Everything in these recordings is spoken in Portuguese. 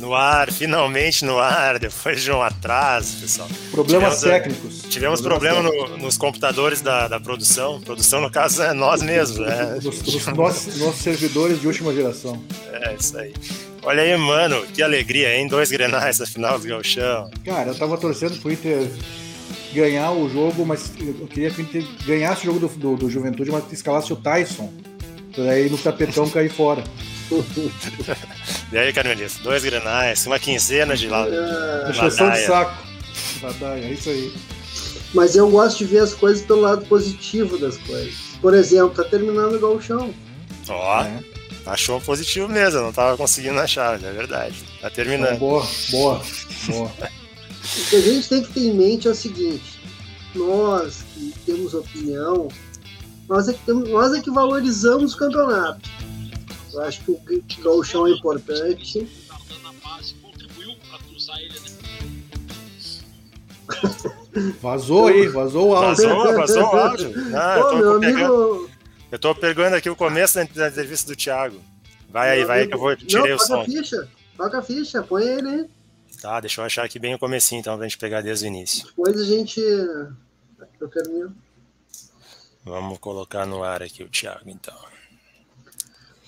No ar, finalmente no ar, depois de um atraso, pessoal. Problemas tivemos, técnicos. Tivemos Problemas problema no, nos computadores da, da produção. Produção, no caso, é nós mesmos. Né? Os, os nossos, nossos servidores de última geração. É, isso aí. Olha aí, mano, que alegria, hein? Dois grenais na final do Gauchão. Cara, eu tava torcendo pro Inter ganhar o jogo, mas eu queria que o Inter ganhasse o jogo do, do, do Juventude, mas escalasse o Tyson. Pra aí no tapetão cair fora. e aí, Carmelista? Dois grenais, uma quinzena de lá. É... Exceção de saco. Ladaia, é isso aí. Mas eu gosto de ver as coisas pelo lado positivo das coisas. Por exemplo, tá terminando o Galchão. Ó, é. achou positivo mesmo, eu não tava conseguindo achar, é verdade. Tá terminando. boa, boa, boa. o que a gente tem que ter em mente é o seguinte: nós que temos opinião, nós é que, temos, nós é que valorizamos o campeonato. Eu acho que o gauchão é importante. Vazou aí, vazou o áudio. Vazou, vazou o áudio. Não, Pô, eu, tô pegando, eu tô pegando aqui o começo da entrevista do Thiago. Vai aí, vai aí que eu vou tirar o som. Toca a ficha, toca a ficha, põe ele aí. Tá, deixa eu achar aqui bem o comecinho, então, pra gente pegar desde o início. Depois a gente... Eu termino. Vamos colocar no ar aqui o Thiago, então.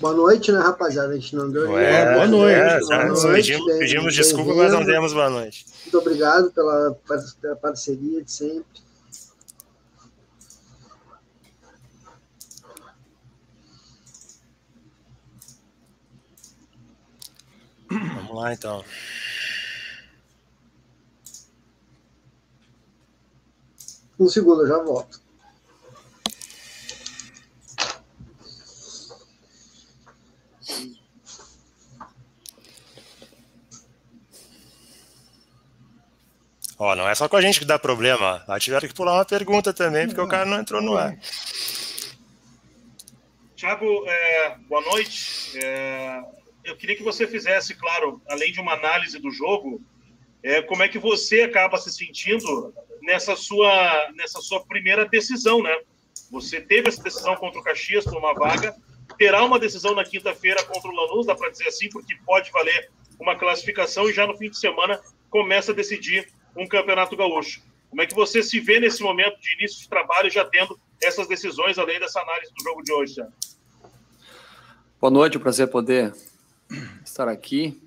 Boa noite, né, rapaziada? A gente não deu é, boa noite. É, boa noite. Pedimos, bem, pedimos bem desculpa, mas não demos boa noite. Muito obrigado pela, pela parceria de sempre. Vamos lá, então. Um segundo, eu já volto. Ó, não é só com a gente que dá problema. Lá tiveram que pular uma pergunta também, porque o cara não entrou no ar. Tiago, é, boa noite. É, eu queria que você fizesse, claro, além de uma análise do jogo, é, como é que você acaba se sentindo nessa sua, nessa sua primeira decisão, né? Você teve essa decisão contra o Caxias por uma vaga, terá uma decisão na quinta-feira contra o Lanús, dá para dizer assim, porque pode valer uma classificação e já no fim de semana começa a decidir um campeonato gaúcho. Como é que você se vê nesse momento de início de trabalho, já tendo essas decisões, além dessa análise do jogo de hoje, Thiago? Boa noite, prazer poder estar aqui.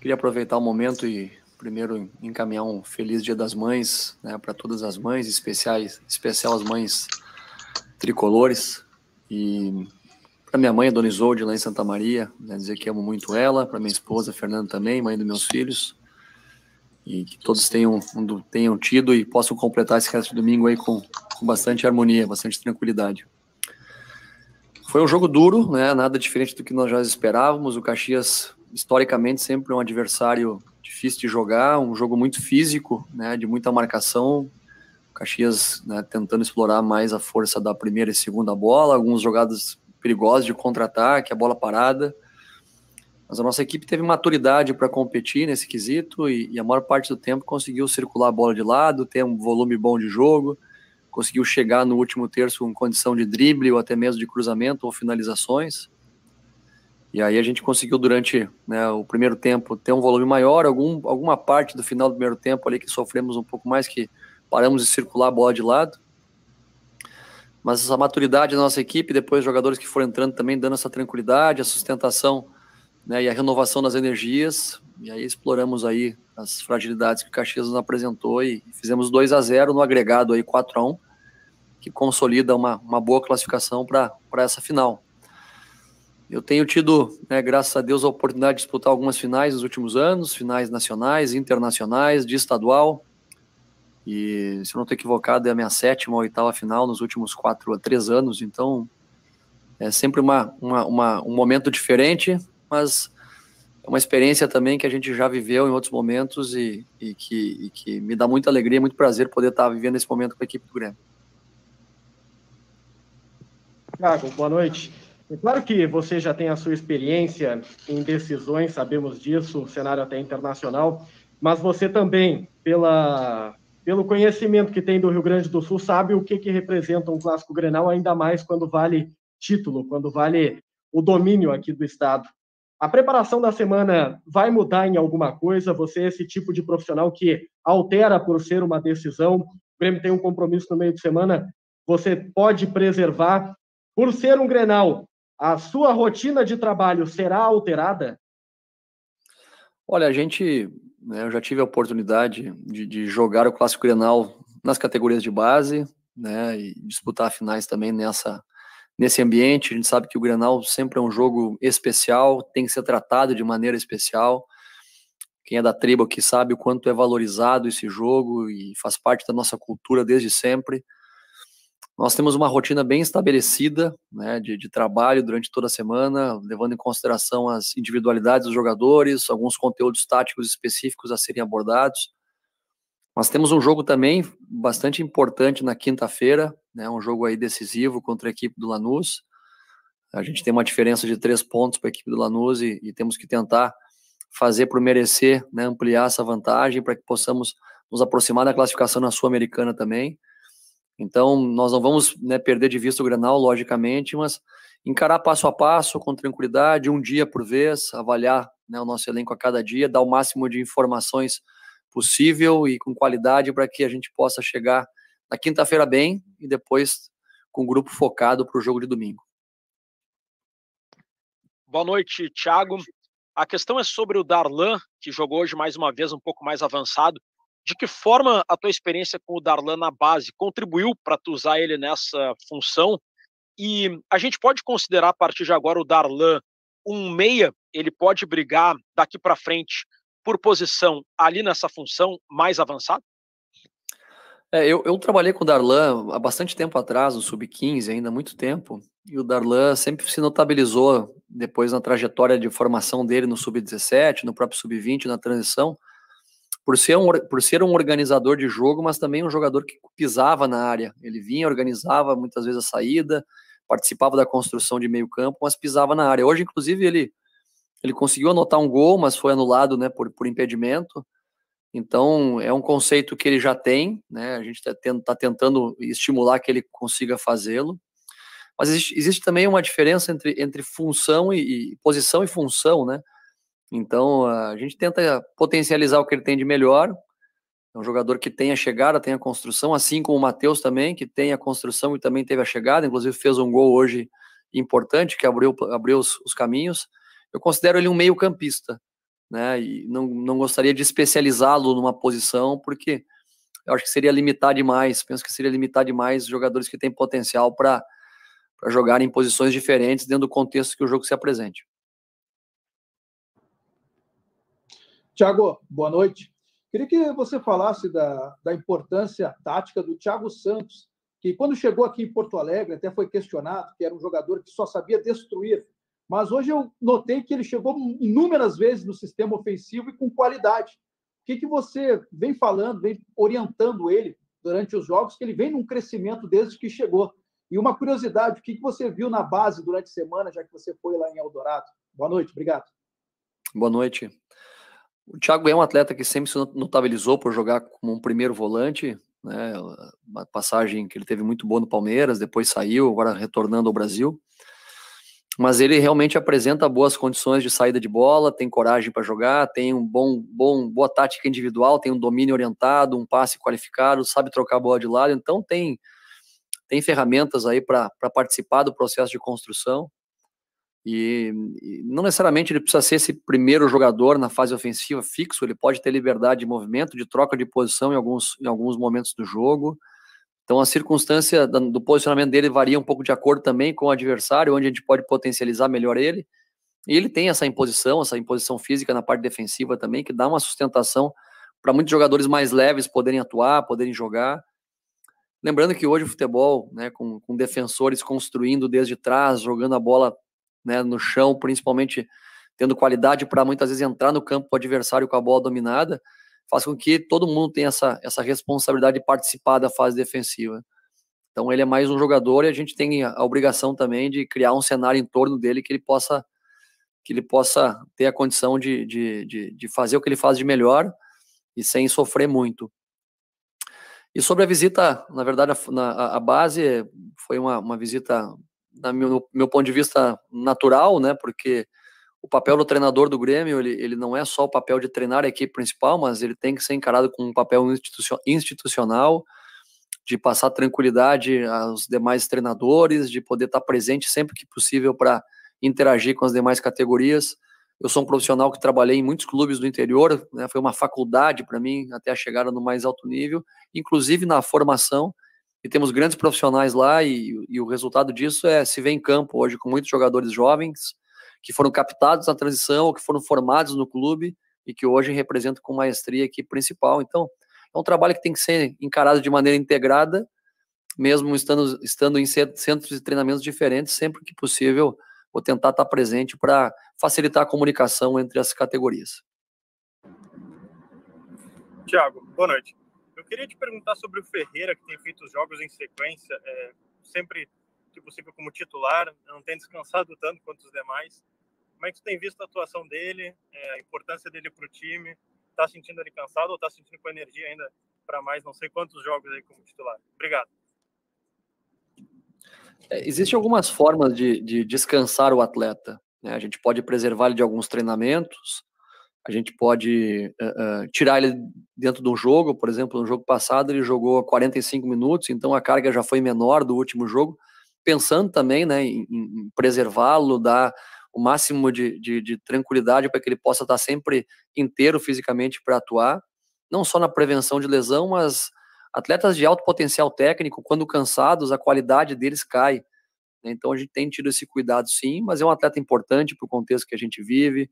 Queria aproveitar o momento e primeiro encaminhar um feliz Dia das Mães né, para todas as mães, especiais, especial as mães tricolores. E para minha mãe, Dona Isolde, lá em Santa Maria, né, dizer que amo muito ela, para minha esposa, Fernanda também, mãe dos meus filhos e que todos tenham, tenham tido e possam completar esse resto de domingo aí com, com bastante harmonia, bastante tranquilidade. Foi um jogo duro, né? Nada diferente do que nós já esperávamos. O Caxias, historicamente, sempre é um adversário difícil de jogar, um jogo muito físico, né? De muita marcação. O Caxias né, tentando explorar mais a força da primeira e segunda bola, algumas jogadas perigosas de contra-ataque, a bola parada. Mas a nossa equipe teve maturidade para competir nesse quesito e, e, a maior parte do tempo conseguiu circular a bola de lado, ter um volume bom de jogo, conseguiu chegar no último terço com condição de drible ou até mesmo de cruzamento ou finalizações. E aí a gente conseguiu durante né, o primeiro tempo ter um volume maior, algum, alguma parte do final do primeiro tempo ali que sofremos um pouco mais, que paramos de circular a bola de lado. Mas a maturidade da nossa equipe, depois os jogadores que foram entrando também dando essa tranquilidade, a sustentação né, e a renovação das energias, e aí exploramos aí as fragilidades que o Caxias nos apresentou e fizemos 2 a 0 no agregado aí 4 a 1 que consolida uma, uma boa classificação para essa final. Eu tenho tido, né, graças a Deus, a oportunidade de disputar algumas finais nos últimos anos, finais nacionais, internacionais, de estadual, e se eu não estou equivocado, é a minha sétima ou oitava final nos últimos quatro a três anos, então é sempre uma, uma, uma um momento diferente, mas é uma experiência também que a gente já viveu em outros momentos e, e, que, e que me dá muita alegria, muito prazer poder estar vivendo esse momento com a equipe do Grêmio. Thiago, boa noite. É claro que você já tem a sua experiência em decisões, sabemos disso, cenário até internacional, mas você também, pela, pelo conhecimento que tem do Rio Grande do Sul, sabe o que, que representa um clássico Grenal, ainda mais quando vale título, quando vale o domínio aqui do Estado. A preparação da semana vai mudar em alguma coisa? Você é esse tipo de profissional que altera por ser uma decisão. O Grêmio tem um compromisso no meio de semana. Você pode preservar. Por ser um Grenal, a sua rotina de trabalho será alterada? Olha, a gente, né, eu já tive a oportunidade de, de, jogar o Clássico Grenal nas categorias de base, né, e disputar finais também nessa, nesse ambiente. A gente sabe que o Grenal sempre é um jogo especial, tem que ser tratado de maneira especial. Quem é da tribo aqui sabe o quanto é valorizado esse jogo e faz parte da nossa cultura desde sempre. Nós temos uma rotina bem estabelecida né, de, de, trabalho durante toda a semana, levando em consideração as individualidades dos jogadores, alguns conteúdos táticos específicos a serem abordados. Nós temos um jogo também bastante importante na quinta-feira, né, um jogo aí decisivo contra a equipe do Lanús. A gente tem uma diferença de três pontos para a equipe do Lanús e, e temos que tentar fazer por merecer, né, ampliar essa vantagem para que possamos nos aproximar da classificação na Sul-Americana também. Então, nós não vamos né, perder de vista o Grenal, logicamente, mas encarar passo a passo, com tranquilidade, um dia por vez, avaliar né, o nosso elenco a cada dia, dar o máximo de informações possível e com qualidade para que a gente possa chegar na quinta-feira bem e depois com o grupo focado para o jogo de domingo. Boa noite, Thiago. A questão é sobre o Darlan, que jogou hoje mais uma vez um pouco mais avançado. De que forma a tua experiência com o Darlan na base contribuiu para tu usar ele nessa função? E a gente pode considerar a partir de agora o Darlan um meia, ele pode brigar daqui para frente por posição ali nessa função mais avançada? É, eu, eu, trabalhei com o Darlan há bastante tempo atrás, no Sub-15, ainda há muito tempo, e o Darlan sempre se notabilizou depois na trajetória de formação dele no Sub-17, no próprio Sub-20, na transição, por ser, um, por ser um organizador de jogo, mas também um jogador que pisava na área. Ele vinha, organizava muitas vezes a saída, participava da construção de meio campo, mas pisava na área. Hoje, inclusive, ele, ele conseguiu anotar um gol, mas foi anulado né, por, por impedimento. Então, é um conceito que ele já tem, né? A gente está tá tentando estimular que ele consiga fazê-lo. Mas existe, existe, também uma diferença entre, entre função e, e posição e função, né? Então, a gente tenta potencializar o que ele tem de melhor. É um jogador que tem a chegada, tem a construção, assim como o Matheus também, que tem a construção e também teve a chegada, inclusive fez um gol hoje importante, que abriu, abriu os, os caminhos. Eu considero ele um meio-campista, né? E não, não gostaria de especializá-lo numa posição, porque eu acho que seria limitar demais. Penso que seria limitar demais jogadores que têm potencial para jogar em posições diferentes dentro do contexto que o jogo se apresente. Tiago, boa noite. Queria que você falasse da, da importância tática do Thiago Santos, que quando chegou aqui em Porto Alegre até foi questionado que era um jogador que só sabia destruir, mas hoje eu notei que ele chegou inúmeras vezes no sistema ofensivo e com qualidade. O que, que você vem falando, vem orientando ele durante os jogos, que ele vem num crescimento desde que chegou? E uma curiosidade, o que, que você viu na base durante a semana, já que você foi lá em Eldorado? Boa noite, obrigado. Boa noite. O Thiago é um atleta que sempre se notabilizou por jogar como um primeiro volante, né? Uma passagem que ele teve muito boa no Palmeiras, depois saiu, agora retornando ao Brasil. Mas ele realmente apresenta boas condições de saída de bola, tem coragem para jogar, tem um bom, bom, boa tática individual, tem um domínio orientado, um passe qualificado, sabe trocar a bola de lado, então tem tem ferramentas aí para participar do processo de construção. E, e, não necessariamente ele precisa ser esse primeiro jogador na fase ofensiva fixo, ele pode ter liberdade de movimento, de troca de posição em alguns, em alguns momentos do jogo. Então a circunstância do posicionamento dele varia um pouco de acordo também com o adversário, onde a gente pode potencializar melhor ele. E ele tem essa imposição, essa imposição física na parte defensiva também, que dá uma sustentação para muitos jogadores mais leves poderem atuar, poderem jogar. Lembrando que hoje o futebol, né, com, com defensores construindo desde trás, jogando a bola né, no chão, principalmente tendo qualidade para muitas vezes entrar no campo adversário com a bola dominada, faz com que todo mundo tenha essa, essa responsabilidade de participar da fase defensiva. Então ele é mais um jogador e a gente tem a obrigação também de criar um cenário em torno dele que ele possa que ele possa ter a condição de, de, de, de fazer o que ele faz de melhor e sem sofrer muito. E sobre a visita, na verdade, a, a base foi uma, uma visita no meu, meu ponto de vista, natural, né? Porque o papel do treinador do Grêmio, ele, ele não é só o papel de treinar a equipe principal, mas ele tem que ser encarado com um papel institucional, de passar tranquilidade aos demais treinadores, de poder estar presente sempre que possível para interagir com as demais categorias. Eu sou um profissional que trabalhei em muitos clubes do interior, né, foi uma faculdade para mim até a chegada no mais alto nível, inclusive na formação. E temos grandes profissionais lá, e, e o resultado disso é se ver em campo hoje com muitos jogadores jovens que foram captados na transição que foram formados no clube e que hoje representam com maestria a equipe principal. Então, é um trabalho que tem que ser encarado de maneira integrada, mesmo estando, estando em centros de treinamentos diferentes, sempre que possível, vou tentar estar presente para facilitar a comunicação entre as categorias. Tiago, boa noite. Eu queria te perguntar sobre o Ferreira, que tem feito os jogos em sequência, é, sempre que possível como titular, não tem descansado tanto quanto os demais. Como é que tu tem visto a atuação dele, é, a importância dele para o time? Está sentindo ele cansado ou está sentindo com energia ainda para mais não sei quantos jogos aí como titular? Obrigado. É, Existem algumas formas de, de descansar o atleta. Né? A gente pode preservar ele de alguns treinamentos, a gente pode uh, uh, tirar ele dentro do jogo, por exemplo, no jogo passado ele jogou 45 minutos, então a carga já foi menor do último jogo, pensando também né, em, em preservá-lo, dar o máximo de, de, de tranquilidade para que ele possa estar sempre inteiro fisicamente para atuar, não só na prevenção de lesão, mas atletas de alto potencial técnico, quando cansados, a qualidade deles cai. Né? Então a gente tem tido esse cuidado sim, mas é um atleta importante para o contexto que a gente vive,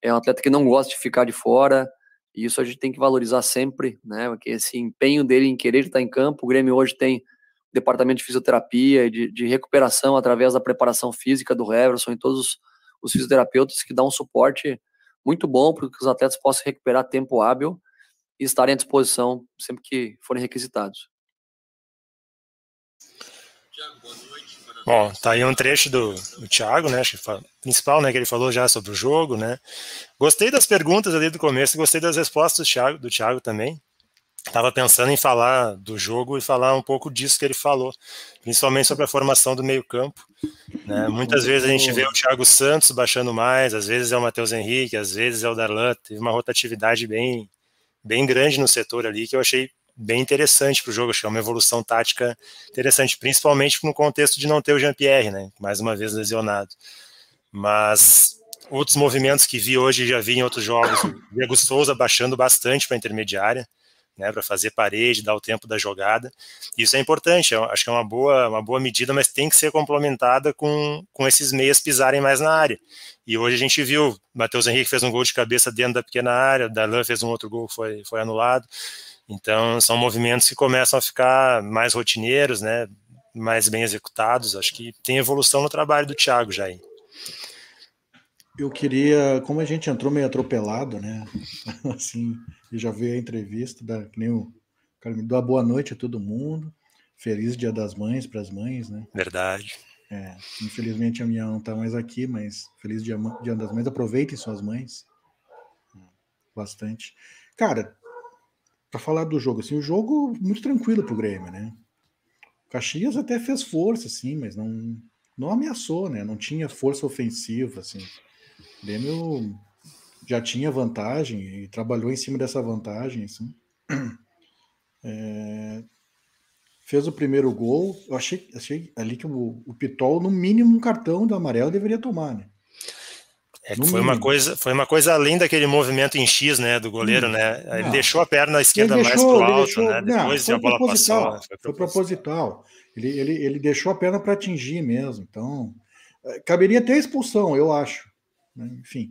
é um atleta que não gosta de ficar de fora, e isso a gente tem que valorizar sempre, né? Porque esse empenho dele em querer estar em campo, o Grêmio hoje tem departamento de fisioterapia e de, de recuperação através da preparação física do Everson e todos os fisioterapeutas que dão um suporte muito bom para que os atletas possam recuperar tempo hábil e estarem à disposição sempre que forem requisitados. Bom, tá aí um trecho do, do Thiago, né? Acho que fala, principal, né? Que ele falou já sobre o jogo, né? Gostei das perguntas ali do começo, gostei das respostas do Thiago, do Thiago também. Estava pensando em falar do jogo e falar um pouco disso que ele falou, principalmente sobre a formação do meio-campo. Né? Muitas vezes a gente vê o Thiago Santos baixando mais, às vezes é o Matheus Henrique, às vezes é o Darlan. Teve uma rotatividade bem, bem grande no setor ali que eu achei bem interessante para o jogo. É uma evolução tática interessante, principalmente no contexto de não ter o Jean-Pierre, né? mais uma vez lesionado. Mas outros movimentos que vi hoje já vi em outros jogos, o Diego Souza baixando bastante para a intermediária né, para fazer parede, dar o tempo da jogada. Isso é importante, acho que é uma boa, uma boa medida, mas tem que ser complementada com, com esses meias pisarem mais na área. E hoje a gente viu, Matheus Henrique fez um gol de cabeça dentro da pequena área, Darlan fez um outro gol que foi, foi anulado. Então, são movimentos que começam a ficar mais rotineiros, né, mais bem executados. Acho que tem evolução no trabalho do Thiago já aí. Eu queria, como a gente entrou meio atropelado, né? Assim, e já veio a entrevista, da, que nem o cara me dá boa noite a todo mundo. Feliz Dia das Mães para as mães, né? Verdade. É, infelizmente a minha não está mais aqui, mas feliz dia, dia das Mães. Aproveitem suas mães. Bastante. Cara, para falar do jogo, assim, o jogo muito tranquilo pro Grêmio, né? O Caxias até fez força, assim, mas não, não ameaçou, né? Não tinha força ofensiva, assim. O Grêmio já tinha vantagem e trabalhou em cima dessa vantagem. Assim. É, fez o primeiro gol. Eu achei, achei ali que o, o Pitol, no mínimo, um cartão do amarelo deveria tomar, né? É que foi uma, coisa, foi uma coisa além daquele movimento em X, né, do goleiro, hum, né? Ele não. deixou a perna esquerda deixou, mais pro alto, deixou, né? Depois não, a bola passou. Foi, foi proposital. Ele, ele, ele deixou a perna para atingir mesmo. Então, é, caberia até expulsão, eu acho. Né? Enfim.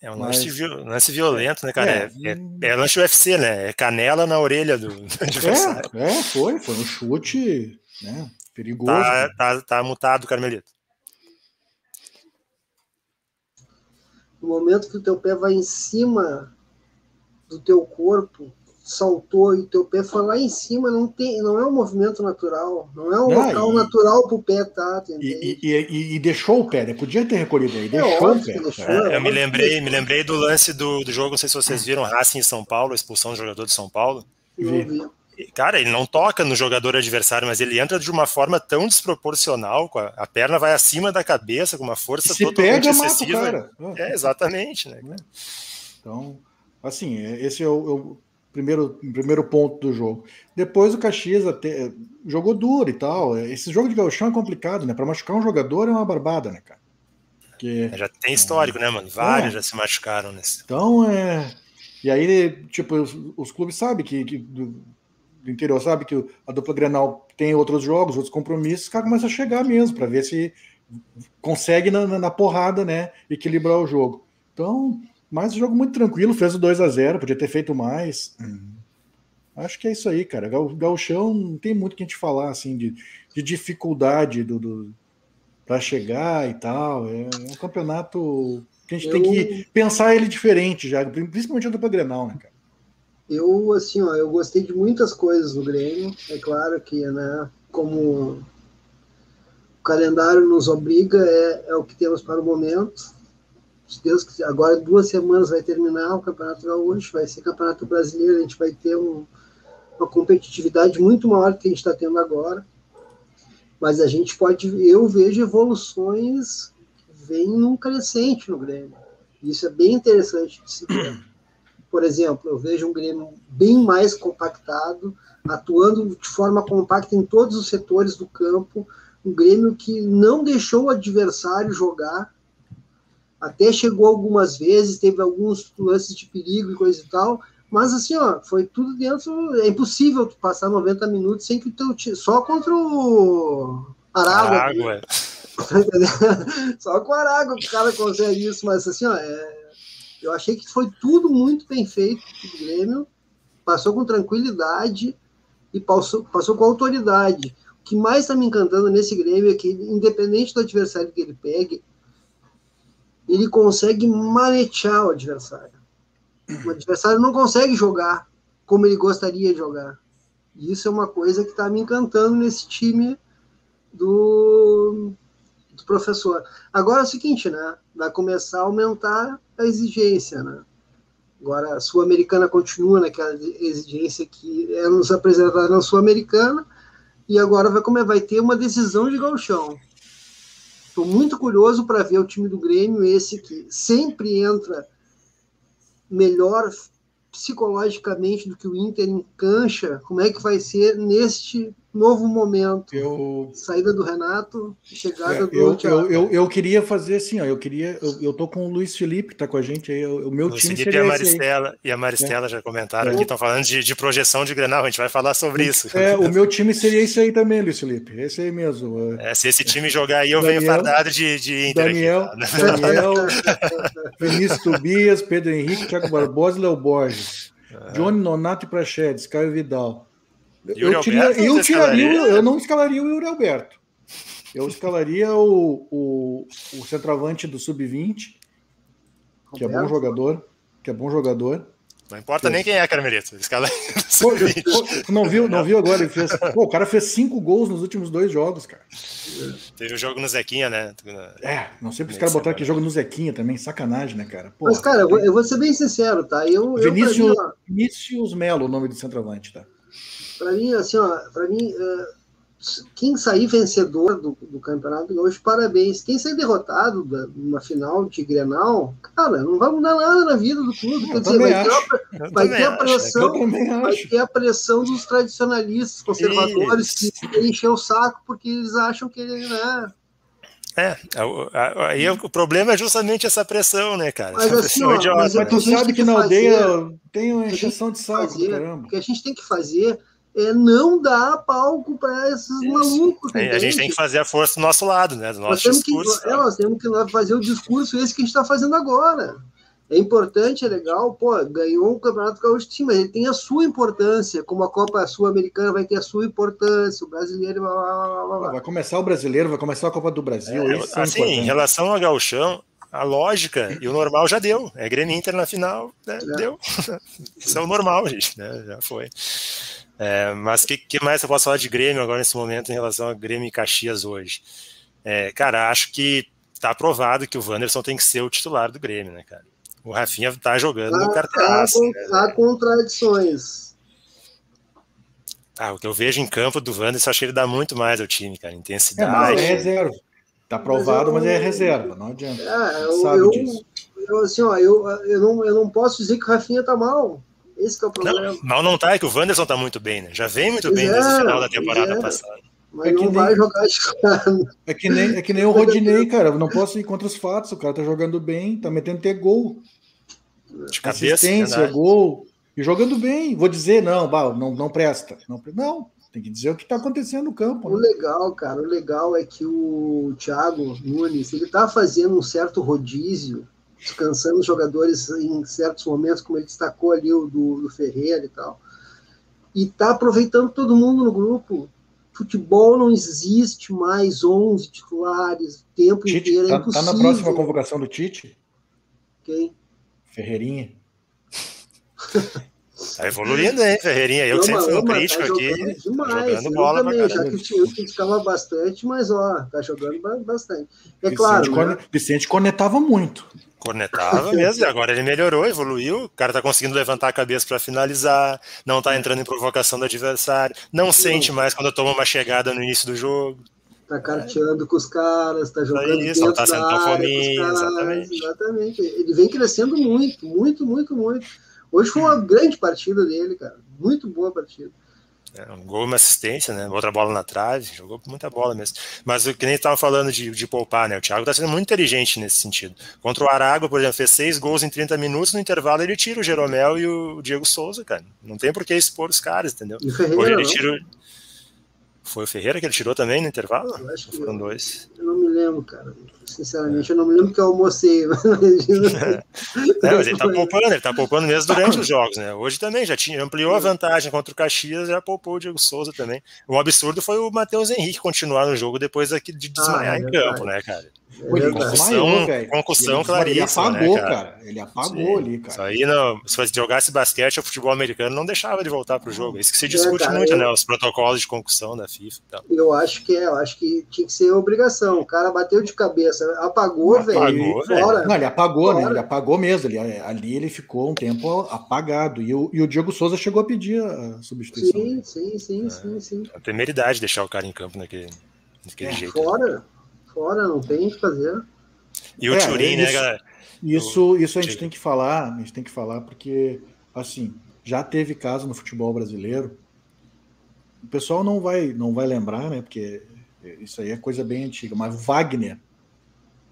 É um lance, mas... lance violento, né, cara? É, é, é, é lance UFC, né? É canela na orelha do, adversário. É, é, foi, foi um chute né, perigoso. Tá, tá, tá mutado, Carmelito. No momento que o teu pé vai em cima do teu corpo, saltou e teu pé foi lá em cima, não, tem, não é um movimento natural, não é um não, local e, natural para o pé tá, e, e, e, deixou o pé, né? Podia ter recolhido aí, é deixou o pé. Deixou, é, eu me lembrei, me lembrei do lance do, do jogo, não sei se vocês viram, Racing em São Paulo, a expulsão do jogador de São Paulo. Cara, ele não toca no jogador adversário, mas ele entra de uma forma tão desproporcional, a, a, perna vai acima da cabeça, com uma força Se totalmente pega, excessiva. Mata cara. É, exatamente, né? Então, assim, esse é o, é o primeiro, primeiro ponto do jogo. Depois o Caxias até jogou duro e tal. Esse jogo de gauchão é complicado, né? Para machucar um jogador é uma barbada, né, cara? Porque, já tem histórico, é, né, mano? Vários é. já se machucaram nesse. Então, é. E aí, tipo, os, os clubes sabem que, que do, do, interior sabe que a dupla Grenal tem outros jogos, outros compromissos, os caras começam a chegar mesmo para ver se consegue na, na, na, porrada, né, equilibrar o jogo. Então, mas o jogo muito tranquilo, fez o 2 a 0 podia ter feito mais. Hum. Acho que é isso aí, cara. Gauchão não tem muito que a gente falar, assim, de, de dificuldade do, do para chegar e tal. É, é um campeonato que a gente eu... tem que pensar ele diferente já, principalmente dupla Grenal, né, cara? Eu, assim, ó, eu gostei de muitas coisas no Grêmio. É claro que, né, como o calendário nos obriga, é, é o que temos para o momento. Se Deus quiser, agora duas semanas vai terminar o Campeonato Gaúcho, vai ser Campeonato Brasileiro, a gente vai ter um, uma competitividade muito maior que a gente está tendo agora. Mas a gente pode, eu vejo evoluções vem num crescente no Grêmio. Isso é bem interessante de se ver. Por exemplo, eu vejo um Grêmio bem mais compactado, atuando de forma compacta em todos os setores do campo, um Grêmio que não deixou o adversário jogar, até chegou algumas vezes, teve alguns lances de perigo e coisa e tal, mas assim, ó, foi tudo dentro. É impossível passar 90 minutos sem que o teu só contra o Aragua. Aragua. Só com o Aragua que o cara consegue isso, mas assim, ó, é, eu achei que foi tudo muito bem feito do Grêmio, passou com tranquilidade e passou, passou com autoridade. O que mais está me encantando nesse Grêmio é que, independente do adversário que ele pegue, ele consegue manetear o adversário. O adversário não consegue jogar como ele gostaria de jogar. E isso é uma coisa que está me encantando nesse time do, do professor. Agora é o seguinte, né? Vai começar a aumentar a exigência, né? Agora a Sul-Americana continua naquela exigência que é nos apresentada na Sul-Americana e agora vai, como vai ter uma decisão de galchão. Estou muito curioso para ver o time do Grêmio, esse que sempre entra melhor psicologicamente do que o Inter em cancha, como é que vai ser neste novo momento. Eu... Saída do Renato, chegada é, do eu, eu, eu, eu, queria fazer assim, ó, eu queria, eu, eu tô com o Luiz Felipe, tá com a gente aí, o meu Luiz time Felipe e a Maristela, e a Maristela é. já comentaram é. aqui, estão falando de, de, projeção de Grenal, a gente vai falar sobre isso. É, o meu time seria esse aí também, Luiz Felipe, esse aí mesmo. É, se esse time jogar aí, eu Daniel, venho fardado de, de Inter Daniel, aqui, tá? Daniel, Vinícius Tobias, Pedro Henrique, Thiago Barbosa e Léo Borges. Johnny Nonato e Prachedes, Caio Vidal. Eu, eu, tiraria, eu não escalaria o Yuri Alberto. Eu escalaria o, o, o centroavante do Sub-20, que é bom jogador. Que é bom jogador. Não importa nem quem é, Carmelito. Escala... não viu, não viu agora? Ele fez. Pô, o cara fez cinco gols nos últimos dois jogos, cara. Teve o um jogo no Zequinha, né? É, não sei porque os caras botaram aqui jogo no Zequinha também, sacanagem, né, cara? Mas, cara, eu vou ser bem sincero, tá? Eu, Vinícius, eu, mim, Vinícius Melo, o nome do centroavante, tá? Para mim, assim, ó, para mim, é, quem sair vencedor do, do campeonato hoje, parabéns. Quem sair derrotado da, numa final de Grenal, cara, não vai mudar nada na vida do clube. Quer dizer, vai, ter, vai ter, a pressão, vai ter a pressão dos tradicionalistas, conservadores, Isso. que enchem o saco porque eles acham que ele, né? É, aí o problema é justamente essa pressão, né, cara? Mas, assim, ó, mas, mas tu sabe que na aldeia tem uma injeção de saco, fazer, caramba. O que a gente tem que fazer é, não dá palco para esses Isso. malucos. a gente tem que fazer a força do nosso lado, né? Do nosso nós discurso. Que, é, nós temos que fazer o discurso esse que a gente está fazendo agora. É importante, é legal, pô, ganhou um campeonato gaúcho, sim, mas ele tem a sua importância, como a Copa Sul-Americana vai ter a sua importância, o brasileiro. Blá, blá, blá, blá. Vai começar o brasileiro, vai começar a Copa do Brasil. É, é assim, em relação ao gauchão, a lógica e o normal já deu. É Grêmio Inter na final, né? É. deu. Isso é o normal, gente, né? Já foi. É, mas o que, que, mais eu posso falar de Grêmio agora nesse momento em relação a Grêmio e Caxias hoje? É, cara, acho que tá provado que o Wanderson tem que ser o titular do Grêmio, né, cara? O Rafinha tá jogando há, no cartaz. Há, né? há contradições. Ah, o que eu vejo em campo do Wanderson, achei ele dá muito mais ao time, cara. É, Intensidade. mas é reserva. Tá aprovado, mas, eu- é reserva, não adianta. É, eu, Sabe eu, disso. eu, assim, ó, eu, eu, não, eu não posso dizer que o Rafinha tá mal. Esse que é o problema. Não, mal não tá, é que o Wanderson tá muito bem, né? Já vem muito Pois bem é, desde o final da temporada é. passada. Mas É que não nem- vai jogar titular. É que nem, é que nem o Rodinei, cara. Eu não posso ir contra os fatos. O cara tá jogando bem, tá metendo ter gol. De cabeça, Assistência, verdade. gol. E jogando bem. Vou dizer, não, não, não presta. Não, não, tem que dizer o que tá acontecendo no campo. O Né? legal, cara, o legal é que o Thiago Nunes, ele tá fazendo um certo rodízio, descansando os jogadores em certos momentos, como ele destacou ali o do, do Ferreira e tal. E tá aproveitando todo mundo no grupo. Futebol não existe mais 11 titulares o tempo Tite, inteiro, é tá, impossível. tá na próxima convocação do Tite? Quem? Ferreirinha. Tá evoluindo, hein, Ferreirinha? Eu que sempre fui um crítico tá aqui. jogando demais. jogando eu bola pra também, já que o time criticava bastante, mas ó, tá jogando ba- bastante. É Vicente, claro, né? corne- Vicente cornetava muito. Cornetava mesmo, e agora ele melhorou, evoluiu. O cara tá conseguindo levantar a cabeça para finalizar, não tá entrando em provocação do adversário, não sente mais quando toma uma chegada no início do jogo. tá carteando com os caras, tá jogando isso, dentro não tá sendo fominha, exatamente. exatamente. Ele vem crescendo muito, muito, muito, muito. Hoje foi uma grande partida dele, cara. Muito boa partida. É, um gol e uma assistência, né? Outra bola na trave, jogou muita bola mesmo. Mas o que nem estava falando de, de poupar, né? O Thiago tá sendo muito inteligente nesse sentido. Contra o Aragua, por exemplo, fez seis gols em 30 minutos, no intervalo ele tira o Jeromel e o Diego Souza, cara. Não tem por que expor os caras, entendeu? E Ferreira, Hoje ele tira. Foi o Ferreira que ele tirou também no intervalo? Eu acho Foram dois. eu não me lembro, cara. Sinceramente, eu não me lembro que eu almocei. Mas... É, mas ele tá poupando, ele tá poupando mesmo durante os jogos, né? Hoje também já tinha, ampliou a vantagem contra o Caxias, já poupou o Diego Souza também. O absurdo foi o Matheus Henrique continuar no jogo depois de desmaiar Ah, é em campo, né, cara? É Pô, ele. Concussão- desmaiou, velho. concussão Ele- claríssima, Ele apagou, né, cara? cara? Ele apagou Sim. ali, Isso cara. aí, não, se você jogasse basquete ou futebol americano, não deixava de voltar pro jogo. Isso que se discute É, cara, muito, eu- né? Os protocolos de concussão da FIFA e tal. Eu acho que é, eu acho que tinha que ser obrigação. O cara bateu de cabeça, apagou, Apagou, velho. velho. Fora. Não, ele apagou, né? Fora. Ele apagou mesmo. Ele, ali ele ficou um tempo apagado. E o, e o Diego Souza chegou a pedir a substituição. Sim, sim, sim, sim, sim. É uma temeridade deixar o cara em campo naquele, daquele É, jeito. Fora, fora, não tem o que fazer. E o É, Turim, né, isso- galera? Isso, isso a gente tem que falar, a gente tem que falar porque, assim, já teve caso no futebol brasileiro. O pessoal não vai, não vai lembrar, né? Porque isso aí é coisa bem antiga. Mas o Wagner,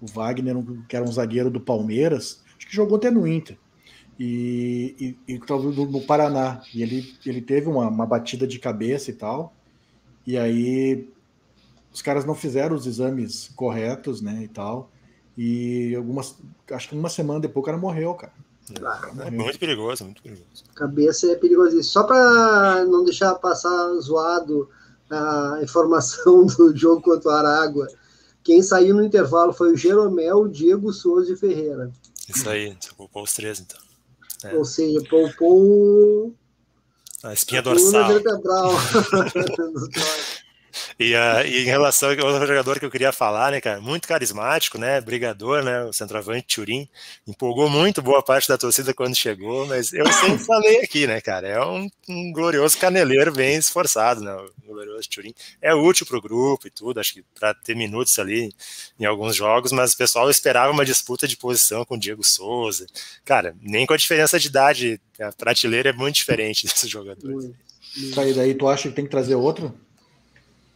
o Wagner, que era um zagueiro do Palmeiras, acho que jogou até no Inter. E, e, e talvez no, no Paraná. E ele, ele teve uma, uma batida de cabeça e tal. E aí os caras não fizeram os exames corretos, né? E tal. E algumas. Acho que uma semana depois o cara morreu, cara. É muito perigoso, muito perigoso. Cabeça é perigosíssimo. Só para não deixar passar zoado a informação do jogo contra o Aragua. Quem saiu no intervalo foi o Jeromel, o Diego Souza e Ferreira. Isso aí, você poupou os três, então. É. Ou seja, poupou A espinha a dorsal. vertebral. E, ah, e em relação ao outro jogador que eu queria falar, né, cara, muito carismático, né, brigador, né, o centroavante Turim, empolgou muito boa parte da torcida quando chegou, mas eu sempre falei aqui, né, cara, é um, um glorioso caneleiro bem esforçado, né, o glorioso Turim. É útil pro grupo e tudo, acho que para ter minutos ali em alguns jogos, mas o pessoal esperava uma disputa de posição com o Diego Souza. Cara, nem com a diferença de idade, a prateleira é muito diferente desses jogadores. E daí tu acha que tem que trazer outro?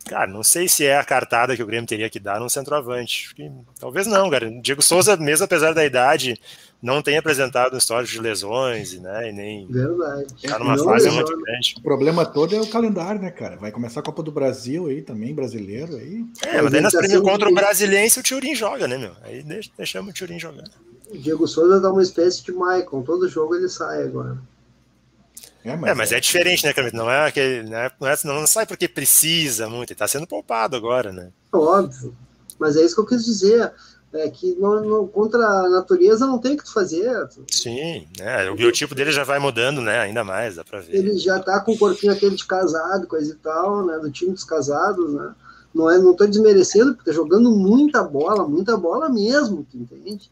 Cara, não sei se é a cartada que o Grêmio teria que dar num centroavante. Talvez não, cara. Diego Souza, mesmo apesar da idade, não tem apresentado um histórico de lesões, né? E nem Verdade. tá numa Não fase muito grande. O problema todo é o calendário, né, cara? Vai começar a Copa do Brasil aí também, brasileiro aí. É, mas daí nas Tá primeiras sendo- contra o Brasiliense o Turim joga, né, meu? Aí deixa, deixamos o Turim jogar. O Diego Souza dá uma espécie de Maicon. Todo jogo ele sai agora. É, mas, É, mas é diferente, né, Camilo? Não é aquele. Não, é, não, é, não sai porque precisa muito, ele tá sendo poupado agora, né? Óbvio. Mas é isso que eu quis dizer. É que não, não- contra a natureza não tem o que tu fazer. Sim, né? O biotipo dele já vai mudando, né? Ainda mais, dá pra ver. Ele já tá com o corpinho aquele de casado, coisa e tal, né? Do time dos casados, né? Não, é, não tô desmerecendo, porque tá jogando muita bola, muita bola mesmo, tu entende?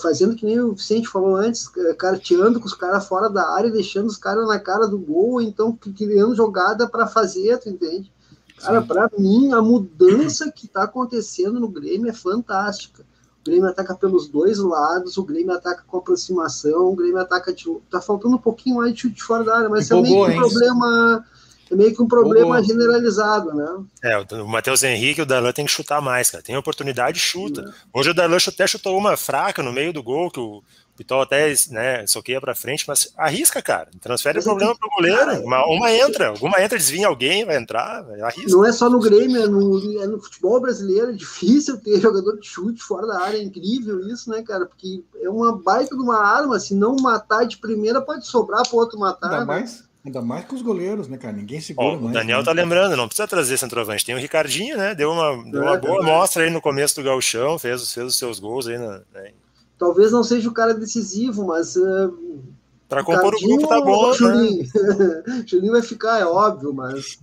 Fazendo que nem o Vicente falou antes, carteando com os caras fora da área, deixando os caras na cara do gol, então criando jogada para fazer, tu entende? Cara, para mim, a mudança que está acontecendo no Grêmio é fantástica. O Grêmio ataca pelos dois lados, o Grêmio ataca com aproximação, o Grêmio ataca de. Tá faltando um pouquinho mais de chute fora da área, mas é meio que um problema. É meio que um problema generalizado, né? É, o Matheus Henrique e o Darlan tem que chutar mais, cara. Tem oportunidade, chuta. É. Hoje o Darlan até chutou uma fraca no meio do gol, que o Pitol até né, soqueia para frente, mas arrisca, cara. Transfere o problema para o goleiro. Uma, uma, entra, alguma entra, desvia alguém, vai entrar, arrisca. Não é só no Grêmio, é no, é no, futebol brasileiro. É difícil ter jogador de chute fora da área. É incrível isso, né, cara? Porque é uma baita de uma arma. Se não matar de primeira, pode sobrar para outro matar. Ainda né? mais. Ainda mais com os goleiros, né, cara? Ninguém segura mais. O Daniel né? tá lembrando, não precisa trazer centroavante. Tem o Ricardinho, né? Deu uma, deu uma é, boa amostra aí no começo do gauchão, fez, fez os seus gols aí na, né? Talvez não seja o cara decisivo, mas. Uh, para compor o grupo tá bom. Julinho. Né? Julinho vai ficar, é óbvio, mas.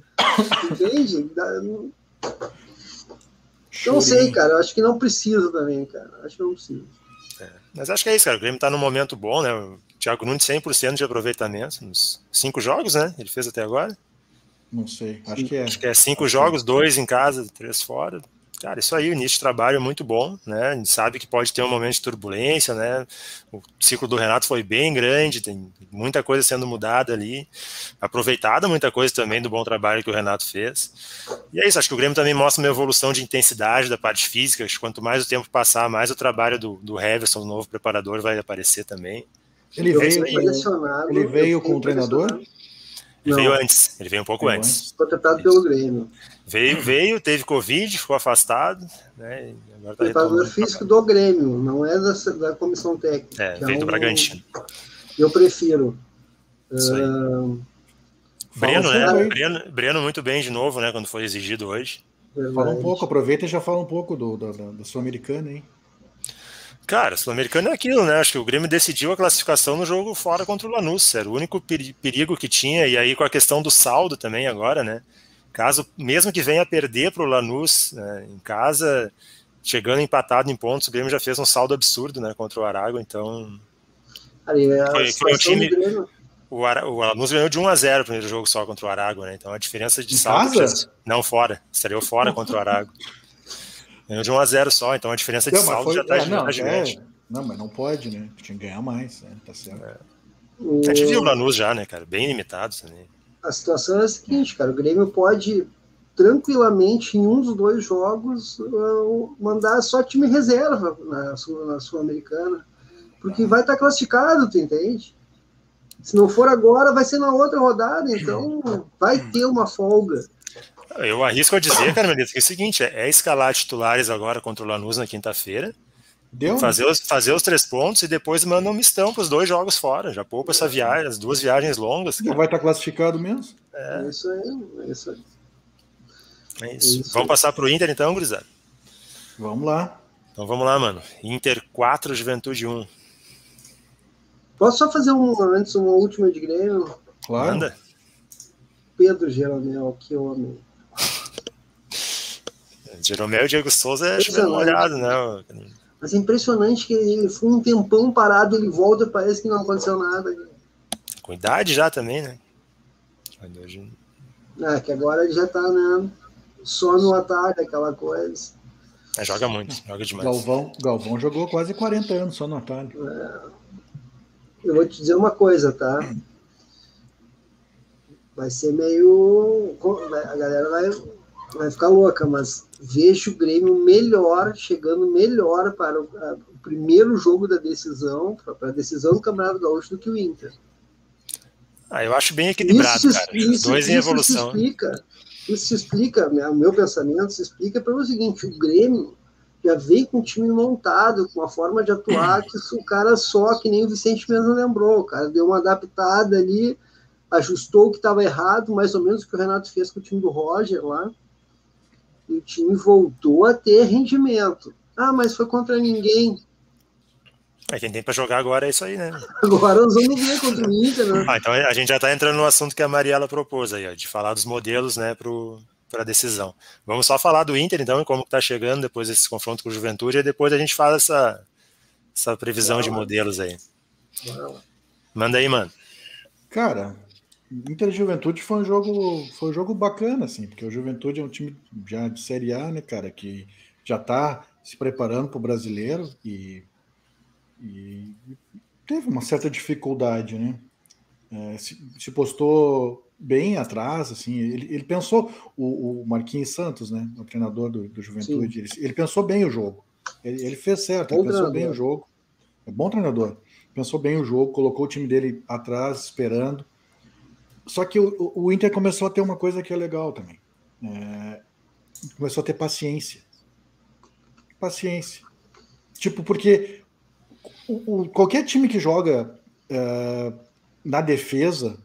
Entende? Não sei, cara. Eu acho que não precisa também, cara. Acho que não precisa. É, mas acho que é isso, cara. O Grêmio tá num momento bom, né? Thiago Nunes 100% de aproveitamento nos cinco jogos, né? Ele fez até agora. Não sei, acho que é. Acho que é cinco acho jogos, que... dois em casa, três fora. Cara, isso aí, o início de trabalho é muito bom, né? A gente sabe que pode ter um momento de turbulência, né? O ciclo do Renato foi bem grande, tem muita coisa sendo mudada ali, aproveitada muita coisa também do bom trabalho que o Renato fez. E é isso, acho que o Grêmio também mostra uma evolução de intensidade da parte física, acho que quanto mais o tempo passar, mais o trabalho do, do Heverson, o novo preparador, vai aparecer também. Ele veio, ele veio com o treinador? Ele veio antes, ele veio um pouco veio antes. Foi tratado pelo Grêmio. Veio, veio, teve Covid, ficou afastado. Né, agora tá Preparador físico do Grêmio, não é da, da comissão técnica. É, veio é do Bragantino. Eu prefiro. Uh, Breno, né? Breno, Breno muito bem de novo, né? Quando foi exigido hoje. Verdade. Fala um pouco, aproveita e já fala um pouco do, da, da Sul-Americana, hein? Cara, Sul-Americano é aquilo, né? Acho que o Grêmio decidiu a classificação no jogo fora contra o Lanús. Era o único perigo que tinha, e aí com a questão do saldo também agora, né? Caso, mesmo que venha a perder para o Lanús né, em casa, chegando empatado em pontos, o Grêmio já fez um saldo absurdo né, contra o Arago, então. Ali, foi, foi um time. O, Ara, o Lanús ganhou de 1 a 0 o primeiro jogo só contra o Arago, né? Então a diferença de saldo. Não, fora. Estreou fora contra o Arago. Ganhou de 1 a 0 só, então a diferença de não, saldo foi, já está é, não, é, não, mas não pode, né? Tinha que ganhar mais, né? Tá certo. É. O... A gente viu o Lanús já, né, cara? Bem limitado também a situação é a seguinte, cara, o Grêmio pode tranquilamente em um dos dois jogos uh, mandar só time reserva na, na Sul-Americana, porque vai estar tá classificado, tu entende? Se não for agora, vai ser na outra rodada, então vai ter uma folga. Eu arrisco a dizer, Carmelita, que é o seguinte: é escalar titulares agora contra o Lanús na quinta-feira, Deu, fazer, os, fazer os três pontos e depois manda um mistão para os dois jogos fora. Já poupa essa viagem, as duas viagens longas. Não vai estar tá classificado mesmo? É. é isso aí, é isso aí. É isso. É isso vamos passar para o Inter então, gurizada? Vamos lá. Então vamos lá, mano. Inter 4, Juventude 1. Posso só fazer um, antes uma última de Grêmio? Claro. Manda. Pedro Jeromel, que homem. Jeromel e Diego Souza é molhado, né? Mas é impressionante que ele foi um tempão parado, ele volta, parece que não aconteceu nada. Com idade já também, né? É, que agora ele já tá, né? Só no ataque, aquela coisa. É, joga muito, joga demais. Galvão, Galvão jogou quase 40 anos só no ataque. É. Eu vou te dizer uma coisa, tá? Vai ser meio. A galera vai vai ficar louca, mas vejo o Grêmio melhor, chegando melhor para o, a, o primeiro jogo da decisão, para a decisão do Campeonato Gaúcho do que o Inter. Ah, eu acho bem equilibrado, isso, cara. Isso, dois em evolução. Isso explica, isso se explica, o meu pensamento se explica pelo seguinte, o Grêmio já vem com um time montado, com uma forma de atuar que o cara só, que nem o Vicente mesmo lembrou, o cara deu uma adaptada ali, ajustou o que estava errado, mais ou menos o que o Renato fez com o time do Roger lá, e o time voltou a ter rendimento. Ah, mas foi contra ninguém. É, quem tem para jogar agora é isso aí, né? Agora nós vamos ver contra o Inter, né? Ah, então a gente já está entrando no assunto que a Mariela propôs aí, ó, de falar dos modelos, né, para a decisão. Vamos só falar do Inter, então, e como está chegando depois desse confronto com o Juventude, e depois a gente faz essa, essa previsão de modelos aí. Manda aí, mano. Cara, Inter Juventude foi um jogo, foi um jogo bacana, assim, porque o Juventude é um time já de Série A, né, cara, que já está se preparando para o brasileiro e, e, teve uma certa dificuldade, né? É, se, se, postou bem atrás, assim, ele, ele pensou, o, o, Marquinhos Santos, né, o treinador do, do Juventude, ele, ele, pensou bem o jogo, ele, ele fez certo, ele pensou bem o jogo, é bom treinador, pensou bem o jogo, colocou o time dele atrás, esperando, só que o, o Inter começou a ter uma coisa que é legal também, é, começou a ter paciência, paciência, tipo, porque o, o, qualquer time que joga é, na defesa,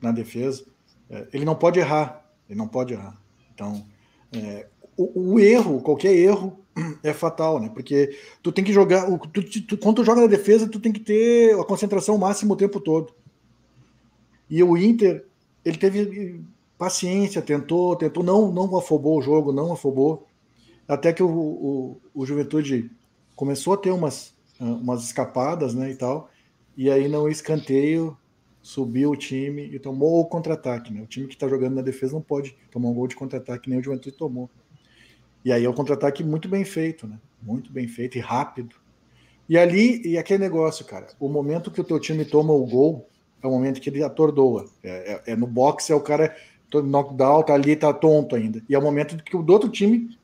na defesa, é, ele não pode errar. Ele não pode errar. Então, é, o, o, erro, qualquer erro, é fatal, né? Porque tu tem que jogar. Tu, tu, quando tu joga na defesa, tu tem que ter a concentração máxima o tempo todo. E o Inter, ele teve paciência, tentou, tentou, não, não afobou o jogo, não afobou. Até que o, o, o Juventude começou a ter umas, umas escapadas, né? E tal. E aí, no escanteio, subiu o time e tomou o contra-ataque. Né? O time que está jogando na defesa não pode tomar um gol de contra-ataque, nem o Juventude tomou. E aí é um contra-ataque muito bem feito, né? Muito bem feito e rápido. E ali, e aquele negócio, cara, o momento que o teu time toma o gol é o momento que ele atordoa. É, é, é no boxe, é o cara knockdown, tá ali, tá tonto ainda. E é o momento que o do outro time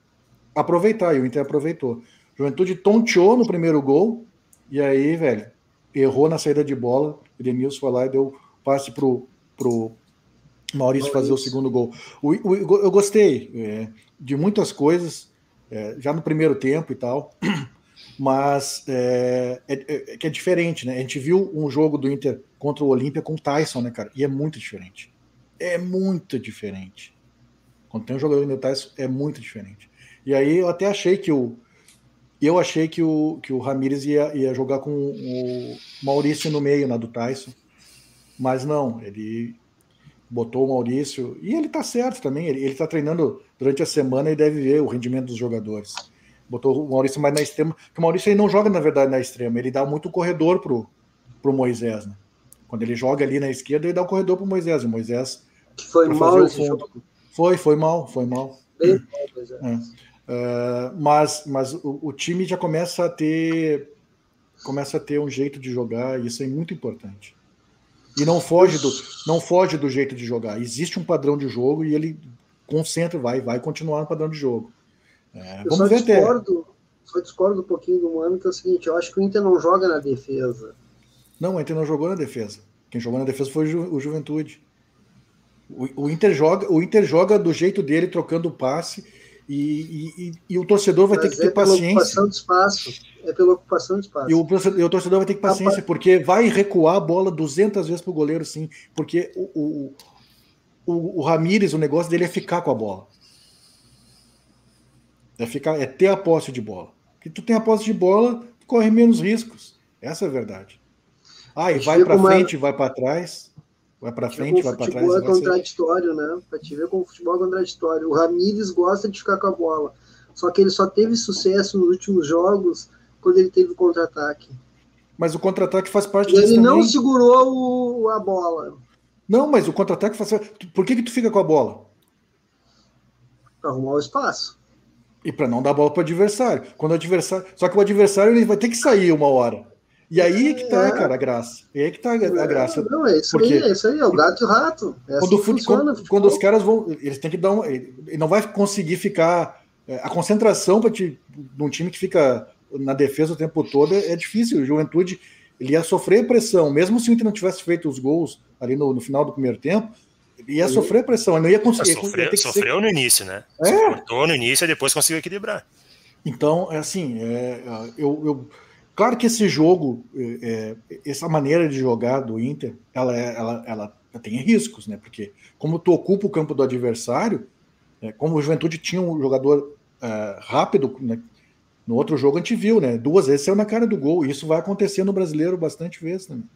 aproveitar, e o Inter aproveitou. O Juventude tonteou no primeiro gol, e aí, velho, errou na saída de bola, Edenilson foi lá e deu passe pro, pro Maurício fazer o segundo gol. O, o, eu gostei é, de muitas coisas, é, já no primeiro tempo e tal, mas é, é, é, que é diferente, né? A gente viu um jogo do Inter contra o Olímpia com o Tyson, né, cara? E é muito diferente. É muito diferente. Quando tem um jogador do Tyson, é muito diferente. E aí eu até achei que o, eu achei que o, que o Ramires ia, ia jogar com o Maurício no meio, na do Tyson. Mas não, ele botou o Maurício. E ele tá certo também. Ele, ele tá treinando durante a semana e deve ver o rendimento dos jogadores. Botou o Maurício mais na extrema. Porque o Maurício ele não joga, na verdade, na extrema. Ele dá muito corredor pro, pro Moisés, né? Quando ele joga ali na esquerda, ele dá o corredor pro Moisés. O Moisés. Foi mal esse jogo. Foi, foi mal, foi mal. Bem mal, é. Uh, mas mas o, o, time já começa a ter começa a ter um jeito de jogar e isso é muito importante e não foge do não foge do jeito de jogar existe um padrão de jogo e ele concentra vai vai continuar no padrão de jogo é, eu só discordo, só discordo um pouquinho do Mano que é o seguinte eu acho que o Inter não joga na defesa não o Inter não jogou na defesa quem jogou na defesa foi o, Ju, o Juventude o, o Inter joga o Inter joga do jeito dele trocando o passe e, e, e, o torcedor vai Mas ter que ter é paciência. Ocupação de espaço. É pela ocupação de espaço. E o, o torcedor vai ter que ter paciência, porque vai recuar a bola 200 vezes para o goleiro, sim. Porque o, o, o, o Ramires, o negócio dele é ficar com a bola. É, ficar, é ter a posse de bola. Porque tu tem a posse de bola, corre menos riscos. Essa é a verdade. Ah, e vai para frente, vai para trás. Vai para frente, vai para trás. O futebol é contraditório, ser... né? Para te ver como o futebol é contraditório. O Ramires gosta de ficar com a bola. Só que ele só teve sucesso nos últimos jogos quando ele teve o contra-ataque. Mas o contra-ataque faz parte e Ele não segurou o, a bola. Não, mas o contra-ataque faz. Por que, que tu fica com a bola? Para arrumar o espaço. E para não dar bola para o adversário. Quando o adversário. Só que o adversário ele vai ter que sair uma hora. E aí é que tá, é. cara, a graça. E aí que tá a, é, graça. Não, é isso Porque aí, é isso aí, é o gato e o rato. É quando, assim quando, quando, os caras vão. Eles têm que dar um. Ele não vai conseguir ficar. É, a concentração para um time que fica na defesa o tempo todo é, é, difícil. O Juventude ele ia sofrer pressão, mesmo se o Inter não tivesse feito os gols ali no, no final do primeiro tempo, ele ia sofrer pressão, ele não ia conseguir. Sofreu, sofreu ser... no início, né? É. Cortou no início e depois conseguiu equilibrar. Então, é assim, é, eu, eu Claro que esse jogo, é, é, essa maneira de jogar do Inter, ela, é, ela, ela tem riscos, né? Porque como tu ocupa o campo do adversário, é, como o Juventude tinha um jogador é, rápido, né? no outro jogo a gente viu, né? Duas vezes saiu na cara do gol. E isso vai acontecer no brasileiro bastante vezes também.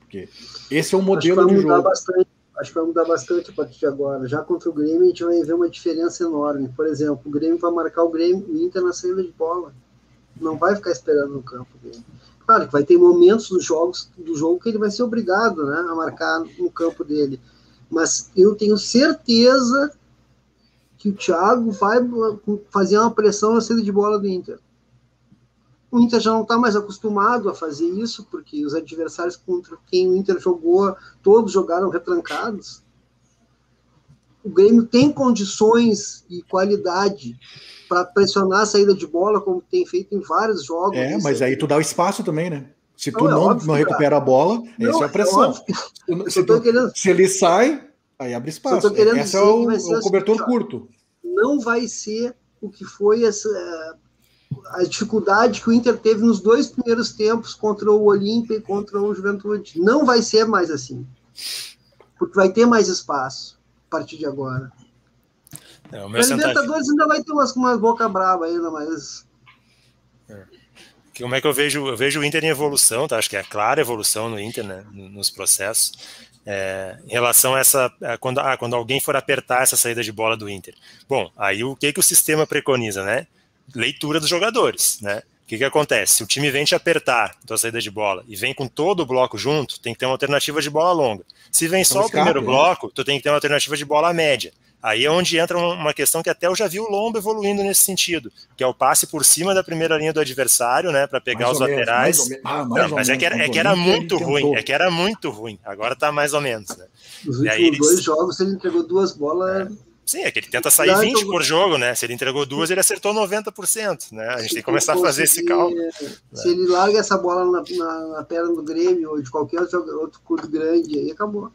Porque esse é o modelo de jogo. Bastante, acho que vai mudar bastante a partir de agora. Já contra o Grêmio, a gente vai ver uma diferença enorme. Por exemplo, o Grêmio vai marcar o Grêmio, o Inter na saída de bola. Não vai ficar esperando no campo dele. Claro que vai ter momentos dos jogos do jogo que ele vai ser obrigado né, a marcar no campo dele. Mas eu tenho certeza que o Thiago vai fazer uma pressão na saída de bola do Inter. O Inter já não está mais acostumado a fazer isso, porque os adversários contra quem o Inter jogou, todos jogaram retrancados. O Grêmio tem condições e qualidade para pressionar a saída de bola, como tem feito em vários jogos. É, mas aí tu dá o espaço também, né? Se tu não, não, é não recupera a bola, não, essa é a pressão. É se, tu, querendo... se, ele sai, aí abre espaço. Esse é o, o cobertor assim, curto. Não vai ser o que foi essa, a dificuldade que o Inter teve nos dois primeiros tempos contra o Olímpia e contra o Juventude. Não vai ser mais assim. Porque vai ter mais espaço a partir de agora. É, o Libertadores ainda vai ter umas com uma boca brava ainda, mas. É. Como é que eu vejo? Eu vejo o Inter em evolução, tá? Acho que é clara evolução no Inter, né? Nos processos. É, em relação a essa. A quando, ah, quando alguém for apertar essa saída de bola do Inter. Bom, aí o que, que o sistema preconiza, né? Leitura dos jogadores, né? O que, que acontece? Se o time vem te apertar tua saída de bola e vem com todo o bloco junto, tem que ter uma alternativa de bola longa. Se vem só o primeiro né? bloco, tu tem que ter uma alternativa de bola média. Aí é onde entra uma questão que até eu já vi o Lombo evoluindo nesse sentido, que é o passe por cima da primeira linha do adversário, né, para pegar mais os laterais. Menos, ah, Não, mas é que era, é que era muito ruim, é que era muito ruim. Agora tá mais ou menos, né? Os últimos eles... dois jogos ele entregou duas bolas. É. Sim, é que ele tenta sair 20 por jogo, né? Se ele entregou duas, ele acertou 90%, né? A gente tem que começar a fazer esse cálculo. Se ele larga essa bola na, na, na perna do Grêmio ou de qualquer outro, outro clube grande, aí acabou.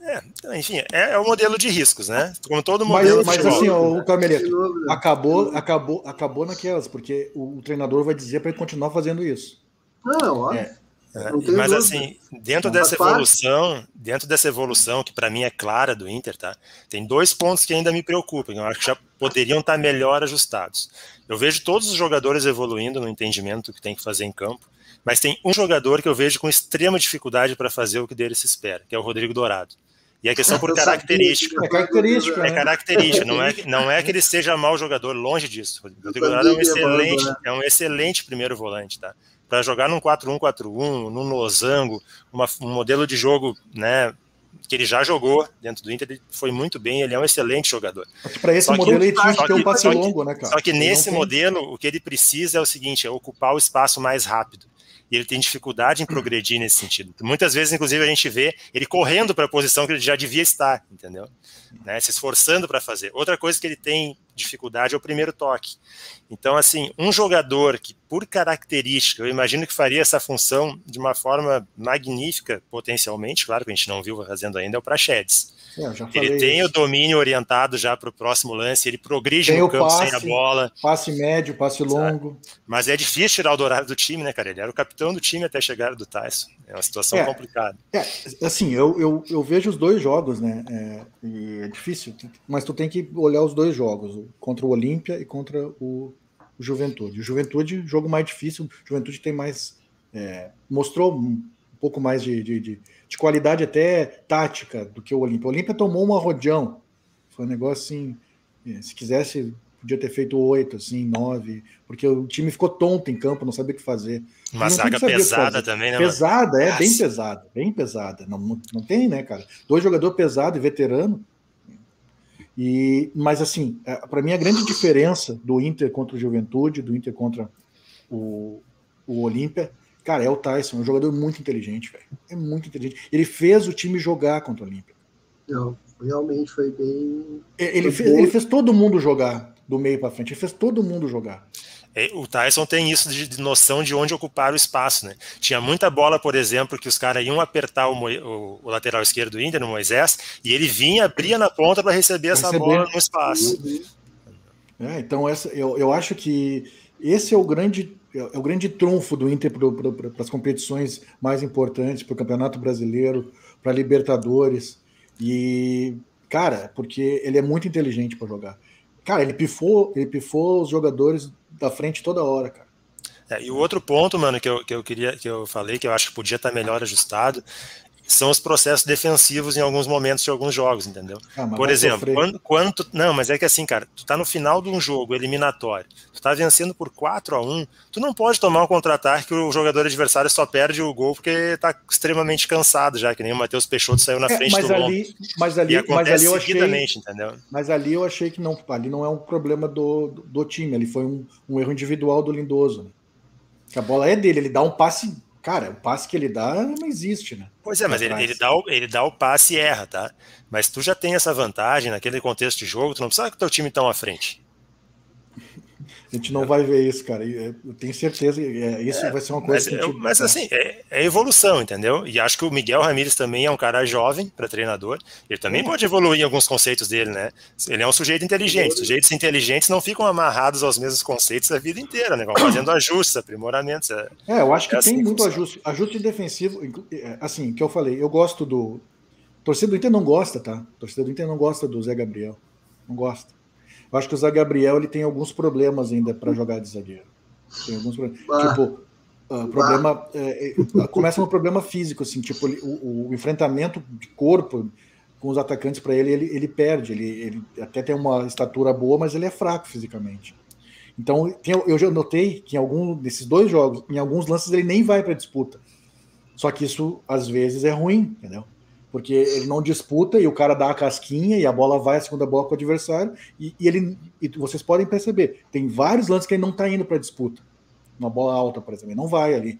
É, enfim, é, é, o modelo de riscos, né? Como todo modelo. Mas, mas assim, o Cameleto, acabou, acabou, acabou naquelas, porque o, o treinador vai dizer para ele continuar fazendo isso. Não, óbvio. É. É, mas assim, dentro dessa evolução, dentro dessa evolução que para mim é clara do Inter, tá? Tem dois pontos que ainda me preocupam, eu acho que já poderiam estar melhor ajustados. Eu vejo todos os jogadores evoluindo no entendimento que tem que fazer em campo, mas tem um jogador que eu vejo com extrema dificuldade para fazer o que dele se espera, que é o Rodrigo Dourado. E a questão por característica. É característica. É né? característica. Não é, não é que ele seja mau jogador, longe disso. O Rodrigo Dourado é um excelente, né? é um excelente primeiro volante, tá? Para jogar num 4-1-4-1, num losango, uma, um modelo de jogo, né? Que ele já jogou dentro do Inter, ele foi muito bem, ele é um excelente jogador. Para esse só modelo que, ele tinha que ter um passe longo, né, cara? Só que nesse modelo, o que ele precisa é o seguinte: é ocupar o espaço mais rápido e ele tem dificuldade em progredir nesse sentido. Muitas vezes, inclusive, a gente vê ele correndo para a posição que ele já devia estar, entendeu? Né, se esforçando para fazer. Outra coisa que ele tem dificuldade é o primeiro toque. Então, assim, um jogador que, por característica, eu imagino que faria essa função de uma forma magnífica, potencialmente, claro que a gente não viu fazendo ainda, é o Praxedes. É, ele tem isso. o domínio orientado já para o próximo lance, ele progride tem no campo passe, sem a bola. Passe médio, passe longo. Mas é difícil tirar o Dourado do time, né, cara? Ele era o capitão do time até chegar do Tyson. É uma situação é, complicada. É, assim, eu, eu, eu, vejo os dois jogos, né? É, e é difícil, mas tu tem que olhar os dois jogos, contra o Olímpia e contra o, o Juventude. O Juventude, jogo mais difícil, o Juventude tem mais. É, mostrou um pouco mais de, de, de de qualidade até tática do que o Olímpia. O Olímpia tomou uma rodeão. Foi um negócio assim. É, se quisesse, podia ter feito oito, assim, nove, porque o time ficou tonto em campo, não sabia o que fazer. Uma zaga pesada também, né? Pesada, é, Nossa. bem pesada, bem pesada. Não, não tem, né, cara? Dois jogadores pesados e veterano. E, mas assim, é, para mim a grande diferença do Inter contra o Juventude, do Inter contra o, o Olímpia, Cara, é o Tyson, é um jogador muito inteligente, velho. É muito inteligente. Ele fez o time jogar contra o Olímpia. Não, realmente foi bem. Ele, foi fez, ele fez todo mundo jogar do meio para frente. Ele fez todo mundo jogar. É, o Tyson tem isso de, de, noção de onde ocupar o espaço, né? Tinha muita bola, por exemplo, que os caras iam apertar o, o, o, lateral esquerdo do Inter, no Moisés, e ele vinha, abria na ponta para receber essa receber. bola no espaço. É, então, essa, eu, eu acho que esse é o grande é o grande trunfo do Inter para as competições mais importantes, para o Campeonato Brasileiro, para Libertadores. E, cara, porque ele é muito inteligente para jogar. Cara, ele pifou, ele pifou os jogadores da frente toda hora, cara. É, e o outro ponto, mano, que eu, que eu queria, que eu falei, que eu acho que podia estar melhor ajustado, são os processos defensivos em alguns momentos de alguns jogos, entendeu? Ah, mas Por exemplo, quando, quando tu- não, mas é que assim, cara, tu tá no final de um jogo eliminatório, tu tá vencendo por 4 a 1 tu não pode tomar um contra-ataque que o jogador adversário só perde o gol porque tá extremamente cansado já, que nem o Matheus Peixoto saiu na É, frente mas do ali, mas E ali, mas acontece ali eu achei, entendeu? mas ali eu achei que não, ali não é um problema do, do time, ali foi um, um erro individual do Lindoso. Né? Que a bola é dele, ele dá um passe, cara, o passe que ele dá não existe, né? Pois é, mas ele, ele, dá o, ele dá o passe e erra, tá? Mas tu já tem essa vantagem naquele contexto de jogo, tu não precisa que teu time tão à frente. A gente não vai ver isso, cara. é, Eu tenho certeza que é, isso vai ser uma Mas, coisa a eu- gente- mas assim, é, é evolução, entendeu? E acho que o Miguel Ramírez também é um cara jovem para treinador. Ele também pode evoluir em alguns conceitos dele, né? Ele é um sujeito inteligente. Sujeitos inteligentes não ficam amarrados aos mesmos conceitos a vida inteira, né? Vão fazendo ajustes, aprimoramentos. é- É, eu acho que É assim tem que muito ajuste. Ajuste defensivo, é, assim, que eu falei, eu gosto do. Torcida do Inter não gosta, tá? Torcida do Inter não gosta do Zé Gabriel. Não gosta. Eu acho que o Zé Gabriel ele tem alguns problemas ainda para jogar de zagueiro. Tem alguns problemas. Tipo, ah, problema. é, é, começa no problema físico, assim, tipo, o, o enfrentamento de corpo com os atacantes para ele, ele, ele perde. Ele, ele até tem uma estatura boa, mas ele é fraco fisicamente. Então, tem- eu já notei que em algum desses dois jogos, em alguns lances, ele nem vai para disputa. Só que isso, às vezes, é ruim, entendeu? Porque ele não disputa e o cara dá a casquinha e a bola vai a segunda bola com o adversário. E, e ele, e vocês podem perceber, tem vários lances que ele não está indo para disputa. Uma bola alta, por exemplo, ele não vai ali.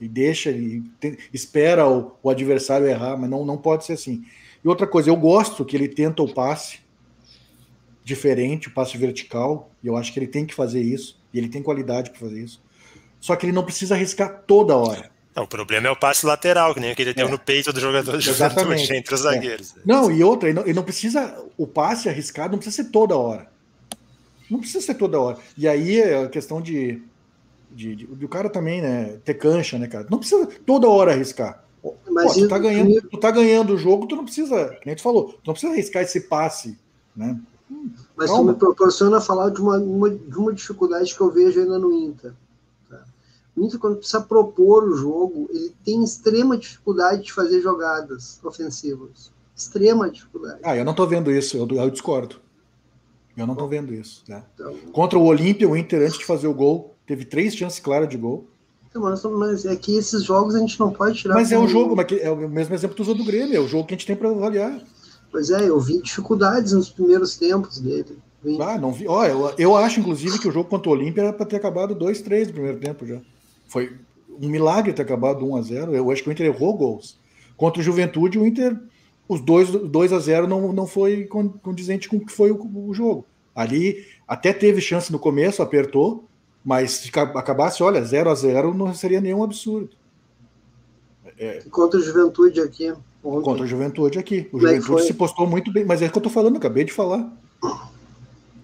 E deixa, e tem- espera o, o adversário errar, mas não, não pode ser assim. E outra coisa, eu gosto que ele tenta o passe diferente, o passe vertical, e eu acho que ele tem que fazer isso, e ele tem qualidade para fazer isso. Só que ele não precisa arriscar toda hora. Não, o problema é o passe lateral, que nem o que ele deu É. no peito do jogador de Exatamente. juventude entre os zagueiros. Não, e outra, ele não, ele não precisa. O passe arriscado não precisa ser toda hora. Não precisa ser toda hora. E aí é a questão de. de, de- do cara também, né? Ter cancha, né, cara? Não precisa toda hora arriscar. Pô, Mas tu, tá ganhando, tu tá ganhando o jogo, tu não precisa. Que nem tu falou, tu não precisa arriscar esse passe, né? Mas Calma. tu me proporciona falar de uma, uma- de uma dificuldade que eu vejo ainda no Inter. O Inter, quando precisa propor o jogo, ele tem extrema dificuldade de fazer jogadas ofensivas. Extrema dificuldade. Ah, eu não tô vendo isso, eu, eu discordo. Eu não tô vendo isso. Né? Então, Contra o Olímpia, o Inter, antes de fazer o gol, teve três chances claras de gol. mas, mas é que esses jogos a gente não pode tirar. Mas é o como- jogo, mas é o mesmo exemplo que tu usou do Grêmio, é o jogo que a gente tem para avaliar. Pois é, eu vi dificuldades nos primeiros tempos dele. Vi- Ah, não vi. Ó, eu, eu acho, inclusive, que o jogo contra o Olímpia era para ter acabado 2-3 no primeiro tempo já. Foi um milagre ter acabado 1x0. Eu acho que o Inter errou gols. Contra o Juventude, o Inter, os dois 2x0 não, não foi con- condizente com o que foi o, o jogo. Ali até teve chance no começo, apertou, mas se ca- acabasse, olha, 0x0 não seria nenhum absurdo. Contra o Juventude aqui. ontem. Contra o Juventude aqui. O Como é Juventude foi? se postou muito bem, mas é o que eu tô falando, acabei de falar.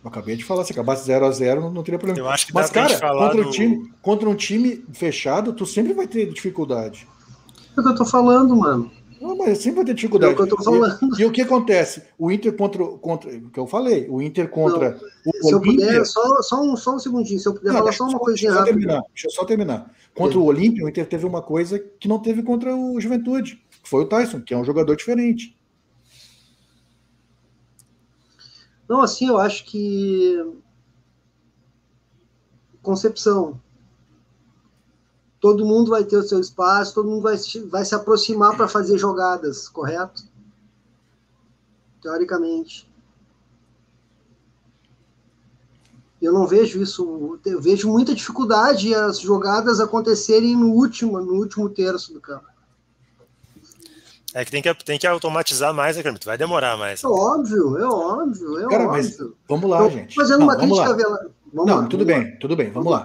Eu acabei de falar, se acabasse 0 a 0 não, não teria problema. Eu acho que Mas, cara, contra, do- um time, contra um time fechado, tu sempre vai ter dificuldade. É o que eu tô falando, mano. Não, mas sempre vai ter dificuldade. É o que eu tô falando. E, e o que acontece? O Inter contra, contra. O que eu falei, o Inter contra o Se eu puder, só, só, um, só um segundinho, se eu puder Não, falar só uma coisinha deixa eu só rápida. terminar, Deixa eu só terminar. Contra o Olímpia, o Inter teve uma coisa que não teve contra o Juventude, que foi o Tyson, que é um jogador diferente. Não, assim, eu acho que. Concepção. Todo mundo vai ter o seu espaço, todo mundo vai, se- vai se aproximar para fazer jogadas, correto? Teoricamente. Eu não vejo isso. Eu vejo muita dificuldade as jogadas acontecerem no último, no último terço do campo. É que tem que, tem que automatizar mais, né, Carmito? Vai demorar mais. É óbvio, é óbvio, é Cara, mas óbvio. vamos lá, Tô gente. fazendo Não, uma vamos crítica lá. vela- Vamos Não, lá, tudo vamos bem, tudo bem, vamos lá.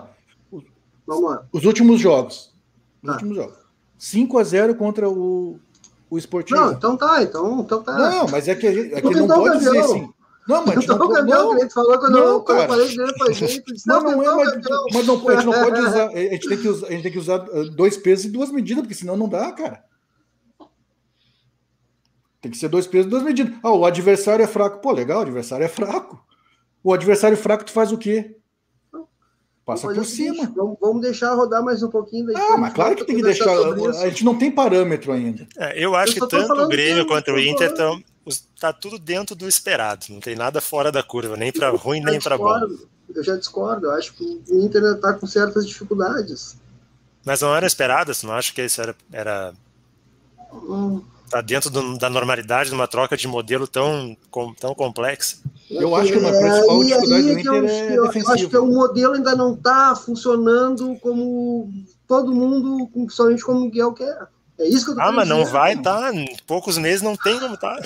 lá, Vamos lá. Os últimos jogos. Os Tá. últimos jogos. 5 a 0 contra o, o Esportivo. Não, então tá, então, então tá. Não, mas é que, a gente- é que não pode dizer campeão. assim. Não, mas a gente Então não, o pode- campeão não, que falou quando, não, eu, quando eu cara. falei dinheiro pra gente. Disse, Não, não, não é, mas, mas não, a gente não pode usar. A gente tem que usar, a gente tem que usar uh, dois pesos e duas medidas, porque senão não dá, cara. Tem que ser dois pesos e duas medidas. Ah, o adversário é fraco. Pô, legal, o adversário é fraco. O adversário fraco, tu faz o quê? Passa por cima. Vamos, vamos deixar rodar mais um pouquinho. daí Ah, a mas claro que tem que deixar. A gente não tem parâmetro ainda. É, eu acho Eu que tanto o Grêmio quanto o Inter estão. Tá tudo dentro do esperado. Não tem nada fora da curva, nem para ruim, nem para bom. discordo, Eu já discordo. Eu acho que o Inter está com certas dificuldades. Mas não era esperado, você não acha que isso era, era Hum, tá dentro do- da normalidade de uma troca de modelo tão, com- tão complexa? Eu acho que a é principal aí- dificuldade aí do eu, Inter é eu acho que o modelo ainda não está funcionando como todo mundo, principalmente como o Miguel quer. É isso que eu tô Ah, mas não dizer. vai tá, em poucos meses não tem como tá.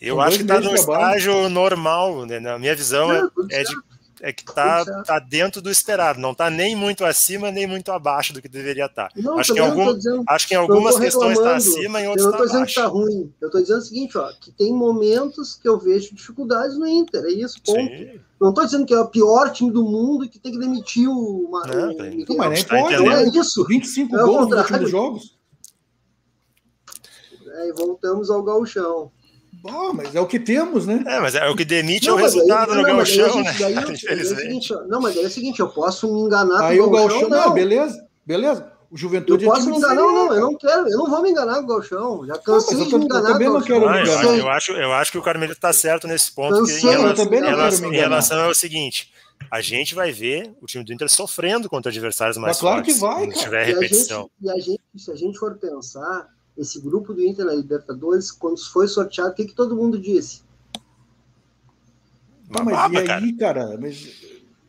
Eu São acho que tá de trabalho. estágio normal, né? Na minha visão é, é, de. É que tá, tá dentro do esperado, não tá nem muito acima, nem muito abaixo do que deveria estar. Não, Acho que, algum, dizendo- acho que em não algumas questões está acima, em Eu outras não estou está dizendo que abaixo. está ruim. Eu estou dizendo o seguinte, ó, que tem momentos que eu vejo dificuldades no Inter. É isso, ponto. Sim, Não estou dizendo que é o pior time do mundo e que tem que demitir o, Ma- Não, o tem- Miguel. Não, mas nem Tá pode, Não né? é isso. 25 É o gols nos últimos jogos. É, e voltamos ao gauchão. Ah, mas é o que temos, né? É, mas é o que demite é Não, o mas aí- resultado no não, gauchão, né? eu- é o Infelizmente. seguinte, não, mas é o seguinte, eu posso me enganar Aí com o Galchão, não, não. beleza, beleza. O Eu Juventude posso time me enganar, inferior, não, eu não quero, eu não vou me enganar com o Galchão. Já cansei eu de me eu enganar também o não quero Galchão. Me eu, enganar. eu acho, eu acho que o Carmelito está certo nesse ponto. Eu que em eu relação, também não em quero em relação ao seguinte, a gente vai ver o time do Inter sofrendo contra adversários mais Mas claro fortes. que vai, cara. tiver E a, repetição. gente, e a gente, se a gente for pensar, esse grupo do Inter na Libertadores, quando foi sorteado, o que, que todo mundo disse? Uma mas baba, e cara. aí, cara? Mas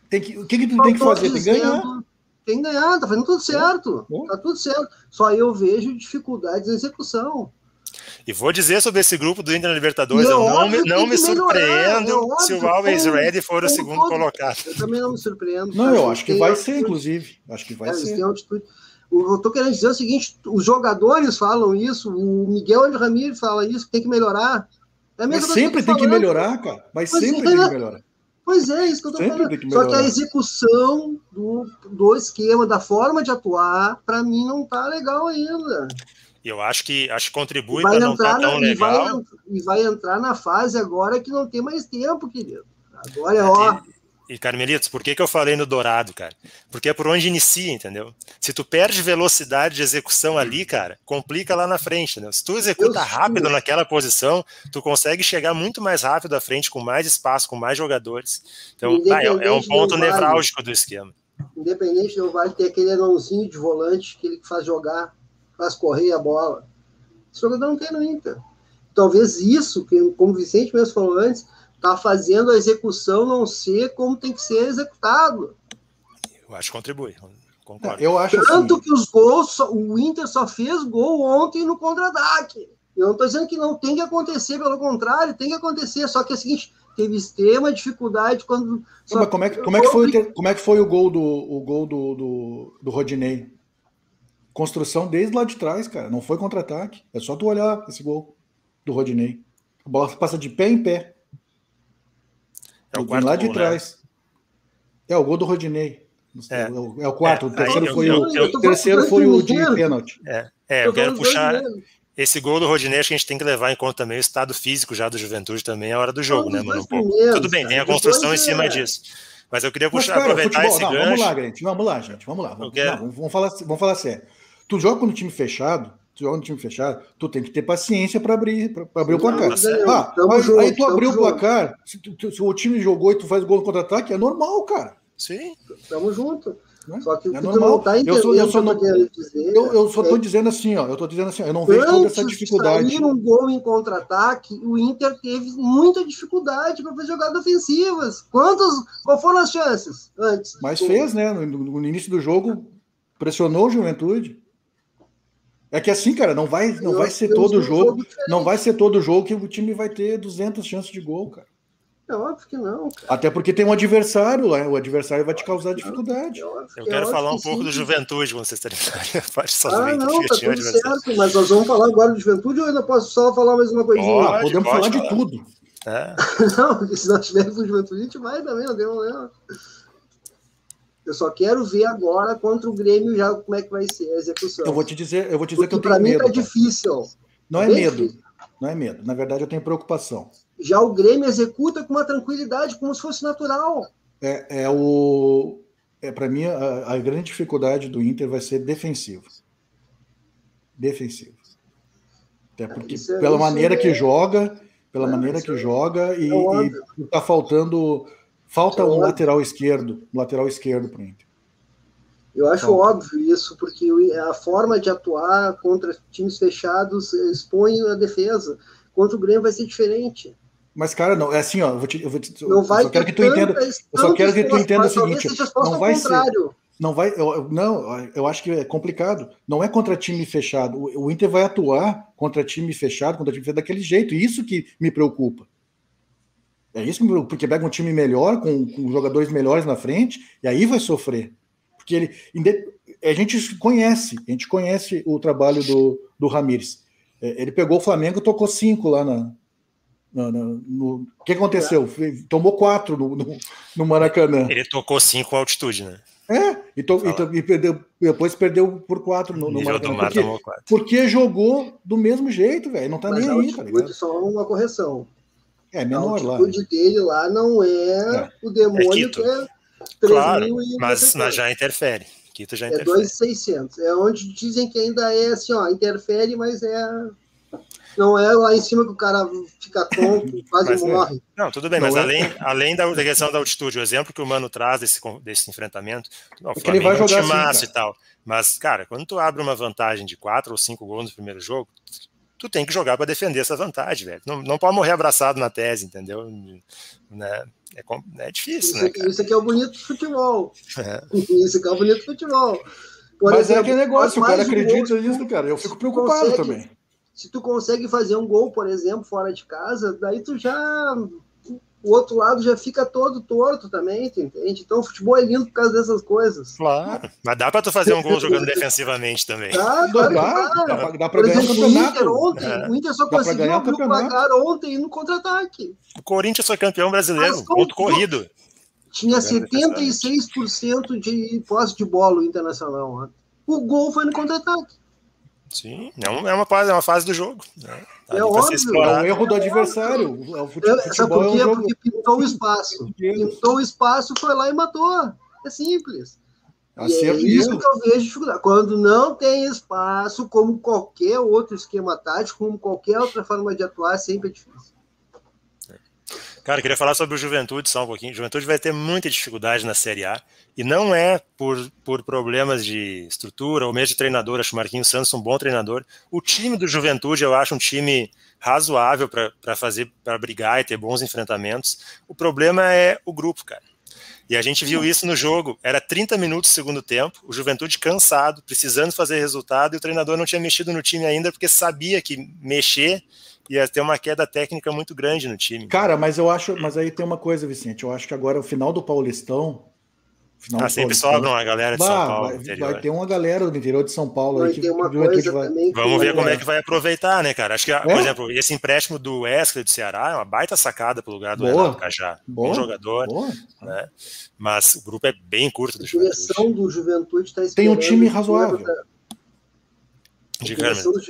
tem que, o que, que tu tem que fazer? Tem que ganhar. dizendo- Tem que ganhar, tá fazendo tudo certo. Bom. Tá tudo certo. Só eu vejo dificuldades na execução. E vou dizer sobre esse grupo do Inter na Libertadores, E é eu não me, não me surpreendo é óbvio, se o Always como- Ready for o segundo todo. colocado. Eu também não me surpreendo. Não, Acho eu acho que vai ser, inclusive. Acho que vai É, eles ser. Eu tô querendo dizer o seguinte: os jogadores falam isso, o Miguel Angel Ramírez fala isso, que tem que melhorar. É Mas sempre tem que melhorar, cara. Mas Mas sempre é. tem que melhorar. Pois é, isso que eu Sempre falando. tem que Só que a execução do, do esquema, da forma de atuar, para mim não tá legal ainda. E eu acho que acho que contribui para não estar entrar tão na, e, vai, legal. e vai entrar na fase agora que não tem mais tempo, querido. Agora é ó. E Carmelitos, por que, que eu falei no Dourado, cara? Porque é por onde inicia, entendeu? Se tu perde velocidade de execução ali, cara, complica lá na frente, né? Se tu executa rápido naquela posição, tu consegue chegar muito mais rápido à frente, com mais espaço, com mais jogadores. Então, ah, é, é um ponto vale. nevrálgico do esquema. Independente do Vale ter aquele anãozinho de volante que ele faz jogar, faz correr a bola. Esse jogador não tem no Inter. Talvez isso, que, como o Vicente mesmo falou antes, está fazendo a execução não ser como tem que ser executado. Eu acho que contribui. Concordo. Eu acho Tanto assim. que os gols, o Inter só fez gol ontem no contra-ataque. Eu não estou dizendo que não tem que acontecer, pelo contrário, tem que acontecer. Só que é o seguinte, teve extrema dificuldade quando. Mas como é, que, como, é que foi, o como é que foi o gol do, o gol do, do, do Rodinei? Construção desde lá de trás, cara. Não foi contra-ataque. É só tu olhar esse gol do Rodinei. A bola passa de pé em pé. É o quarto lá de gol, né? trás. É o gol do Rodinei. É. É, o, é o quarto. É, o terceiro aí eu- foi, eu- o, eu- o eu tô terceiro foi o de pênalti. É, é eu quero puxar. Esse gol do Rodinei, acho que a gente tem que levar em conta também o estado físico já do Juventude também, a hora do jogo, Não, né, mano? Um Tudo bem, tem a construção em é- cima disso. Mas eu queria Mas, puxar, cara, aproveitar futebol, esse não, gancho. vamos lá, gente. Vamos lá, gente. Vamos lá. Vamos, não, vamos, vamos falar, vamos falar sério. Tu joga no time fechado, tu joga no time fechado, tu tem que ter paciência para abrir, pra, pra abrir o placar. tá certo. Ah, aí, junto, aí tu abriu o placar, se, tu- tu- se o time jogou e tu faz gol no contra-ataque, é normal, cara. Sim. Tamo junto. Né? Só que o É que normal. não tá Eu entendendo sou- eu querendo dizer. Eu, eu só tô é dizendo assim, ó. Eu tô dizendo assim, ó, eu não vejo toda essa Antes de dificuldade. sair um gol em contra-ataque, o Inter teve muita dificuldade para fazer jogadas ofensivas. Quantas? Qual foram as chances antes? Mas fez, né? No, no- no início do jogo, pressionou o Juventude. É que assim, cara, não vai, não Eu- vai ser todo jogo, diferente. não vai ser todo jogo que o time vai ter 200 chances de gol, cara. É óbvio que não. Cara. Até porque tem um adversário lá, o adversário vai te causar dificuldade. É óbvio Eu que- é quero óbvio falar um que pouco sim. do Juventude, quando vocês a parte só Ah, não, tá tudo certo, mas nós vamos falar agora do Juventude ou ainda posso só falar mais uma coisinha? Pode, Ah, podemos pode falar de falar. tudo. É. Não, porque se nós tivermos o Juventude, a gente vai também, não tem problema. Eu só quero ver agora contra o Grêmio já como é que vai ser a execução. Eu vou te dizer, eu vou te dizer que eu tenho mim medo. tá cara. difícil. Não é bem medo, difícil. não é medo. Na verdade, eu tenho preocupação. Já o Grêmio executa com uma tranquilidade, como se fosse natural. É, é o. É, para mim, a, a, grande dificuldade do Inter vai ser defensivo. Defensivo. Até porque, é, pela maneira que joga, pela maneira que joga, e, e tá faltando. Falta um lateral esquerdo, um lateral esquerdo para o Inter. Eu acho então, óbvio isso, porque a forma de atuar contra times fechados expõe a defesa. Contra o Grêmio vai ser diferente. Mas, cara, não, é assim, ó, eu vou te, eu vou te, não vai eu só quero que tu entenda. Eu só quero que tu entenda o seguinte: não vai ser. Não vai, eu, não, eu acho que é complicado. Não é contra time fechado. O, o Inter vai atuar contra time fechado, contra time fechado daquele jeito. Isso que me preocupa. É isso que me preocupa, porque pega um time melhor, com, com jogadores melhores na frente, e aí vai sofrer. Porque ele. A gente conhece, a gente conhece o trabalho do, do Ramires. É, ele pegou o Flamengo e tocou cinco lá na, no, no, no, o que aconteceu? Tomou quatro no, no, no, Maracanã. Ele tocou cinco altitude, né? É, e, to, e, to, e perdeu, depois perdeu por quatro no, no Maracanã. Porque, porque, jogou do mesmo jeito, velho. Não tá Mas nem aí, tá ligado? só uma correção. É menor a altitude lá. dele lá não é, é. o demônio é que é 3 claro, mil e mas, mas já interfere. Quito já interfere. É 2,600. É onde dizem que ainda é assim, ó, interfere, mas é não é lá em cima que o cara fica tonto, quase mas, morre. Não, tudo bem, não mas é. além, além da questão da altitude, o exemplo que o Mano traz desse, desse enfrentamento, não, é ele vai jogar é um assim, e tal. Mas, cara, quando tu abre uma vantagem de quatro ou cinco gols no primeiro jogo, tu tem que jogar para defender essa vantagem, velho. Não, não pode morrer abraçado na tese, entendeu? Né? É, é difícil, isso, né? Cara? Isso aqui é o bonito do futebol. É. Isso aqui é o bonito do futebol. Por Mas é exemplo, é aquele negócio, o cara acredita nisso, cara. Eu fico preocupado consegue, também se tu consegue fazer um gol, por exemplo, fora de casa, daí tu já o outro lado já fica todo torto também, tu entende? Então o futebol é lindo por causa dessas coisas. Claro, mas dá para tu fazer um gol jogando defensivamente também. Dá, dá, dá, dá, dá para ganhar exemplo, o Inter ontem, é. o Inter só conseguiu abrir o placar ontem no contra-ataque. O Corinthians foi campeão brasileiro, ponto corrido. Tinha 76% de posse de bola o Internacional. O gol foi no contra-ataque. Sim, é uma, é uma, fase, é uma fase do jogo. Né? Tá é óbvio, é o erro do adversário. O futebol, é, sabe por quê? É um Porque pintou o espaço. Pintou o espaço, foi lá e matou. É simples. E é isso que eu vejo dificuldade. Quando não tem espaço, como qualquer outro esquema tático, como qualquer outra forma de atuar, sempre é difícil. Cara, queria falar sobre o Juventude só um pouquinho. Juventude vai ter muita dificuldade na Série A. E não é por, por problemas de estrutura ou mesmo de treinador. Acho o Marquinhos Santos um bom treinador. O time do Juventude eu acho um time razoável para fazer, para brigar e ter bons enfrentamentos. O problema é o grupo, cara. E a gente viu isso no jogo. Era 30 minutos do segundo tempo, o Juventude cansado, precisando fazer resultado, e o treinador não tinha mexido no time ainda, porque sabia que mexer ia ter uma queda técnica muito grande no time. Cara, mas eu acho, mas aí tem uma coisa, Vicente, eu acho que agora o final do Paulistão Final ah, sempre sobra uma galera de bah, São Paulo. Vai, vai, ter uma galera do interior de São Paulo vai aí que, uma coisa vai... Vamos ver como é que vai aproveitar, né, cara? Acho que, é? por exemplo, esse empréstimo do Wesley do Ceará é uma baita sacada pro lugar do Boa. Renato Cajá. Boa. Bom jogador. Boa. Né? Mas o grupo é bem curto do Juventude. A direção do Juventude está Tem um time razoável. Da... A, direção do...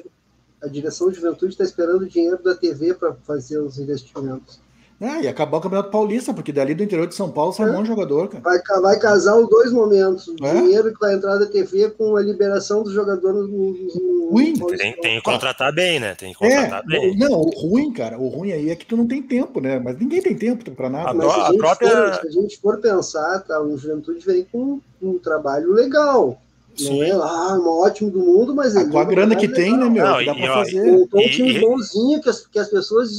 a direção do Juventude está esperando o dinheiro da TV para fazer os investimentos. É, e acabar o Campeonato Paulista, porque dali do interior de São Paulo sai é. um bom jogador, cara. Vai, vai casar os dois momentos. O é. dinheiro que vai entrar da TV com a liberação dos jogadores no, no ruim. Tem, tem, que contratar bem, né? Tem que é, contratar é. bem. Não, o ruim, cara, o ruim aí é que tu não tem tempo, né? Mas ninguém tem tempo para nada. Mas se a, a própria... for, se a gente for pensar, tá, o Juventude vem com um trabalho legal. Sim. Não é ah, o ótimo do mundo, mas ah, com a grana que tem, né, meu? Não, dá para fazer. Montou um time bonzinho que as, que as pessoas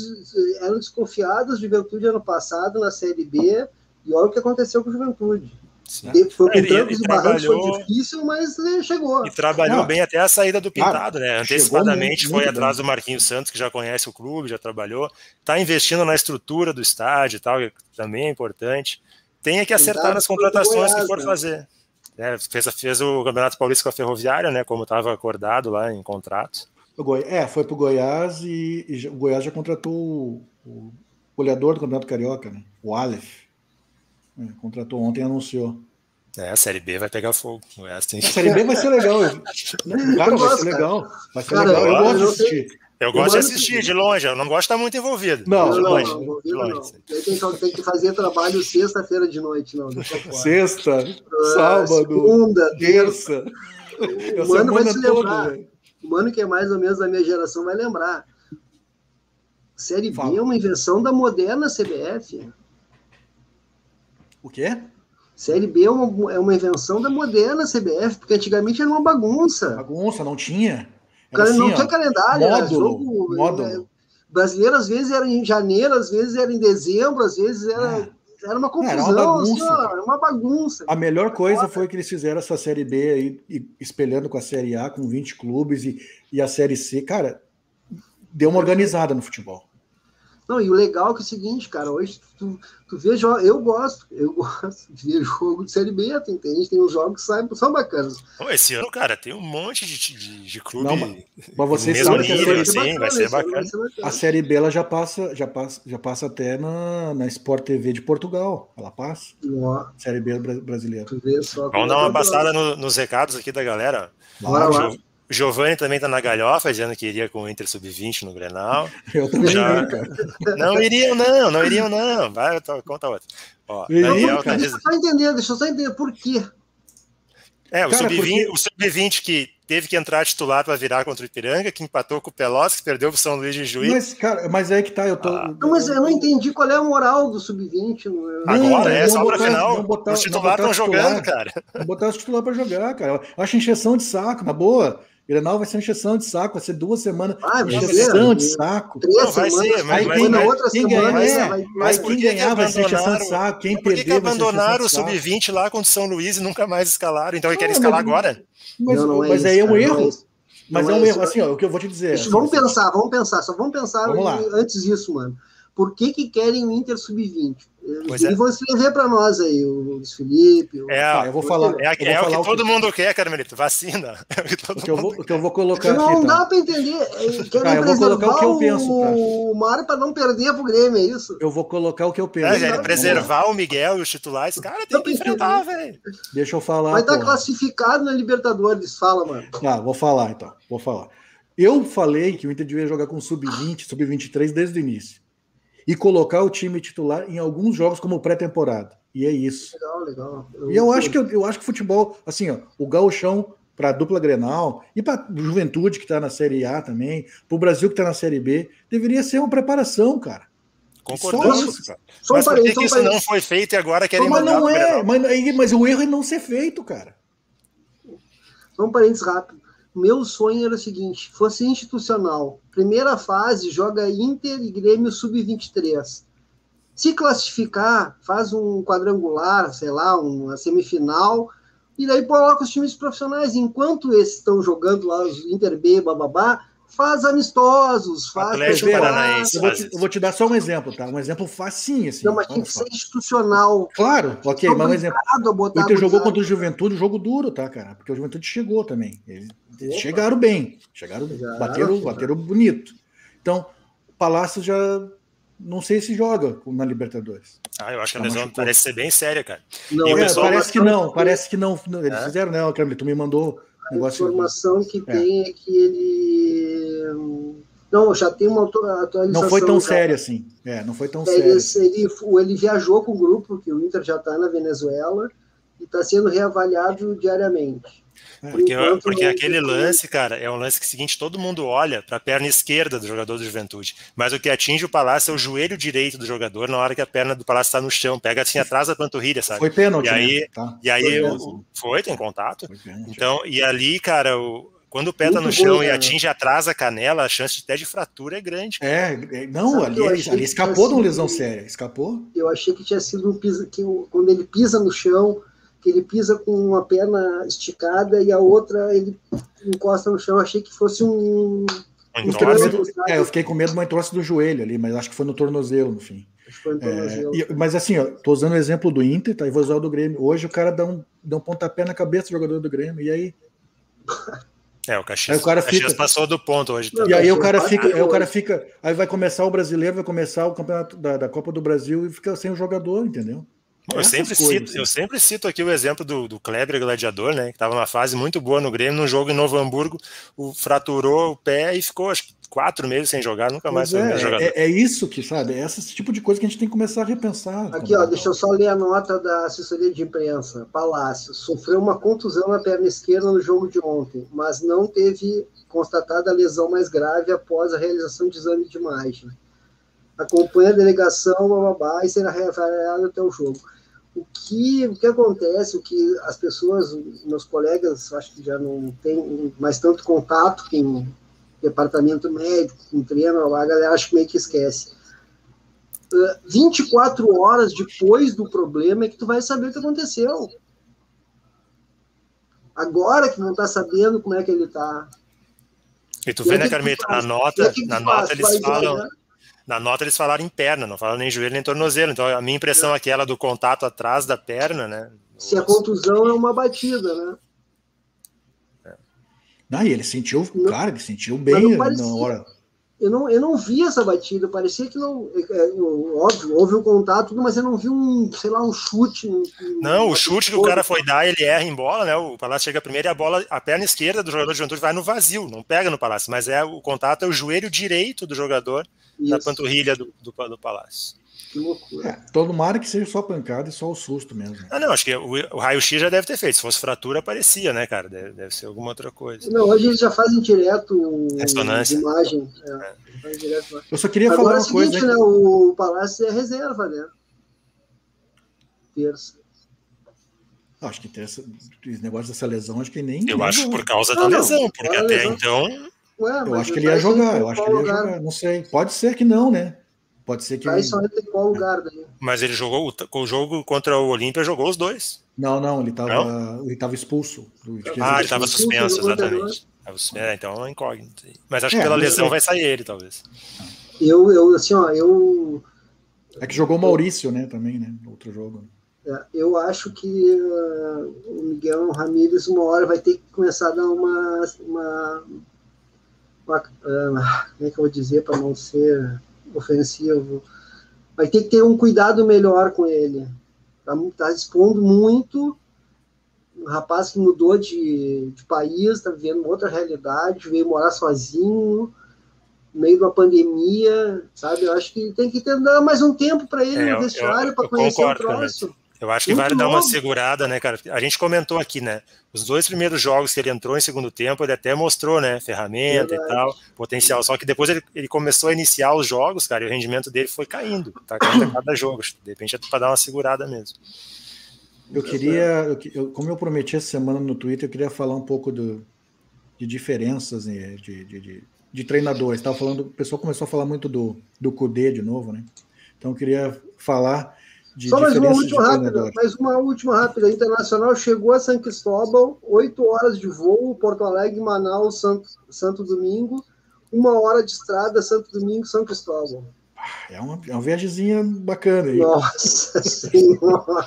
eram desconfiadas de Juventude ano passado na Série B, e olha o que aconteceu com a Juventude. Sim. Foi com trancos e barrancos, foi difícil, mas né, chegou. E trabalhou ah, bem até a saída do Pintado, né? Antecipadamente muito, foi muito atrás bem. do Marquinhos Santos, que já conhece o clube, já trabalhou. Está investindo na estrutura do estádio e tal, que também é importante. Tem que acertar nas contratações Goiás, que for né? fazer. É, fez, fez o Campeonato Paulista com a Ferroviária, né? Como estava acordado lá em contrato. É, foi para o Goiás e, e, o Goiás já contratou o, goleador do Campeonato Carioca, né? O Aleph. É, contratou ontem e anunciou. É, a Série B vai pegar fogo. Tem... A Série B vai ser legal. Cara, vai ser legal. Vai ser cara, legal. Eu, eu gosto de assistir. Eu gosto de assistir que... de longe, eu não gosto de estar muito envolvido. Não, de longe. Não, não, de longe. Não. Tem, tem, que fazer trabalho sexta-feira de noite, não. Sexta, uh, sábado, segunda, terça. O mano vai se lembrar. o mano que é mais ou menos da minha geração vai lembrar. Série Fala. B é uma invenção da moderna CBF. O quê? Série B é uma, é uma invenção da moderna CBF, porque antigamente era uma bagunça. Bagunça, não tinha. Era assim, não tinha calendário, módulo, era jogo. Módulo. É, brasileiro às vezes era em janeiro, às vezes era em dezembro, às vezes era. É. Era uma confusão, era uma bagunça. Assim, ó, uma bagunça. A melhor coisa foi que eles fizeram essa Série B aí, espelhando com a Série A, com 20 clubes, e, e a Série C. Cara, deu uma organizada no futebol. Não, e o legal é que é o seguinte, cara, hoje tu, tu vê jogos, eu gosto, eu gosto de ver jogo de Série B, tem, tem, tem uns jogos que saem, são bacanas. Esse ano, cara, tem um monte de, de, de clube. Não, mas, mas vocês sabem que nível, assim, bacana, vai ser bacana. Vai ser bacana. A Série B ela já passa, já passa, já passa até na, na Sport TV de Portugal. Ela passa. Série B brasileira. Vamos dar uma é passada no, nos recados aqui da galera. Bora lá. O Giovanni também tá na galhofa, dizendo que iria com o Inter Sub-20 no Grenal. Eu também Já... Não iriam, não, não iriam, não. Vai, conta outra. Ó, Daniel, deixa eu só entender, deixa eu só entender por quê. É, o Sub-20 porque... que teve que entrar titular para virar contra o Ipiranga, que empatou com o Pelotas, que perdeu o São Luís de Juiz. Mas, cara, mas é que tá, eu tô. Ah. Não, mas eu não entendi qual é a moral do Sub-20. Agora, é só para final. Botar, os titulares estão jogando, cara. Vou botar os titulares para jogar, cara. Eu acho encheção de saco, na boa. Grenal vai ser encheção de saco, vai ser duas semanas. Ah, encheção de saco. Três não, vai semanas, ser, mas, mas, na outra quem semana. Ganhar, é, vai, mas quem ganhar vai ser encheção de saco. Quem por que, que abandonaram o sub-20 lá contra o São Luís e nunca mais escalaram? Então, ele quer escalar agora? Mas, não, não é mas aí é um erro. Mas é um erro, assim, ó, o que eu vou te dizer. Vamos pensar, vamos pensar, só vamos pensar antes disso, mano. Por que, que querem o Inter sub-20? Pois e é. vão escrever para nós aí, o Luiz Felipe. O... É, ah, eu vou falar. É, é o que todo que... mundo quer, Carmelito, vacina. É o que, o que, eu, vou, o que eu vou colocar não aqui. Não tá? dá para entender. Tá, eu vou colocar o que eu penso. O Mário para não perder pro Grêmio, é isso? Eu vou colocar o que eu penso. É, preservar o Miguel e os titulares, cara, tem que enfrentar, velho. Deixa eu falar. Vai estar tá classificado na Libertadores, fala, mano. Ah, vou falar então, vou falar. Eu falei que o Inter devia jogar com sub-20, sub-23 desde o início e colocar o time titular em alguns jogos como pré-temporada. E é isso. Legal, legal. Eu, e eu acho que eu, acho que o futebol, assim, ó, o gauchão para a dupla Grenal e para Juventude que está na Série A também, para o Brasil que está na Série B, deveria ser uma preparação, cara. Concordamos, cara. Mas por que, que isso não foi feito e agora querem mas não é, mas, mas o erro é não ser feito, cara. Só um parênteses rápido meu sonho era o seguinte: fosse institucional. Primeira fase, joga Inter e Grêmio Sub-23. Se classificar, faz um quadrangular, sei lá, uma semifinal, e daí coloca os times profissionais. Enquanto esses estão jogando lá, os Inter B, bababá, faz amistosos, faz. Atlético Paranaense. Eu, vou te, eu vou te dar só um exemplo, tá? Um exemplo facinho, assim. Não, mas tem que ser institucional. Claro, ok, mas um exemplo. O Inter jogou contra o Juventude, jogo duro, tá, cara? Porque o Juventude chegou também. Eles chegaram bem, chegaram, chegaram bateram, bateram bonito. Então, o Palácio já não sei se joga na Libertadores. Ah, eu acho que a tá lesão parece ser bem séria, cara. Não, é, parece que não, parece que não. Eles é? fizeram, né, Camilo? Tu me mandou a informação que é. tem é que ele. Não, já tem uma atualização. Não foi tão sério assim. É, não foi tão ele, sério. Ele, ele viajou com o grupo, que o Inter já está na Venezuela, e está sendo reavaliado diariamente. Porque, porque aquele lance, cara, é um lance que seguinte, todo mundo olha para a perna esquerda do jogador do Juventude, mas o que atinge o Palácio é o joelho direito do jogador na hora que a perna do Palácio está no chão, pega assim atrás da panturrilha, sabe? Foi pênalti. E aí, né? tá. e aí foi, o, foi, tem contato. então, e ali, cara, o, quando o pé tá no chão e atinge atrás da canela, a chance até de fratura é grande. É, é não, ali, ali escapou de uma lesão séria. Escapou? Eu achei que tinha sido um piso, que quando ele pisa no chão, que ele pisa com uma perna esticada e a outra ele encosta no chão. Achei que fosse um. um é, eu fiquei com medo de uma entorse do joelho ali, mas acho que foi no tornozelo, no fim. É, e, mas assim, ó, tô usando o exemplo do Inter, tá? E vou usar o do Grêmio. Hoje o cara dá um, dá um pontapé na cabeça do jogador do Grêmio, e aí. É, o Caxias, aí o cara Caxias fica, passou do ponto hoje. Tá? E aí o cara fica, aí o cara fica, aí vai começar o brasileiro, vai começar o campeonato da, da Copa do Brasil e fica sem o jogador, entendeu? Eu sempre, cito, eu sempre cito aqui o exemplo do, do Kleber Gladiador, né? Que estava numa fase muito boa no Grêmio, num jogo em Novo Hamburgo, o, fraturou o pé e ficou acho, quatro meses sem jogar, nunca mais Pois foi é, jogador. é, é isso que, sabe? É esse tipo de coisa que a gente tem que começar a repensar. Aqui, ó, deixa eu só ler a nota da assessoria de imprensa. Palácio sofreu uma contusão na perna esquerda no jogo de ontem, mas não teve constatada a lesão mais grave após a realização de exame de imagem. Acompanha a delegação, bababá, e será reavaliado até o jogo. O que, o que acontece, o que as pessoas, meus colegas, acho que já não tem mais tanto contato com departamento médico, com treino, a galera acho que meio que esquece. Uh, 24 horas depois do problema é que tu vai saber o que aconteceu. Agora que não tá sabendo como é que ele tá. E tu vê, né, que Carmita, na faz? Nota, que tu na faz? nota eles Vai falam, jogar? na nota eles falaram em perna, não falaram nem joelho nem tornozelo. Então a minha impressão é aquela do contato atrás da perna, né? Se a contusão é uma batida, né? Não, e ele sentiu, Não- cara, ele sentiu bem não parecia. na hora. Eu não, eu não vi essa batida, parecia que não. é, é, óbvio, houve um contato, tudo, mas eu não vi um, sei lá, um chute. um- Não, uma o chute que o cara foi dar, ele erra em bola, né? O Palácio chega primeiro e a bola, a perna esquerda do jogador de juventude vai no vazio, não pega no Palácio, mas é o contato é o joelho direito do jogador na Isso, panturrilha do, do, do Palácio. Que loucura. É, todo mar que seja só pancada e só o susto mesmo. Ah, não, acho que o, o raio-x já deve ter feito. Se fosse fratura, parecia, né, cara? Deve, deve ser alguma outra coisa. Não, hoje eles já fazem direto Ressonância. imagem. É, fazem direto. Eu só queria Agora falar é o uma coisa. seguinte, né? O Palácio é reserva, né? Terça. Acho que tem esse negócio dessa lesão, acho que nem. Eu nem acho jogou. por causa Não, da não, lesão, porque até lesão- então. Ué, Eu acho que ele ia jogar, eu acho que ele ia jogar. Não sei. Pode ser que não, né? Pode ser que. Entra em qual lugar daí? Mas ele jogou o, o jogo contra o Olímpia, jogou os dois. Não, não, ele estava ele tava expulso. do- que Ah, ele ele estava suspenso, exatamente. Sus- É, então é incógnito. Mas acho É, que pela lesão sei. vai sair ele, talvez. Eu, eu, assim, ó, eu, É que jogou o Maurício, né? Também, né? no Outro jogo. é, eu acho que uh, o Miguel Ramírez uma hora vai ter que começar a dar uma, uma, uma, ah, como é que eu vou dizer para não ser ofensivo, vai ter que ter um cuidado melhor com ele. Tá, tá expondo muito. Um rapaz que mudou de, de país, está vivendo outra realidade, veio morar sozinho, no meio de uma pandemia, sabe? Eu acho que tem que ter, dar mais um tempo para ele É, no vestiário para conhecer o Carmen. troço. Eu acho que Muito vale dar uma novo. segurada, né, cara? A gente comentou aqui, né? Os dois primeiros jogos que ele entrou em segundo tempo, ele até mostrou, né? Ferramenta Verdade. e tal, potencial. Só que depois ele, ele começou a iniciar os jogos, cara, e o rendimento dele foi caindo. Tá caindo a cada jogo. De repente é pra dar uma segurada mesmo. Eu queria, eu que- eu- como eu prometi essa semana no Twitter, eu queria falar um pouco do, de diferenças né, de, de, de, de treinadores. Tava falando, o pessoal começou a falar muito do, do Kudê de novo, né? Então eu queria falar de Só mais uma última rápida, mais uma última rápida. Internacional chegou a São Cristóbal, oito horas de voo, Porto Alegre, Manaus, Santo, Santo Domingo, uma hora de estrada, Santo Domingo, São Cristóbal. É uma, é uma viagemzinha bacana. aí. Nossa Senhora!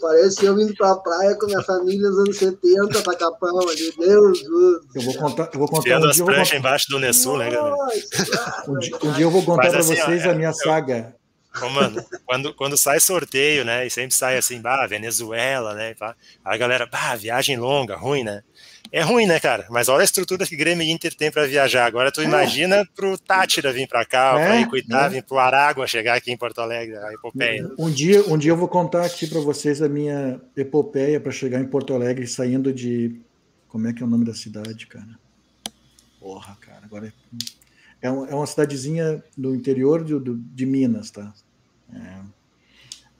Parece eu indo pra praia com minha família nos anos 70, pra Capão ali. Deus do Eu vou contar, eu vou contar Tendo um as dia, eu vou pranchas contar, embaixo do Nessul, né, galera? Um dia, um dia eu vou contar Mas para assim, ó, vocês é- a minha eu- saga. Ô, mano, quando, quando sai sorteio, né? E sempre sai assim, bah, Venezuela, né? pá, a galera, bah, viagem longa, ruim, né? É ruim, né, cara? Mas olha a estrutura que Grêmio e Inter tem para viajar. Agora tu imagina pro Tátira vir para cá, É, para Icuitá, é. vir pro Aragua chegar aqui em Porto Alegre, a epopeia. Um dia, um dia eu vou contar aqui para vocês a minha epopeia para chegar em Porto Alegre saindo de. Como é que é o nome da cidade, cara? Porra, cara, agora. É, é, é uma cidadezinha do interior de, de Minas, tá? É.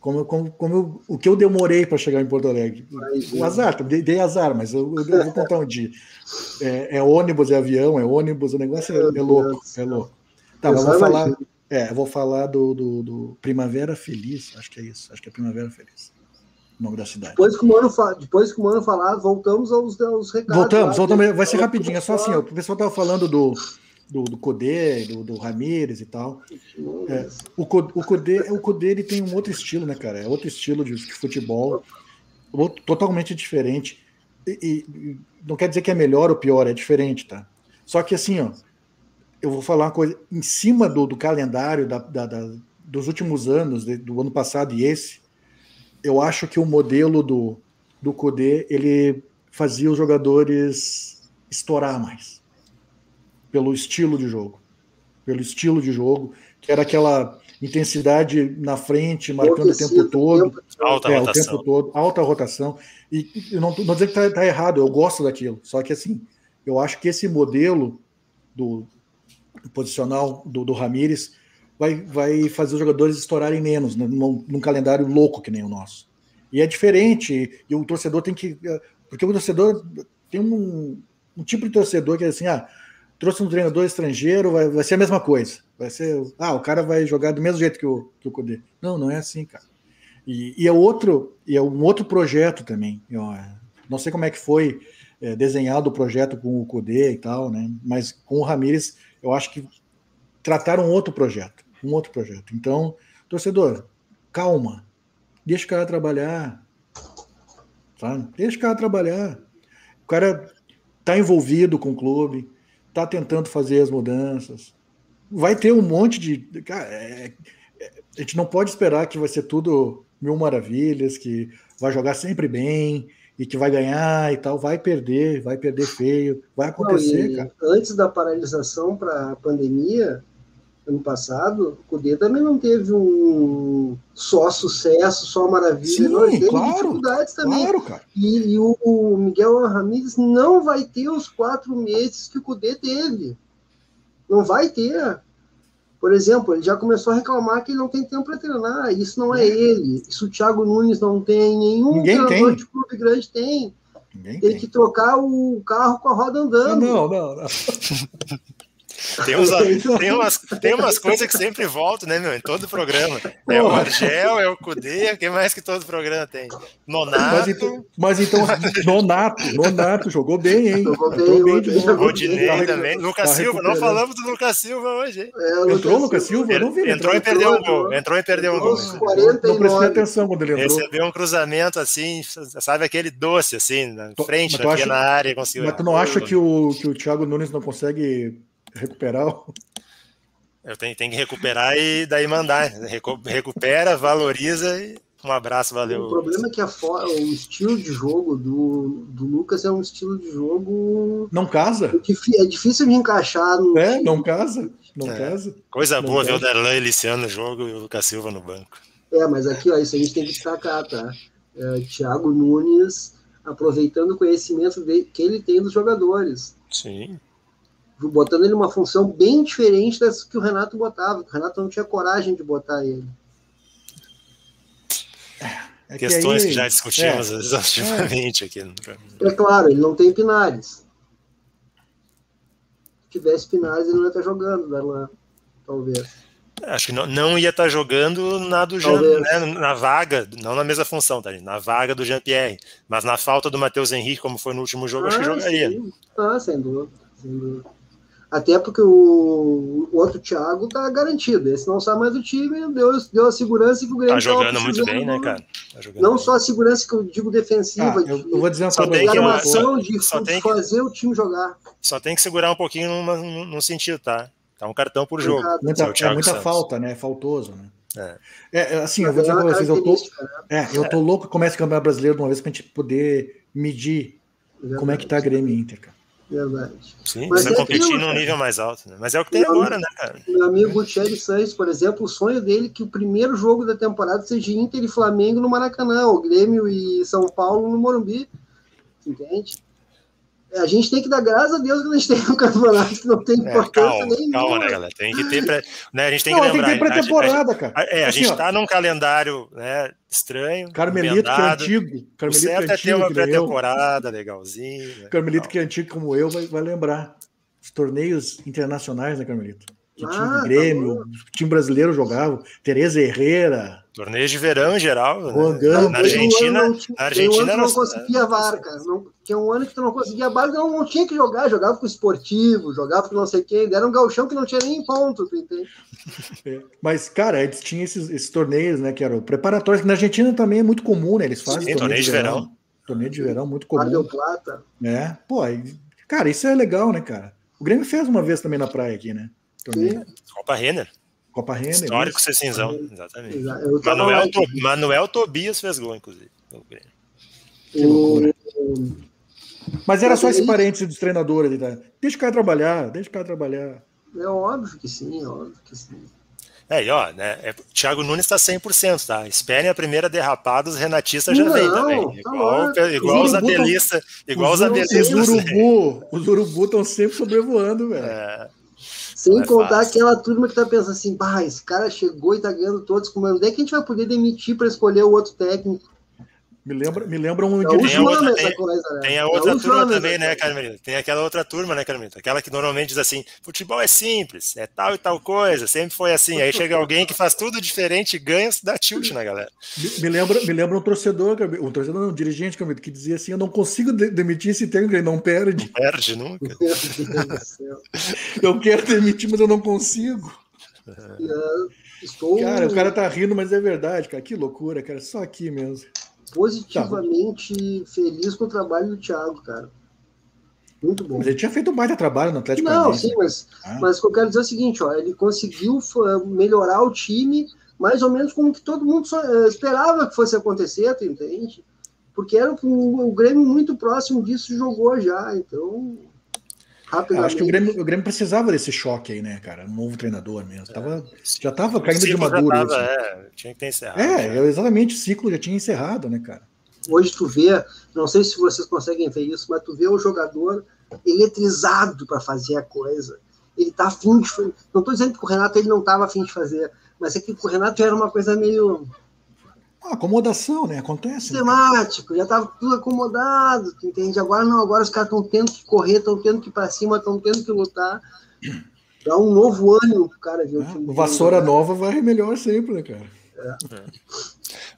Como, como, como eu- o que eu demorei para chegar em Porto Alegre. O azar, dei, dei azar, mas eu, eu vou contar um dia. É, é ônibus, é avião, é ônibus, o negócio é, é louco, é louco. Tá, mas eu vou falar. É, eu vou falar do, do, do Primavera Feliz, acho que é isso, acho que é Primavera Feliz, o nome da cidade. Depois que o Mano, fa... Depois que o Mano falar, voltamos aos, aos recados. voltamos, lá, voltamos, vai ser rapidinho, é só assim, ó, o pessoal tava falando do, do, do Codê, do, do Ramírez e tal. É, o, o Codê, o Codê ele tem um outro estilo, né, cara? É outro estilo de, de futebol, outro- totalmente diferente. E, e- e não quer dizer que é melhor ou pior, é diferente, tá? Só que assim, ó, eu vou falar uma coisa, em cima do, do calendário da, da- da- dos últimos anos, de- do ano passado e esse, eu acho que o modelo do, do Codê, ele fazia os jogadores estourar mais, pelo estilo de jogo. pelo estilo de jogo, que era aquela intensidade na frente, marcando o tempo todo. Alta é, rotação. o tempo todo, alta rotação. E eu não, não dizer que tá, tá errado, eu gosto daquilo. Só que assim, eu acho que esse modelo do, do posicional do, do Ramires vai, vai fazer os jogadores estourarem menos né, num, num calendário louco que nem o nosso. E é diferente, e o torcedor tem que. Porque o torcedor tem um, um tipo de torcedor que é assim, ah, trouxe um treinador estrangeiro, vai, vai ser a mesma coisa. Vai ser, ah, o cara vai jogar do mesmo jeito que o, que o Cudê. Não, não é assim, cara. E, e é outro, e é um outro projeto também. Eu, não sei como é que foi é, desenhado o projeto com o Cudê e tal, né? Mas com o Ramires, eu acho que trataram outro projeto, um outro projeto. Então, torcedor, calma, deixa o cara trabalhar, sabe? Deixa o cara trabalhar. O cara tá envolvido com o clube, tá tentando fazer as mudanças. Vai ter um monte de. Cara, é, é, a gente não pode esperar que vai ser tudo mil maravilhas, que vai jogar sempre bem e que vai ganhar e tal. Vai perder, vai perder feio, vai acontecer, Não, cara. Antes da paralisação para a pandemia, ano passado, o Cudê também não teve um só sucesso, só maravilha, Sim, não, ele teve claro, dificuldades também. Claro, cara. E, e o, o Miguel Ramírez não vai ter os quatro meses que o Cudê teve. Não vai ter. Por exemplo, ele já começou a reclamar que ele não tem tempo para treinar. Isso não é ele. Isso o Thiago Nunes não tem. Nenhum Ninguém treinador tem. de clube grande tem. Ninguém Tem tem. que trocar o carro com a roda andando. não, não, não. Tem, uns, tem, umas, tem umas coisas que sempre voltam, né, meu? Em todo programa. É o Argel, é o Cudê, o que mais que todo programa tem? Mas Nonato, então, mas então, Nonato, Nonato jogou bem, hein? Jogou bem, Entrou bem de novo. Rodinei Tá- também, Lucas tá Silva. Não falamos do Lucas Silva hoje, hein? É, o Entrou o Lucas Silva? Eu não vi ele Entrou e perdeu um entrou, gol. Entrou e perdeu um entrou gol. Não 49. prestei atenção quando ele entrou. Recebeu um cruzamento assim, sabe aquele doce assim, na frente, mas na pequena acha- área, conseguiu. Mas tu não acha que o, que o Thiago Nunes não consegue recuperar? o- Eu tenho, tenho que recuperar e daí mandar. Recu- Recupera, valoriza e um abraço, valeu. O problema é que a o estilo de jogo do, do Lucas é um estilo de jogo Não casa? é difícil de encaixar no É, não casa. Não É. casa. Coisa Não boa ver dá. o Darlan Eliciano no jogo e o Lucas Silva no banco. É, mas aqui, ó, isso a gente tem que destacar, tá? É, Thiago Nunes aproveitando o conhecimento de- que ele tem dos jogadores, Sim. Botando ele numa função bem diferente das que o Renato botava. O Renato não tinha coragem de botar ele. É Questões que, aí- já discutimos exaustivamente aqui no programa. É claro, ele não tem Pinares. Se tivesse Pinares, ele não ia estar jogando, Darlan, talvez. Acho que não, não ia estar jogando na do Jean, né, na vaga, não na mesma função, tá? gente? Na vaga do Jean-Pierre. Mas na falta do Matheus Henrique, como foi no último jogo, acho que Ah, jogaria. sim. Ah, sem dúvida, sem dúvida. Até porque o, o outro Thiago tá garantido. Esse não sai mais do time, deu, deu a segurança que o Grêmio Tá jogando muito bem, né, cara? Tá Não bem. só a segurança que eu digo defensiva, Ah, eu, de, eu vou dizer uma Só coisa tem de que- armação, de, só tem que- fazer o time jogar. Só tem que segurar um pouquinho num, num sentido, tá? Tá um cartão por jogo. Muita, é é muita Santos. falta, né? É faltoso, né? É. É, é, assim, eu vou dizer é pra vocês, eu tô, né? é, eu tô louco que comece o Campeonato Brasileiro de uma vez pra gente poder medir como é que tá Grêmio e Inter, cara. Verdade. Sim, Mas precisa é competir num nível mais alto, né? Mas é o que tem Não. agora, né, cara? Meu amigo Gutierrez Santos, por exemplo, o sonho dele é que o primeiro jogo da temporada seja Inter e Flamengo no Maracanã, o Grêmio e São Paulo no Morumbi. Entende? É, A gente tem que dar graças a Deus que a gente tem um campeonato que não tem É, importância calma, nenhuma. calma, né, galera? Tem que ter. Pré... Né, a gente tem não, que tem que lembrar. ter a gente- pré-temporada, cara. a- É, a Assim, gente ó, tá num calendário né, estranho. Carmelito, que é antigo. O Carmelito que é certo é ter antigo, uma eu. pré-temporada legalzinha. né? Carmelito que é antigo como eu vai, vai lembrar. Os torneios internacionais, né, Carmelito? Que Ah, time tá Grêmio, o time brasileiro jogava, Tereza Herrera, Torneio de verão em geral. né? Juan Gama. Na Teve um Argentina, ano não na um Argentina ano que não era- conseguia VAR, cara. Não, tinha um ano que tu não conseguia VAR, não, não tinha que jogar, jogava com o esportivo, jogava com não sei quem, era um galchão que não tinha nem ponto, tu entende? É, Mas, cara, eles tinham esses, esses torneios, né? Que eram preparatórios, que na Argentina também é muito comum, né? Eles fazem Sim, torneio de verão. Torneio de verão, muito Mar comum. Plata. né? Pô, aí- cara, isso é legal, né, cara? O Grêmio fez uma vez também na praia aqui, né? Torneio. Copa Renner. Copa Renner. Histórico isso. Cecinzão. Exatamente. Tava lá, Manuel, To- Manuel Tobias fez gol, inclusive. o- Mas era só esse parênteses dos treinadores ali, tá? Deixa o cara trabalhar, deixa o cara trabalhar. É óbvio que sim, é óbvio que sim. É, e ó, né? É, Thiago Nunes está 100%, tá? Esperem a primeira derrapada, os renatistas já Não, vem também. tá Igual, lá. igual Os abelistas, igual os os, abelistas. os urubu, os urubu estão sempre sobrevoando, velho. É, Sem é contar fácil. aquela turma que tá pensando assim, bah, esse cara chegou e tá ganhando todos. Onde é que a gente vai poder demitir para escolher o outro técnico? Me lembra, me lembra um É o Tem outra- tem- coisa, né? Tem a É outra o turma também, né, coisa. Carmelita? Tem aquela outra turma, né, Carmelita? Aquela que normalmente diz assim: futebol é simples, é tal e tal coisa, sempre foi assim. Aí chega alguém que faz tudo diferente e ganha, dá tilt na galera. Me, me lembra, me lembra um torcedor, um torcedor, não, um dirigente, Camilo, que dizia assim: Eu não consigo de- demitir esse técnico, ele não perde. Perde nunca. Eu quero demitir, mas eu não consigo. Ah, Estou Cara, o cara tá rindo, mas é verdade, cara. Que loucura, cara. Só aqui mesmo. Positivamente feliz com o trabalho do Thiago, cara. Muito bom. Mas ele tinha feito um baita trabalho no Atlético Não, sim, mas, Ah. mas o que eu quero dizer é o seguinte, ó, ele conseguiu fa- melhorar o time mais ou menos como que todo mundo só, eh, esperava que fosse acontecer, tu entende? Porque era o, o Grêmio muito próximo disso jogou já, então rapidamente. acho que o Grêmio, o Grêmio precisava desse choque aí, né, cara? Um novo treinador mesmo. Tava, já tava caindo de maduro. tava, assim. é, tinha que ter encerrado. É, exatamente. O ciclo já tinha encerrado, né, cara? Hoje tu vê, não sei se vocês conseguem ver isso, mas tu vê o jogador eletrizado para fazer a coisa. Ele tá afim de fazer. Não estou dizendo que o Renato ele não estava afim de fazer, mas é que o Renato era uma coisa meio Ah, acomodação, né? Acontece. né, sistemático, já estava tudo acomodado, tu entende? Agora não, agora os caras estão tendo que correr, estão tendo que ir para cima, estão tendo que lutar. Dá um novo ânimo pro cara ver o Ah, time. o Vassoura né? nova vai melhor sempre, né, cara?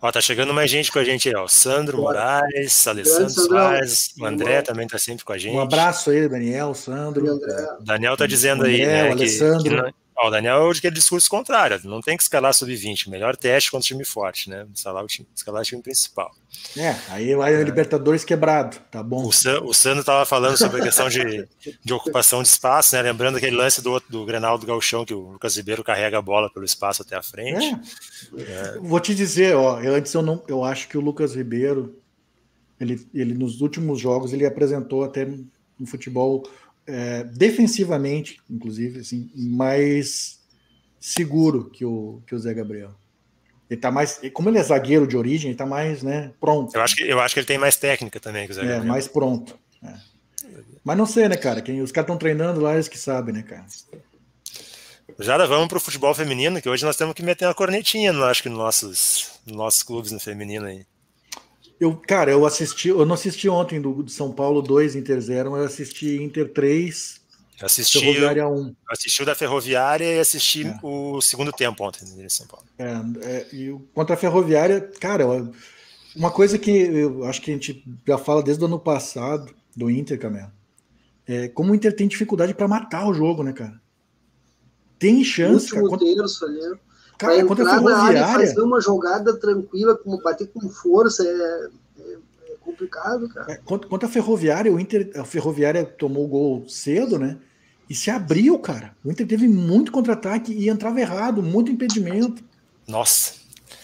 Ó, tá chegando mais gente com a gente aí, ó. Sandro. Moraes, Alessandro. Soares, o André Bom. também tá sempre com a gente. Um abraço aí, Daniel, Sandro. André, O Daniel tá dizendo André, aí, né, o que, Alessandro. que não- o Daniel é aquele discurso contrário, não tem que escalar sub-20, melhor teste contra o time forte, né? Escalar o time, escalar o time principal. É, aí vai o Libertadores quebrado, tá bom? O, San, o Sandro tava falando sobre a questão de, de ocupação de espaço, né? Lembrando aquele lance do, do Grenal do Galchão, que o Lucas Ribeiro carrega a bola pelo espaço até a frente. É. Vou te dizer, ó, eu, antes eu não, eu acho que o Lucas Ribeiro, ele, ele nos últimos jogos ele apresentou até no futebol é, defensivamente, inclusive, assim, mais seguro que o, que o Zé Gabriel. Ele tá mais, como ele é zagueiro de origem, ele tá mais, né, pronto. Eu acho, que, eu acho que ele tem mais técnica também que o Zé É, Gabriel. mais pronto. é. Mas não sei, né, cara? Quem, os caras estão treinando lá, eles que sabem, né, cara? Já vamos pro futebol feminino, que hoje nós temos que meter uma cornetinha, no, acho que nos nossos, nos nossos clubes no feminino aí. Eu, cara, eu assisti, eu não assisti ontem do, do São Paulo 2, Inter 0, mas eu assisti Inter 3, Eu assisti, Ferroviária 1. assisti o da Ferroviária e assisti É. o segundo tempo ontem no São Paulo. É, é, e contra a Ferroviária, cara, uma coisa que eu acho que a gente já fala desde o ano passado do Inter, Camelo, é como o Inter tem dificuldade para matar o jogo, né, cara? Tem chance, cara. Contra, terço ali. Cara, Pra contra a na área e Ferroviária. fazer uma jogada tranquila, como bater com força, é, é- é complicado, cara. É, contra, contra a Ferroviária, o Inter, a Ferroviária tomou o gol cedo, né? E se abriu, cara. O Inter teve muito contra-ataque e entrava errado, muito impedimento. Nossa,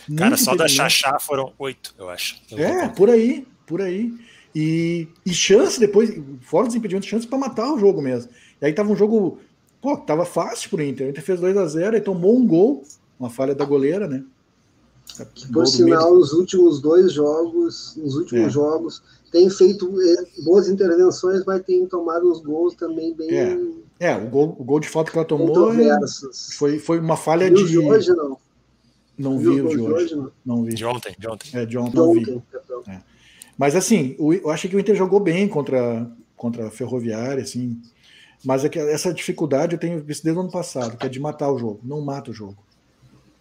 muito cara, só da. Xaxá foram oito, eu acho. Eu É, por aí, por aí. E, e chance depois, fora dos impedimentos, chance para matar o jogo mesmo. E aí tava um jogo, pô, tava fácil pro Inter. O Inter fez 2 a 0 e tomou um gol, uma falha da goleira, né? Por sinal, nos últimos dois jogos, nos últimos É. jogos, tem feito é, boas intervenções, mas tem tomado uns gols também bem É, É, o gol, o gol de falta que ela tomou é- foi, foi uma falha Viu os de. de hoje, não? Não Viu vi os o de gols hoje. não? Não vi. De ontem, de ontem. É, de ontem De não vi. ontem, perdão. Mas assim, o- eu achei que o Inter jogou bem contra, contra a Ferroviária, assim. Mas é que essa dificuldade eu tenho visto desde o ano passado, que é de matar o jogo. Não mata o jogo.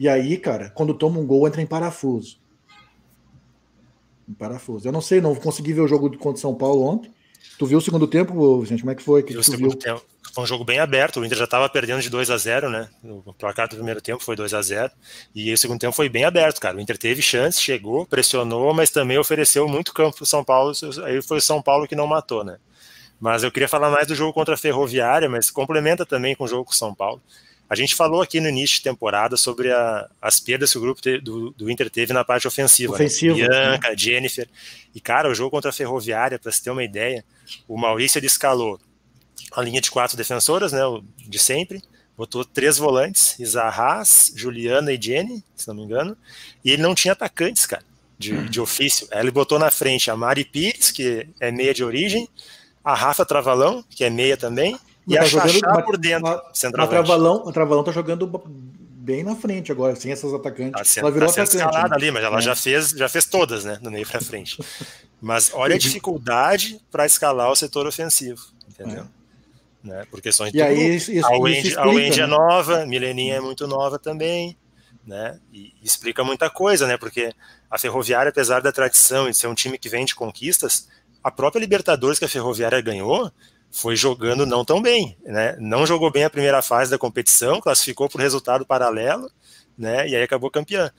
E aí, cara, quando toma um gol, entra em parafuso. Em parafuso. Eu não sei, não consegui ver o jogo contra São Paulo ontem. Tu viu o segundo tempo, Vicente? Como é que foi? Que o tu segundo viu? tempo foi um jogo bem aberto. O Inter já estava perdendo de 2 a 0 né? O placar do primeiro tempo foi 2 a 0 E o segundo tempo foi bem aberto, cara. O Inter teve chance, chegou, pressionou, mas também ofereceu muito campo para o São Paulo. Aí foi o São Paulo que não matou, né? Mas eu queria falar mais do jogo contra a Ferroviária, mas complementa também com o jogo com o São Paulo. A gente falou aqui no início de temporada sobre a, as perdas que o grupo te, do, do, Inter teve na parte ofensiva. Ofensiva. Né? Bianca, Jennifer. E, cara, o jogo contra a Ferroviária, para você ter uma ideia, o Maurício ele escalou a linha de quatro defensoras, né, de sempre, botou três volantes, Isarraz, Juliana e Jenny, se não me engano, e ele não tinha atacantes, cara, de, Hum. de ofício. Aí ele botou na frente a Mari Pires, que é meia de origem, a Rafa Travalão, que é meia também, e Mas a tá jogando- por dentro, A centroavante. Travalão, a Travalão tá jogando bem na frente agora, sem essas atacantes. Tá sendo, ela virou tá sendo atacante. escalada né? ali, mas ela É. já fez, já fez todas, né, do meio para frente. Mas olha a dificuldade para escalar o setor ofensivo, entendeu? Né, por questões É. E aí, isso, isso a Wendy, a Wendy é né? nova, Mileninha é muito nova também, né? E explica muita coisa, né? Porque a Ferroviária, apesar da tradição de ser um time que vem de conquistas, a própria Libertadores que a Ferroviária ganhou foi jogando não tão bem, né? Não jogou bem a primeira fase da competição, classificou por resultado paralelo, né? E aí acabou campeã.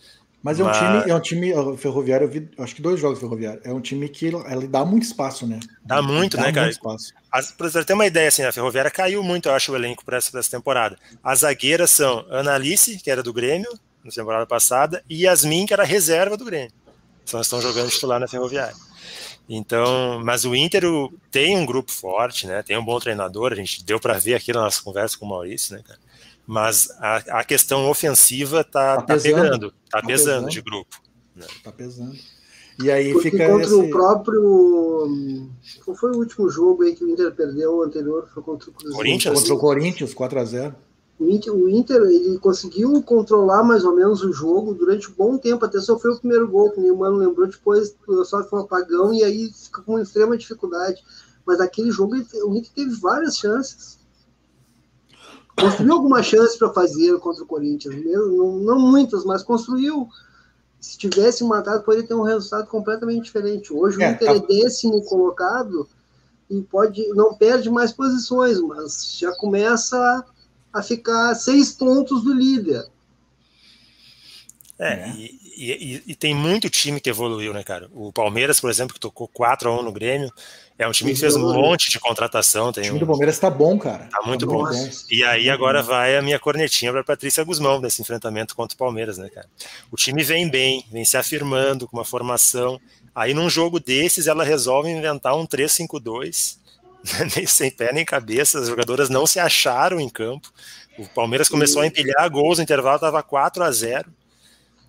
Mas é um time, é um time ferroviário, eu vi, acho que dois jogos ferroviário. É um time que ela dá muito espaço, né? Dá muito, né, cara? espaço. Para você ter uma ideia, assim, a Ferroviária caiu muito, eu acho, o elenco para essa, pra essa temporada. As zagueiras são Ana Alice, que era do Grêmio na temporada passada, e Yasmin, que era reserva do Grêmio. Então elas estão jogando titular na Ferroviária. Então, mas o Inter tem um grupo forte, né? Tem um bom treinador, a gente deu para ver aqui na nossa conversa com o Maurício, né, cara? Mas a, a questão ofensiva tá, Tá tá pesando. pegando, tá, Tá pesando pesando. de grupo. Tá pesando. E aí Porque fica contra esse... o próprio. Qual foi o último jogo aí que o Inter perdeu? O anterior foi contra o Cruzeiro. Corinthians? contra o Corinthians, 4x0. O Inter, o Inter ele conseguiu controlar mais ou menos o jogo durante um bom tempo, até sofreu o primeiro gol, que o mano lembrou, depois só foi um apagão e aí fica com extrema dificuldade. Mas aquele jogo o Inter teve várias chances. Construiu alguma chance para fazer contra o Corinthians, mesmo, não, não muitas, mas construiu. Se tivesse matado, poderia ter um resultado completamente diferente. Hoje É, o Inter tá- é décimo colocado e pode não perde mais posições, mas já começa a ficar seis pontos do líder. É, E, e- e- e tem muito time que evoluiu, né, cara? O Palmeiras, por exemplo, que tocou 4x1 no Grêmio, é um time que fez um Evoluiu. monte de contratação. O Tem time um- do Palmeiras tá bom, cara. Tá muito muito bom. Nossa. E aí agora vai a minha cornetinha para Patrícia Guzmão nesse enfrentamento contra o Palmeiras, né, cara? O time vem bem, vem se afirmando com uma formação. Aí num jogo desses ela resolve inventar um 3-5-2, nem sem pé nem cabeça, as jogadoras não se acharam em campo. O Palmeiras começou a empilhar gols, no intervalo tava 4 a 0.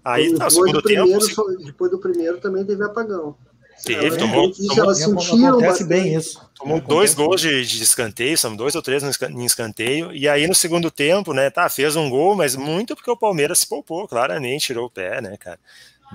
Aí tá, o depois, segundo do tempo, primeiro, o só- depois do primeiro também teve apagão. Teve, Elas- tomou- isso, tomou- elas sentiram bem isso. Tomou dois gols de, de escanteio, são dois ou três em escanteio, e aí no segundo tempo, né, tá, fez um gol, mas muito porque o Palmeiras se poupou, claramente, tirou o pé, né, cara.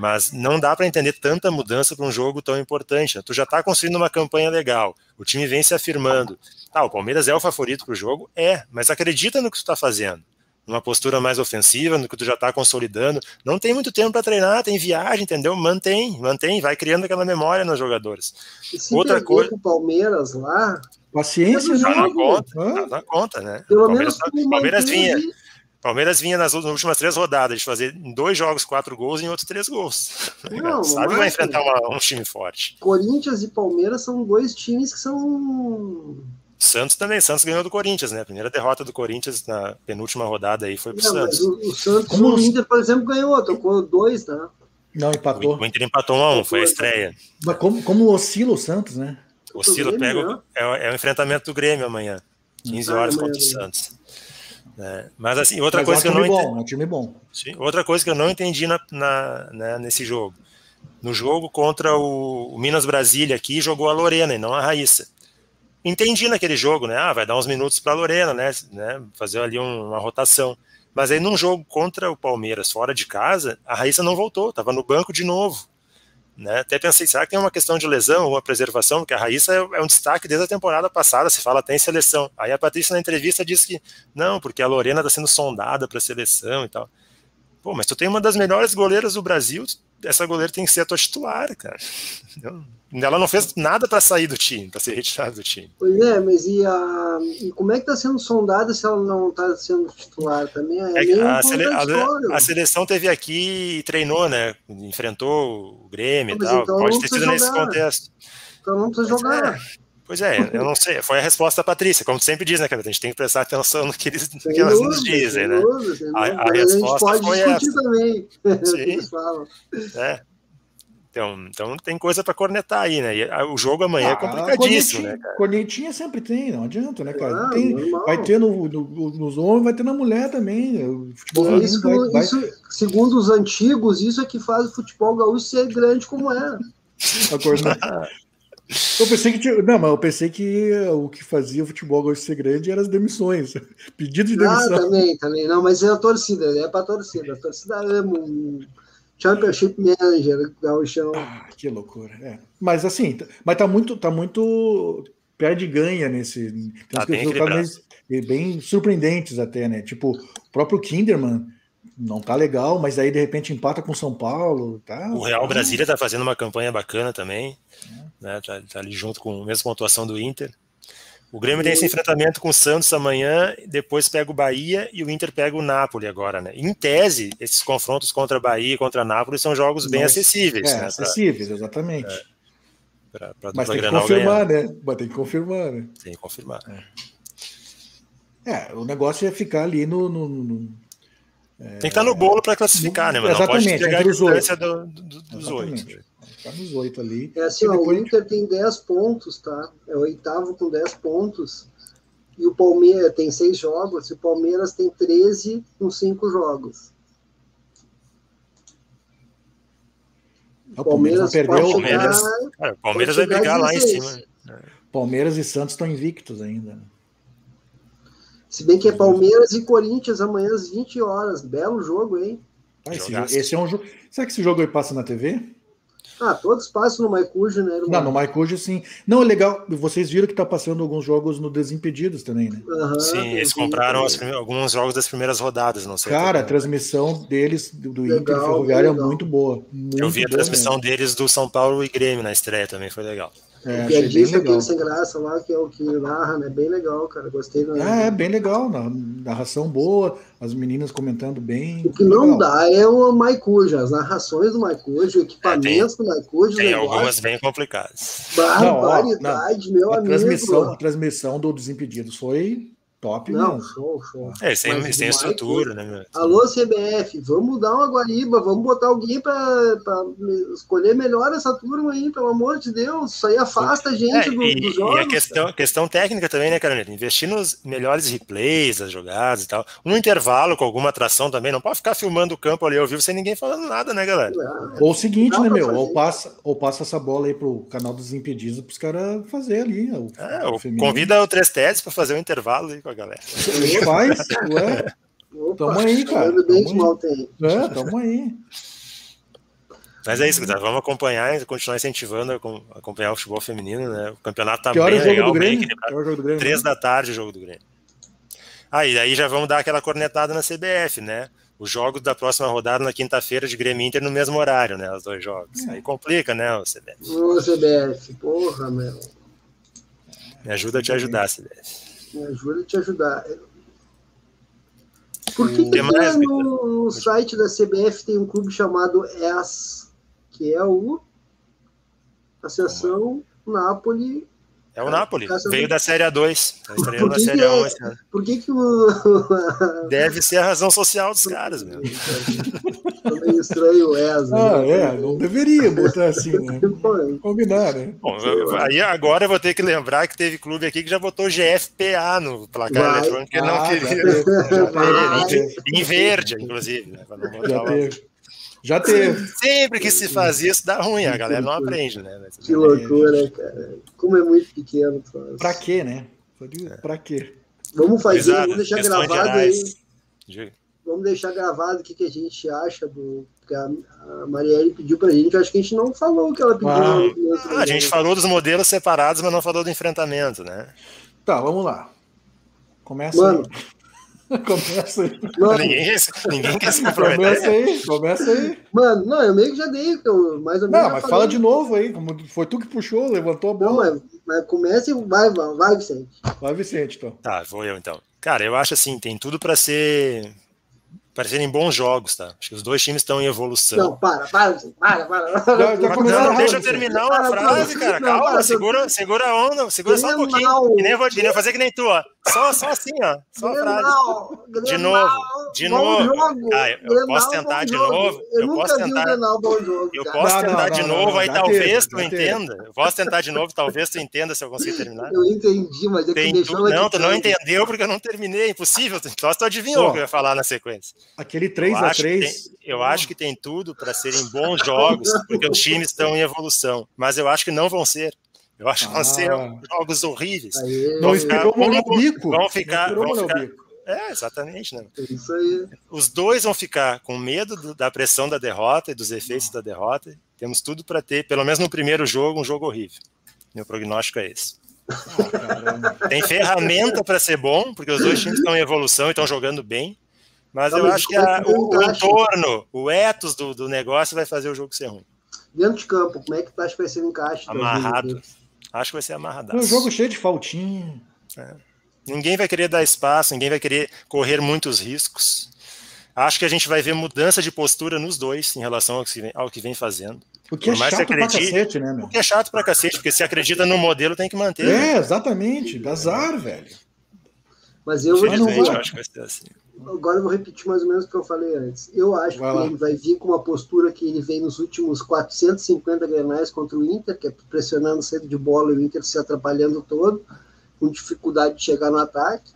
Mas não dá para entender tanta mudança para um jogo tão importante. né? Tu já tá construindo uma campanha legal, o time vem se afirmando. Tá, o Palmeiras é o favorito pro jogo? É, mas acredita no que tu tá fazendo. Numa postura mais ofensiva, no que tu já tá consolidando. Não tem muito tempo para treinar, tem viagem, entendeu? Mantém, mantém, vai criando aquela memória nos jogadores. E se Outra coisa- o Palmeiras lá, Paciência, o né? Tá na conta, tá na conta, né? pelo Palmeiras, menos tu Palmeiras vinha, ali. Palmeiras vinha nas últimas três rodadas de fazer em dois jogos quatro gols e em outros três gols. Não, Sabe que não vai é, enfrentar uma- um time forte. Corinthians e Palmeiras são dois times que são. Santos também, Santos ganhou do Corinthians, né? A primeira derrota do Corinthians na penúltima rodada aí foi pro Não, mas Santos. o, o Santos, Como o Inter, por exemplo, ganhou, tocou dois, né? Não, empatou. O Inter empatou um a um, foi a estreia. Mas como, como oscila o Santos, né? O Silo Grêmio, pega. né? É, o- é o enfrentamento do Grêmio amanhã. 15 Ah, horas amanhã, contra o amanhã. Santos. É, mas assim, outra Mas coisa é que um eu não time entendi. bom, é um time bom. Sim, Outra coisa que eu não entendi na, na- né, nesse jogo. No jogo contra o, o Minas Brasília aqui, jogou a Lorena e não a Raíssa. Entendi naquele jogo, né? Ah, vai dar uns minutos para a Lorena, né? né? Fazer ali um- uma rotação. Mas aí num jogo contra o Palmeiras, fora de casa, a Raíssa não voltou, estava no banco de novo. Né? Até pensei, será que tem uma questão de lesão, uma preservação? Porque a Raíssa é, é um destaque desde a temporada passada, se fala até em seleção. Aí a Patrícia na entrevista disse que não, porque a Lorena está sendo sondada para a seleção e tal. Pô, mas tu tem uma das melhores goleiras do Brasil, essa goleira tem que ser a tua titular, cara. Entendeu? Ela não fez nada para sair do time, para ser retirada do time. Pois é, mas e, a, e como é que está sendo sondada se ela não está sendo titular também? É, É a, sele- a- a seleção teve aqui e treinou, né? Enfrentou o Grêmio Mas e tal. então Pode não ter sido nesse jogar. contexto. Então não precisa Pois jogar. é. Pois é, eu não sei. Foi a resposta da Patrícia, como tu sempre diz, né, cara? A gente tem que prestar atenção no que, eles, no que elas nos dizem, né? dúvida, A- a Mas a gente resposta pode foi discutir essa. também Sim. É. Então, então tem coisa para cornetar aí, né? E o jogo amanhã é ah, é complicadíssimo, né, cara? Cornetinha sempre tem, não adianta, né, cara? Ah, tem, vai ter no, no, nos homens, vai ter na mulher também. O futebol isso, vai, isso, vai... segundo os antigos, isso é que faz o futebol gaúcho ser grande como é. Eu pensei que tinha, não, mas eu pensei que o que fazia o futebol gaúcho ser grande eram as demissões, pedido de ah, demissão. Ah, também, também. Não, mas é a torcida, é para a torcida. A torcida ama um Championship Manager, Gauchão. Ah, que loucura. É. Mas assim, mas tá muito, tá muito perde ganha nesse. Tem tá bem, resultados bem surpreendentes até, né? Tipo, o próprio Kinderman não tá legal, mas aí de repente empata com São Paulo. Tá, o Real Brasília tá fazendo uma campanha bacana também. É. Né? Tá, tá ali junto com a mesma pontuação do Inter. O Grêmio tem esse enfrentamento com o Santos amanhã, depois pega o Bahia e o Inter pega o Napoli agora, né? Em tese, esses confrontos contra Bahia e contra Napoli são jogos bem Mas, acessíveis. É, né, acessíveis, pra, exatamente. É, pra, pra Mas tem que confirmar, ganhar. né? Mas tem que confirmar, né? Tem que confirmar. É, é o negócio é ficar ali no. no, no é, tem que estar no bolo para classificar, né? Mas exatamente, não pode pegar a distância do, do, dos oito. Tá nos oito ali. É assim, ó, o Inter tem 10 pontos, tá? É o oitavo com 10 pontos. E o Palmeiras tem seis jogos, e o Palmeiras tem 13 com cinco jogos. O Palmeiras, perdeu. Chegar, Palmeiras, cara, Palmeiras vai brigar lá em cima. Palmeiras e Santos estão invictos ainda. Se bem que é Palmeiras e Corinthians amanhã às 20 horas. Belo jogo, hein? Ah, esse, esse, é um jogo. Será que esse jogo aí passa na TV? Ah, todos passam no Maicujo, né? Não, no Maicujo sim. Não, é legal. Vocês viram que tá passando alguns jogos no Desimpedidos também, né? Uhum, sim, eles compraram prime... alguns jogos das primeiras rodadas, não sei. Cara, a transmissão deles do legal, Inter Ferroviário é muito boa. Muito Eu vi a transmissão mesmo. deles do São Paulo e Grêmio na estreia também, foi legal. É, o piadista aquele sem graça lá, que é o que narra, né? Bem legal, cara. Gostei. Do... É, é bem legal. Narração boa, as meninas comentando bem. O que não legal. dá é o Maicuja, as narrações do Maicuja, o equipamento é, tem, do Maicuja. Tem negócio. algumas bem complicadas. Barbaridade, meu a amigo. Transmissão, a transmissão do Desimpedidos foi Top Não, mesmo. show, show. É, sem, sem estrutura, né, meu? Alô, CBF, vamos dar uma guariba, vamos botar alguém para escolher melhor essa turma aí, pelo amor de Deus. Isso aí afasta a gente é, do, e, dos jogos. E a questão, questão técnica também, né, Carolina? Investir nos melhores replays das jogadas e tal. Um intervalo com alguma atração também. Não pode ficar filmando o campo ali ao vivo sem ninguém falando nada, né, galera? É, ou o seguinte, né, meu? Ou passa, ou passa essa bola aí pro canal dos Impedidos para os caras fazer ali. O, é, o convida o Três Tedes para fazer um intervalo aí com a galera. Faz, ué. Opa, tamo aí, cara. Tamo, aí. É, tamo aí. Mas é isso, galera. Vamos acompanhar, continuar incentivando a acompanhar o futebol feminino, né? O campeonato tá que bem legal, bem equilibrado. Três da tarde o jogo do Grêmio. Ah, e aí já vamos dar aquela cornetada na CBF, né? Os jogos da próxima rodada na quinta-feira de Grêmio Inter no mesmo horário, né? Os dois jogos. É. Aí complica, né, o CBF? Ô, CBF, porra, meu. Me ajuda a te ajudar, CBF. Me ajuda a te ajudar. Por que, que, mais, no, site da CBF tem um clube chamado ES, que é o Associação Napoli é o Napoli. Veio da Série A2. Tá estreando na Série A1 esse ano. Por que, que o. Deve ser a razão social dos caras, meu. Tô meio estranho essa. Ah, né? é, não deveria botar assim, né? Combinar, né? Bom, aí agora eu vou ter que lembrar que teve clube aqui que já botou GFPA no placar eletrônico, que ah, não queria. Já teve, em verde, inclusive, né? Já teve. Já teve. Sempre que se faz isso, dá ruim, a galera não aprende, né? Que loucura, cara. Como é muito pequeno. Faz. Pra quê, né? Pra quê? Vamos fazer, Exato. vamos deixar gravado aí. Vamos deixar gravado o que, que a gente acha do. Que a, a Marielle pediu pra gente. Acho que a gente não falou o que ela pediu. Ah a gente falou dos modelos separados, mas não falou do enfrentamento, né? Tá, vamos lá. Começa. Mano, aí. Começa aí. Mano, ninguém, ninguém quer se comprometer. Começa aí, começa aí. Mano, não, eu meio que já dei, eu, mais ou menos. Não, mas falei. fala de novo aí, como foi tu que puxou, levantou a bola. Não, mas, mas começa e vai, vai, vai, Vicente. Vai, Vicente, então. Tá, vou eu então. Cara, eu acho assim, tem tudo para ser parecerem bons jogos, tá? Acho que os dois times estão em evolução. Não, para, para, para, para. Já, já não, deixa eu terminar uma frase, cara. Calma, para, segura, segura a onda, segura só um pouquinho. Que nem eu vou, que nem eu fazer que nem tu, ó. Só, só assim, ó. Só a frase. De novo. de novo. Jogo. Ah, eu, eu posso tentar de novo. Eu, eu posso tentar. Grenal bom jogo. Eu posso Não, tentar não, de não, novo, não, aí talvez tu entenda. Eu posso tentar de novo, talvez tu entenda se eu conseguir terminar. Eu entendi, mas é que Tem deixou tu- Não, tu não entendeu porque eu não terminei. é Impossível. Só se tu adivinhou o que eu ia falar na sequência. Aquele Eu 3 a acho, que 3 tem, eu acho que tem tudo para serem bons jogos, porque os times estão em evolução. Mas eu acho que não vão ser. Eu acho que vão ser Ah. jogos horríveis. Vão ficar- molhar o bico. Vão Não ficar, vão é, exatamente, né? é isso aí. Os dois vão ficar com medo do- da pressão da derrota e dos efeitos da derrota. Temos tudo para ter, pelo menos no primeiro jogo, um jogo horrível. Meu prognóstico é esse. Caramba. Tem ferramenta para ser bom, porque os dois times estão em evolução e estão jogando bem. Mas eu acho que é a- o, o entorno, o ethos do, do negócio vai fazer o jogo ser ruim. Dentro de campo, como é que tu acha que vai ser o encaixe? Amarrado. linhas? Acho que vai ser amarradaço. Um jogo cheio de faltinha. Ninguém vai querer dar espaço, ninguém vai querer correr muitos riscos. Acho que a gente vai ver mudança de postura nos dois em relação ao que vem, ao que vem fazendo. O que é Por mais que chato pra acredite- cacete, né, meu? O que é chato pra cacete, porque se acredita no modelo tem que manter. né? É, exatamente. Azar, velho. Mas eu vou dizer, eu acho que vai ser assim. Agora eu vou repetir mais ou menos o que eu falei antes. Eu acho Vai que lá. ele vai vir com uma postura que ele vem nos últimos 450 grenais contra o Inter, que é pressionando cedo de bola e o Inter se atrapalhando todo, com dificuldade de chegar no ataque.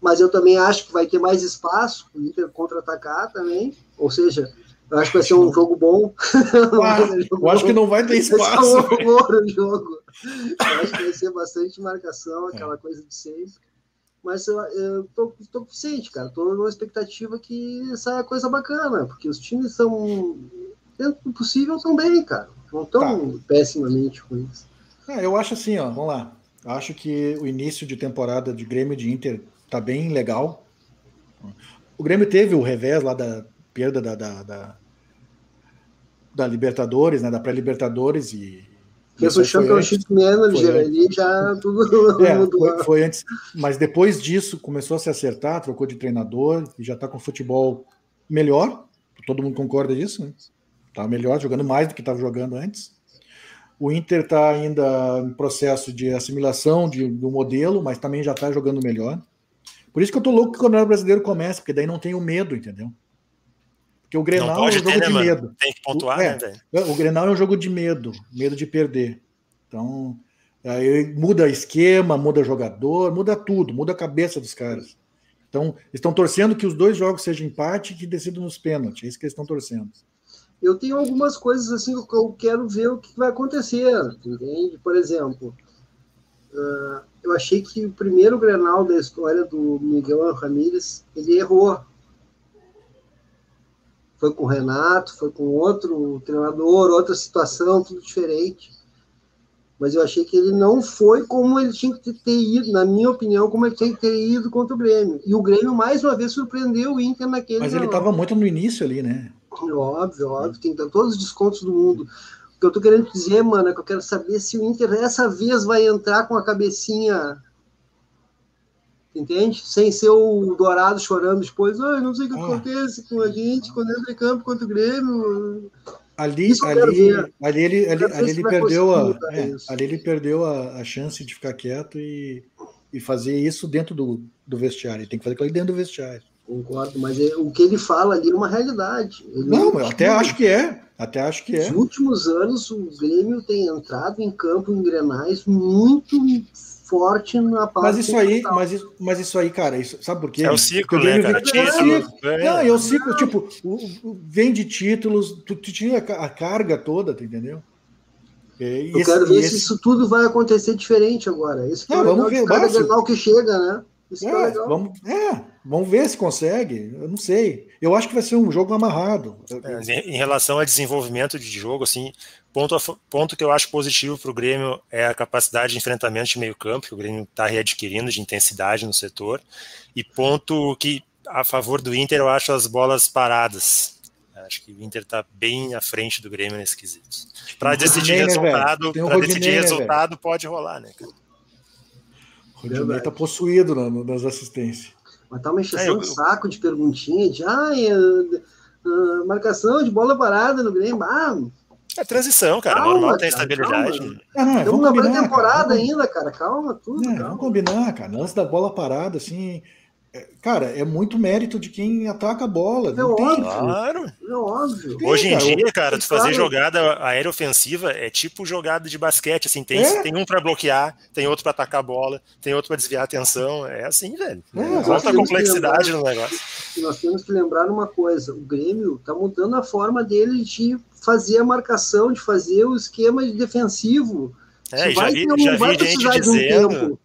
Mas eu também acho que vai ter mais espaço, o Inter contra-atacar também. Ou seja, eu acho que vai ser um jogo bom. Ser jogo Eu acho que bom. não vai ter Vai ser um espaço. horror o jogo. Eu acho que vai ser bastante marcação, aquela coisa de sempre. Mas eu, eu tô, tô ciente, cara. Tô numa expectativa que saia coisa bacana, porque os times são, dentro do possível, estão bem, cara. Não tão pessimamente ruins. Ah, eu acho assim, ó, vamos lá. Eu acho que o início de temporada de Grêmio de Inter tá bem legal. O Grêmio teve o revés lá da perda da, da, da, da Libertadores, né, da pré-Libertadores e O foi Championship Manager foi ali, já tudo É, mudou. foi, foi antes, mas depois disso começou a se acertar, trocou de treinador e já tá com futebol melhor. Todo mundo concorda disso, né? Tá melhor, jogando mais do que estava jogando antes. O Inter está ainda em processo de assimilação de, do modelo, mas também já está jogando melhor. Por isso que eu tô louco que o Campeonato Brasileiro comece, porque daí não tem o medo, entendeu? Porque o Grenal é um jogo ter, né, de mano? medo. Tem que pontuar, O- é. né? O Grenal é um jogo de medo, medo de perder. Então, aí muda esquema, muda jogador, muda tudo, muda a cabeça dos caras. Então, eles estão torcendo que os dois jogos sejam empate e que decidam nos pênaltis. É isso que eles estão torcendo. eu tenho algumas coisas assim que eu quero ver o que vai acontecer, entende? Por exemplo, ah, eu achei que o primeiro Grenal da história do Miguel Ramírez, ele errou. Foi com o Renato, foi com outro treinador, outra situação, tudo diferente. Mas eu achei que ele não foi como ele tinha que ter ido, na minha opinião, como ele tinha que ter ido contra o Grêmio. E o Grêmio, mais uma vez, surpreendeu o Inter naquele Mas ele estava muito no início ali, né? Óbvio, óbvio, tem todos os descontos do mundo. O que eu tô querendo dizer, mano, é que eu quero saber se o Inter dessa vez vai entrar com a cabecinha. Entende? Sem ser o Dourado chorando depois. Ai, não sei o que Ah. acontece com a gente quando entra em campo contra o Grêmio. Ali, ali, ali ele, ali, ali ele perdeu a, é, ali ele perdeu a, a chance de ficar quieto e, e fazer isso dentro do, do vestiário. Ele tem que fazer aquilo dentro do vestiário. Concordo, mas é- o que ele fala ali é uma realidade. Ele Não, eu até acho que é. Até acho que é. Nos últimos anos, o Grêmio tem entrado em campo em grenais muito forte na parte. Mas isso aí, mental. mas isso, mas isso aí, cara, isso, sabe por quê? É o ciclo, Porque o né, cara? vem- Título. É o ciclo. É. Não, é o ciclo, tipo, o, o- vem de títulos, tu, tu tira a ca- a carga toda, tu entendeu? É, Eu esse- quero ver e se esse- isso tudo vai acontecer diferente agora. Esse que é Não, o legal vamos de ver, cada. Grenal que chega, né? Isso é É, legal. vamos, é, vamos ver se consegue. Eu não sei. Eu acho que vai ser um jogo amarrado. É, em relação a desenvolvimento de jogo, assim, ponto, a- ponto que eu acho positivo para o Grêmio é a capacidade de enfrentamento de meio campo, que o Grêmio está readquirindo de intensidade no setor, e ponto que a favor do Inter eu acho as bolas paradas. Acho que o Inter está bem à frente do Grêmio nesse quesito. Para decidir Rodinei, né, resultado, o para decidir Rodinei, né, resultado pode rolar, né, cara? O Rodinei Verdade. tá possuído no- nas assistências. Mas tá uma encheção É, eu- de saco de perguntinha de ai, ah, marcação de bola parada no Grêmio. Ah, É transição, cara. Calma, normal, tem estabilidade. calma. Ah, não, estamos vamos na pré-temporada ainda, cara. Calma, tudo. É, calma. vamos combinar, cara. Lance da bola parada, assim. Cara, é muito mérito de quem ataca a bola. É não tem- óbvio. Claro. É óbvio. Hoje em cara, dia, cara, tu fazer claro. jogada aérea ofensiva é tipo jogada de basquete, assim, tem, É. tem um pra bloquear, tem outro pra atacar a bola, tem outro pra desviar a atenção, é assim, velho. É, Falta nós temos que complexidade lembrar- no negócio. E nós temos que lembrar uma coisa: o Grêmio está mudando a forma dele de fazer a marcação, de fazer o esquema de defensivo. É, e já vai vi, ter um- já vai vi gente precisar de um dizendo, tempo.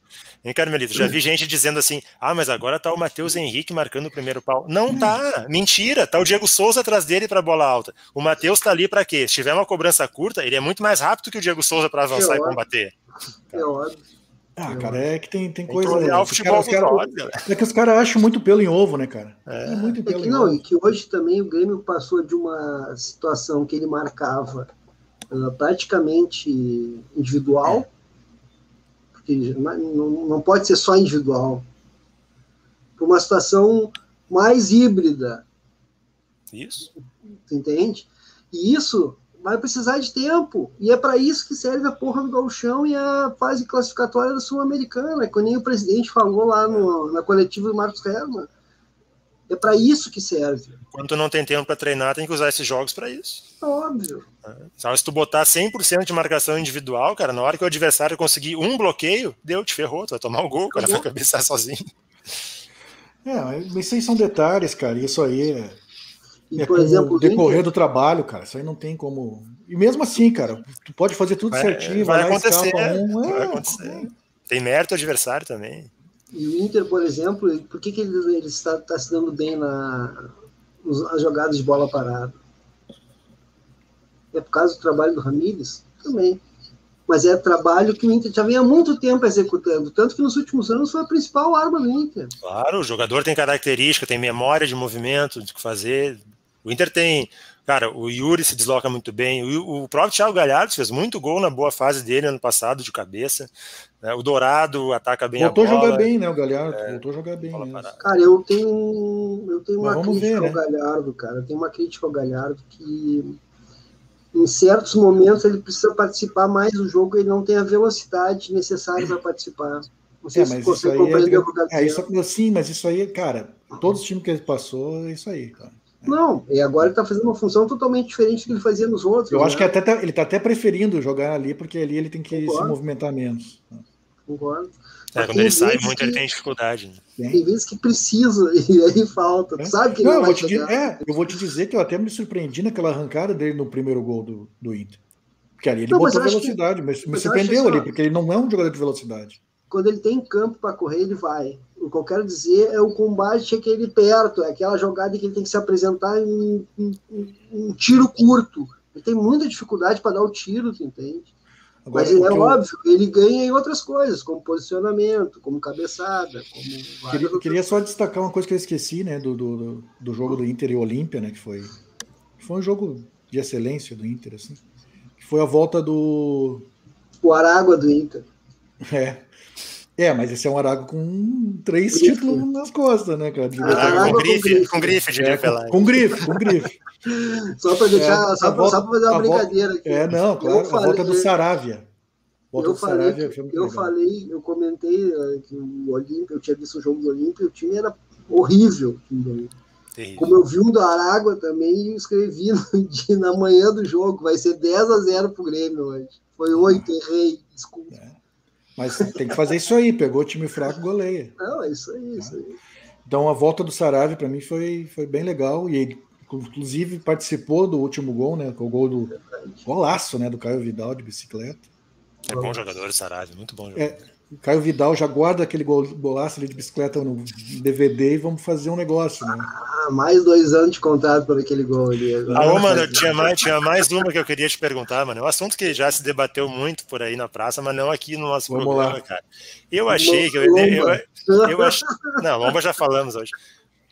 Hein, Carmelito, já vi gente dizendo assim, ah, mas agora tá o Matheus Henrique marcando o primeiro pau. Não tá, mentira, tá o Diego Souza atrás dele pra bola alta. O Matheus tá ali pra quê? Se tiver uma cobrança curta, ele é muito mais rápido que o Diego Souza pra avançar e combater. É óbvio. Ah, cara, é que tem, tem Tem que coisa. o os futebol os os caras- olhos, galera. É que os caras acham muito pelo em ovo, né, cara? É, muito É pelo que em não, ovo. e que hoje também o Grêmio passou de uma situação que ele marcava ah, praticamente individual, porque não, pode ser só individual, para uma situação mais híbrida, Isso. tu entende? E isso vai precisar de tempo. E é para isso que serve a porra do gauchão e a fase classificatória da Sul-Americana, que nem o presidente falou lá no, na coletiva do Marcos Herman. É para isso que serve. Quando tu não tem tempo pra treinar, tem que usar esses jogos pra isso. É óbvio. Sabe, se tu botar 100% de marcação individual, cara, na hora que o adversário conseguir um bloqueio, deu, te ferrou, tu vai tomar o gol, o cara vai cabeçar sozinho. É, mas isso aí são detalhes, cara. Isso aí é, E, é por exemplo, decorrer do trabalho, cara. Isso aí não tem como. E mesmo assim, cara, tu pode fazer tudo Vai- certinho, vai vai, acontecer, um. vai É, acontecer. Tem mérito o adversário também. E o Inter, por exemplo, por que, que ele, ele está, está se dando bem na, nas jogadas de bola parada? É por causa do trabalho do Ramírez? Também. Mas é trabalho que o Inter já vem há muito tempo executando. Tanto que nos últimos anos foi a principal arma do Inter. Claro, o jogador tem característica, tem memória de movimento, de que fazer. O Inter tem. Cara, o Yuri se desloca muito bem. O, o próprio Thiago Galhardo fez muito gol na boa fase dele ano passado, de cabeça. né? O Dourado ataca bem Voltou a a bola. jogar bem, né? O Galhardo voltou a jogar bem. Cara, eu tenho, eu tenho uma crítica ver, ao né? Galhardo, cara. Eu tenho uma crítica ao Galhardo que em certos momentos ele precisa participar mais do jogo e ele não tem a velocidade necessária para participar. Não sei É, mas isso você aí compreendeu o que eu é, é isso, sim, mas isso aí, cara, todos os times que ele passou, é isso aí, cara. Não, e agora ele está fazendo uma função totalmente diferente do que ele fazia nos outros. Eu né? acho que até tá- ele tá até preferindo jogar ali, porque ali ele tem que Concordo. se movimentar menos. Concordo. É, Mas quando ele sai muito, que- ele tem dificuldade. né? Tem vezes que precisa e aí falta. Tu sabe que ele Não, eu vai vou, te, é, eu vou te dizer que eu até me surpreendi naquela arrancada dele no primeiro gol do, do Inter. Porque ali ele Não, mas botou eu acho que- velocidade, mas me mas eu surpreendeu acho ali, porque ele não é um jogador de velocidade. quando ele tem campo para correr, ele vai. O que eu quero dizer é o combate que ele perto, é aquela jogada que ele tem que se apresentar em, em- em- um tiro curto. Ele tem muita dificuldade para dar o tiro, tu entende? Agora, Mas é eu óbvio, ele ganha em outras coisas, como posicionamento, como cabeçada, como queria, queria só destacar uma coisa que eu esqueci, né, do, do, do- do jogo do Inter e Olímpia, né, que foi, foi um jogo de excelência do Inter, assim, que foi a volta do... O Aragua do Inter. É, é mas esse é um Arago com três Grife. títulos nas costas, né, cara? Ah, Arago água com com grife, grife. com grife, diria É, com, com grife, com grife. Só para deixar, É, só a para volta- fazer uma volta- brincadeira aqui. É, não, claro, Eu a volta do Saravia. Volta eu do falei, Saravia eu legal. falei, eu comentei eh, que o Olímpia, eu tinha visto o jogo do Olímpia, o time era horrível. time. Como eu vi um do Aragua também, eu escrevi no dia- na manhã do jogo, vai ser 10 a 0 pro Grêmio hoje. Foi 8, errei, desculpa. Mas tem que fazer isso aí, pegou o time fraco, goleia. Não, é isso aí, isso aí. Então a volta do Saravia para mim foi, foi bem legal e ele inclusive participou do último gol, né, com o gol do golaço, né, do Caio Vidal de bicicleta. É bom jogador, Sarabia, muito bom jogador. É, Caio Vidal já guarda aquele gol, golaço ali de bicicleta no DVD e vamos fazer um negócio, né? Ah, mais dois anos de contrato por aquele gol ali. Agora Ah, ô, mano, tinha mais, tinha mais uma que eu queria te perguntar, mano. É um assunto que já se debateu muito por aí na praça, mas não aqui no nosso Vamos programa, lá. cara. Eu achei que eu, eu, eu achei, não, Lomba já falamos hoje.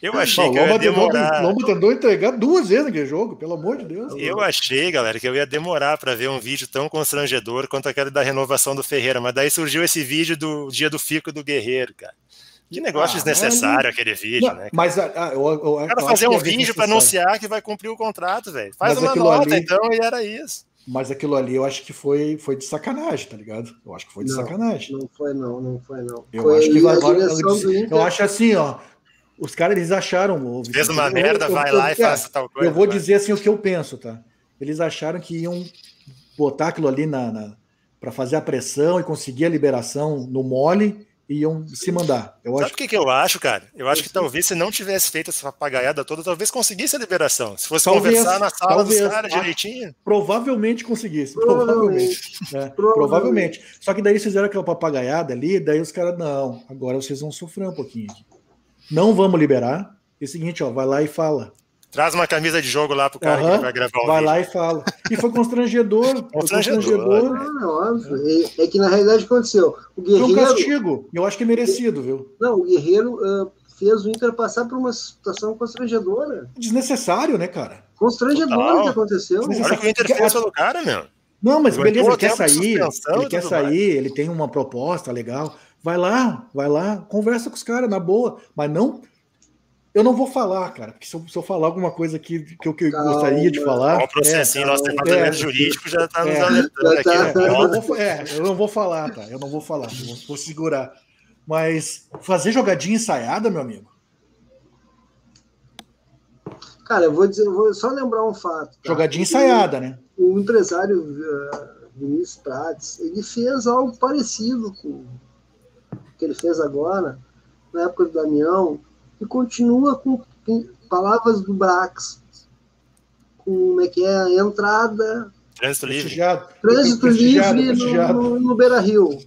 Eu achei Não, que eu ia demorar. Lomba tentou entregar duas vezes naquele jogo, pelo amor de Deus. Eu achei, galera, que eu ia demorar para ver um vídeo tão constrangedor quanto aquele da renovação do Ferreira, mas daí surgiu esse vídeo do dia do fico do Guerreiro, cara. Que negócio Ah, desnecessário mas- aquele vídeo, Não, né? mas a, a, eu, eu, O cara eu fazer um vídeo para anunciar que vai cumprir o contrato, velho. Faz Mas uma nota, ali- então, e era isso. Mas aquilo ali eu acho que foi, foi de sacanagem, tá ligado? Eu acho que foi de Não, sacanagem. Não foi não, não foi não. Eu foi acho que agora, eu, Inter. acho assim, ó. Os caras eles acharam. Fez uma merda, vai lá e faz tal coisa. Eu vou vai. dizer assim o que eu penso, tá? Eles acharam que iam botar aquilo ali na, na para fazer a pressão e conseguir a liberação no mole iam se mandar. Eu Sabe o que, que eu acho, cara? Eu acho que talvez se não tivesse feito essa papagaiada toda, talvez conseguisse a liberação. Se fosse talvez, conversar na sala talvez, dos caras direitinho. Provavelmente conseguisse. Provavelmente. Provavelmente. É, provavelmente. Só que daí eles fizeram aquela papagaiada ali, daí os caras, não, agora vocês vão sofrer um pouquinho aqui. Não vamos liberar. É o seguinte, ó, vai lá e fala. Traz uma camisa de jogo lá pro cara uhum, que vai gravar o Vai vídeo. lá e fala. E foi constrangedor. constrangedor. Foi constrangedor. Ah, óbvio. É, é, que na realidade aconteceu. O Guerreiro. Foi um castigo. Eu acho que é merecido, viu? Não, o Guerreiro uh, fez o Inter passar por uma situação constrangedora. Desnecessário, né, cara? Constrangedor o que aconteceu. Olha o que o Inter fez pelo cara, meu. Não, mas beleza, ele quer sair. Ele quer sair, mais. ele tem uma proposta legal. Vai lá, vai lá, conversa com os caras na boa, mas não eu não vou falar, cara, porque se eu, se eu falar alguma coisa aqui que eu, que eu gostaria de falar. O processinho, é, nosso departamento é, jurídico já está nos é, alertando aqui. Né? Eu, não vou, é, eu não vou falar, tá? Eu não vou falar, vou, vou segurar. Mas fazer jogadinha ensaiada, meu amigo. Cara, eu vou dizer, eu vou só lembrar um fato. Tá? Jogadinha ensaiada, né? O empresário uh, Vinícius Prates, ele fez algo parecido com o que ele fez agora, na época do Damião e continua com palavras do Brax. Com como é que é a entrada. Trânsito livre. Trânsito livre no, no, no Beira Rio.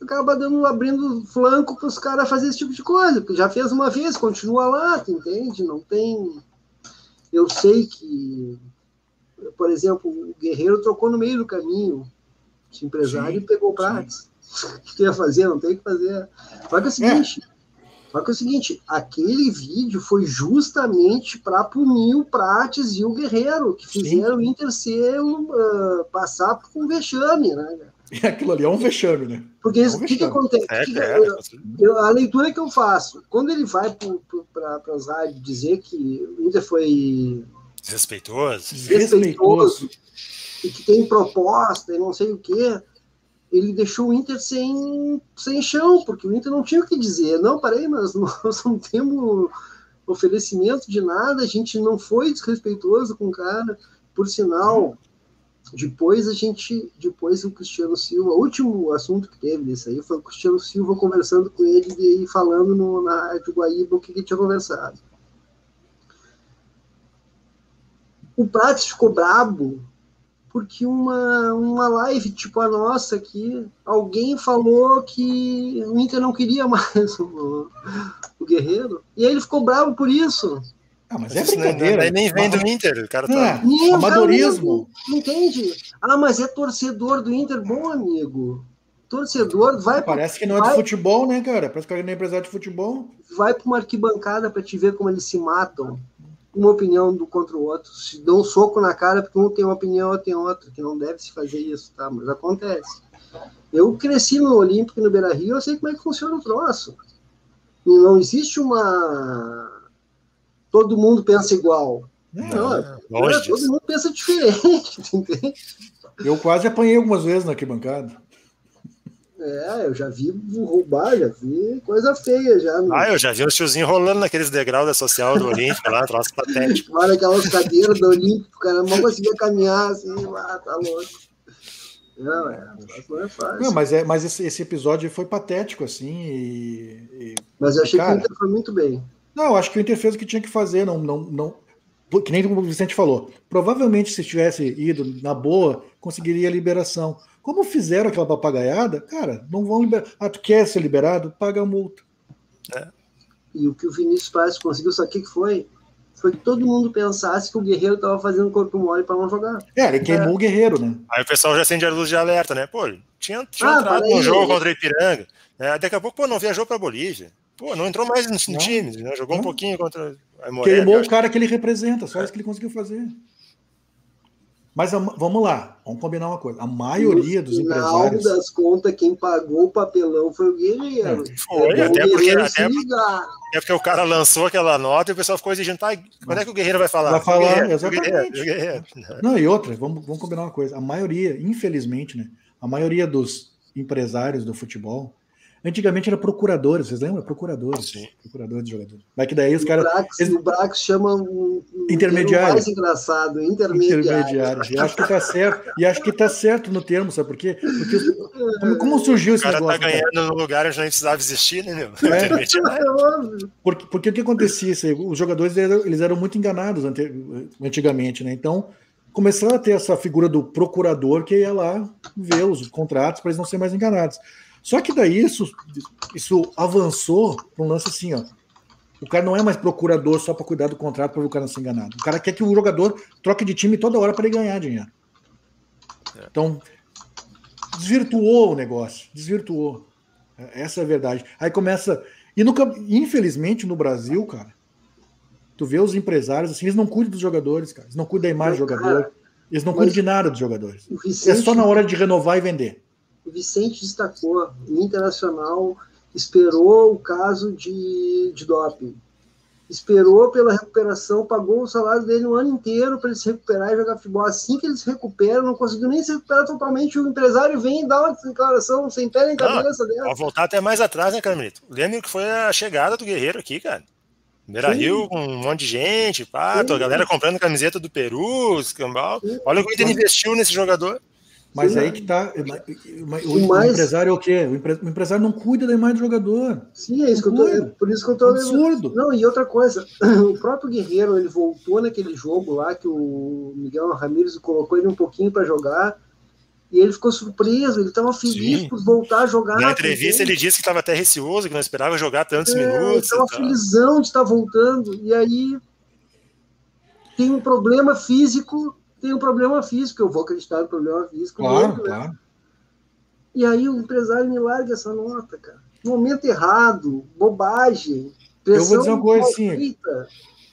Acaba dando, abrindo flanco para os caras fazer esse tipo de coisa, porque já fez uma vez, continua lá, entende? Não tem. Eu sei que, por exemplo, o Guerreiro trocou no meio do caminho, esse empresário sim, pegou o Prates o que ia fazer? Não tem o que fazer. Só que é o seguinte. É. Só que é o seguinte, aquele vídeo foi justamente para punir o Prates e o Guerreiro, que fizeram Sim. o Inter ser, uh, passar por um vexame, né? E aquilo ali é um vexame, né? Porque o é um que, que, acontece? É, que, é, eu, a leitura que eu faço, quando ele vai para as rádios dizer que o Inter foi desrespeitoso, desrespeitoso e que tem proposta e não sei o quê, ele deixou o Inter sem, sem chão, porque o Inter não tinha o que dizer. Não, parei, nós, nós não temos oferecimento de nada, a gente não foi desrespeitoso com o cara. Por sinal, depois a gente, depois o Cristiano Silva, o último assunto que teve desse aí foi o Cristiano Silva conversando com ele e falando no, na Rádio Guaíba o que ele tinha conversado. O Prates ficou brabo porque uma, uma live tipo a nossa aqui, alguém falou que o Inter não queria mais o, o Guerreiro, e aí ele ficou bravo por isso. Ah, mas é brincadeira. nem vem do Inter, o cara tá. É, não, amadorismo. Cara, entende? Ah, mas é torcedor do Inter, bom amigo. Torcedor vai. Parece que não é vai, de futebol, né, cara? Parece que não é empresário de futebol. Vai para uma arquibancada para te ver como eles se matam uma opinião do contra o outro, se dão um soco na cara porque um tem uma opinião, outro tem outra, que não deve se fazer isso, tá? Mas acontece. Eu cresci no Olímpico e no Beira Rio, eu sei como é que funciona o troço. E não existe uma. Todo mundo pensa igual. Não, não é, todo mundo pensa diferente, entende? Eu quase apanhei algumas vezes na arquibancada. É, eu já vi roubar, já vi coisa feia já. No... Ah, eu já vi os tiozinhos rolando naqueles degraus da social do Olímpico lá, troço patético. Olha aquelas cadeiras do Olímpico, o cara não conseguia caminhar assim, ah, tá louco. Não, é, não é fácil. Não, mas, é, mas esse, esse episódio foi patético, assim. E, e... Mas eu achei cara, que o Inter foi muito bem. Não, eu acho que o Inter fez o que tinha que fazer, não, não, não, que nem o Vicente falou. Provavelmente, se tivesse ido na boa, conseguiria a liberação. Como fizeram aquela papagaiada, cara, não vão liberar. Ah, tu quer ser liberado? Paga a multa. É. E o que o Vinícius Paz conseguiu, sabe o que foi? Foi que todo mundo pensasse que o Guerreiro estava fazendo corpo mole para não jogar. É, ele queimou é. o Guerreiro, né? Aí o pessoal já acende a luz de alerta, né? Pô, tinha, tinha ah, entrado no jogo contra o Ipiranga. Né? Daqui a pouco, pô, não viajou para Bolívia. Pô, não entrou mais no, time, né? jogou não. um pouquinho contra Morelli, Queimou o cara que ele representa, só é. isso que ele conseguiu fazer. Mas vamos lá, vamos combinar uma coisa. A maioria dos empresários. No final das contas, quem pagou o papelão foi o Guerreiro. É, foi, é até, porque, até, é porque o cara lançou aquela nota e o pessoal ficou exigindo, tá, quando é que o Guerreiro vai falar? Vai falar, guerreiro, exatamente. Guerreiro, Não, e outra, vamos, vamos combinar uma coisa. A maioria, infelizmente, né? A maioria dos empresários do futebol Antigamente era procuradores, vocês lembram? Procuradores. Sim. Procuradores de jogadores. Mas que daí os caras. O Brax chama um, um intermediário. mais engraçado, intermediário. intermediário. E acho que tá certo. E acho que tá certo no termo, sabe por quê? Porque como, como surgiu esse negócio? O cara tá ganhando cara? no lugar onde não precisava existir, né, meu? É. porque, porque o que acontecia? Os jogadores eles eram muito enganados antigamente, né? Então começaram a ter essa figura do procurador que ia lá ver os contratos para eles não serem mais enganados. Só que daí isso, isso avançou para um lance assim, ó. O cara não é mais procurador só para cuidar do contrato para o cara não ser enganado. O cara quer que o jogador troque de time toda hora para ele ganhar dinheiro. É. Então, desvirtuou o negócio, desvirtuou. Essa é a verdade. Aí começa. E no, infelizmente no Brasil, cara, tu vê os empresários assim, eles não cuidam dos jogadores, cara. Eles não cuidam da imagem do jogador. Eles não cuidam de nada dos jogadores. É só na hora de renovar e vender o Vicente destacou, o Internacional esperou o caso de, de doping. Esperou pela recuperação, pagou o salário dele um ano inteiro para ele se recuperar e jogar futebol. Assim que ele se recupera, não conseguiu nem se recuperar totalmente, o empresário vem e dá uma declaração sem pé nem cabeça dela. Pode voltar até mais atrás, né, Carmelito? Lembra que foi a chegada do Guerreiro aqui, cara. Beira Rio com um monte de gente, pá, a galera comprando camiseta do Peru, escambau. Olha o que ele investiu nesse jogador. Mas Sim, aí que tá. O, o, mais... empresário é o quê? O, empre... o, empresário não cuida da imagem do jogador. Sim, é isso que eu tô. É por isso que eu tô. Absurdo. Não, e outra coisa, o próprio Guerreiro, ele voltou naquele jogo lá que o Miguel Ramírez colocou ele um pouquinho para jogar. E ele ficou surpreso, ele estava feliz Sim. por voltar a jogar. Na entrevista ele disse que estava até receoso, que não esperava jogar tantos é, minutos. Ele estava felizão de estar voltando. E aí tem um problema físico tem um problema físico, eu vou acreditar no problema físico. Claro, né? claro. Né? E aí o empresário me larga essa nota, cara. Momento errado, bobagem. Eu vou dizer uma coisa assim.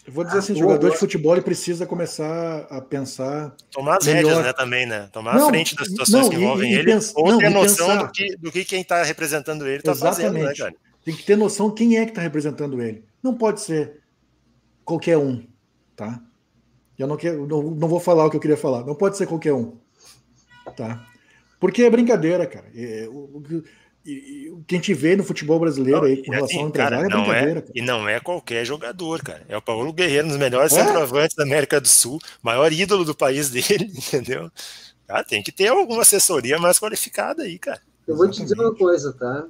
Eu vou dizer ah, assim, jogador de futebol ele precisa começar a pensar. Tomar as melhor. rédeas, né, também, né? Tomar não, a frente das situações não, que envolvem e, e ele, pensa, ou não, ter noção pensar. do que, do que quem está representando ele está fazendo, né, cara? Tem que ter noção quem é que está representando ele. Não pode ser qualquer um, tá? Eu não, quero, não, não vou falar o que eu queria falar. Não pode ser qualquer um. Tá? Porque é brincadeira, cara. É, o, o, que a gente vê no futebol brasileiro não, aí com relação assim, ao empresário cara, é brincadeira. É, cara. E não é qualquer jogador, cara. É o Paulo Guerreiro, um dos melhores é? centroavantes da América do Sul, maior ídolo do país dele, entendeu? Cara, tem que ter alguma assessoria mais qualificada aí, cara. Eu vou te dizer uma coisa, tá?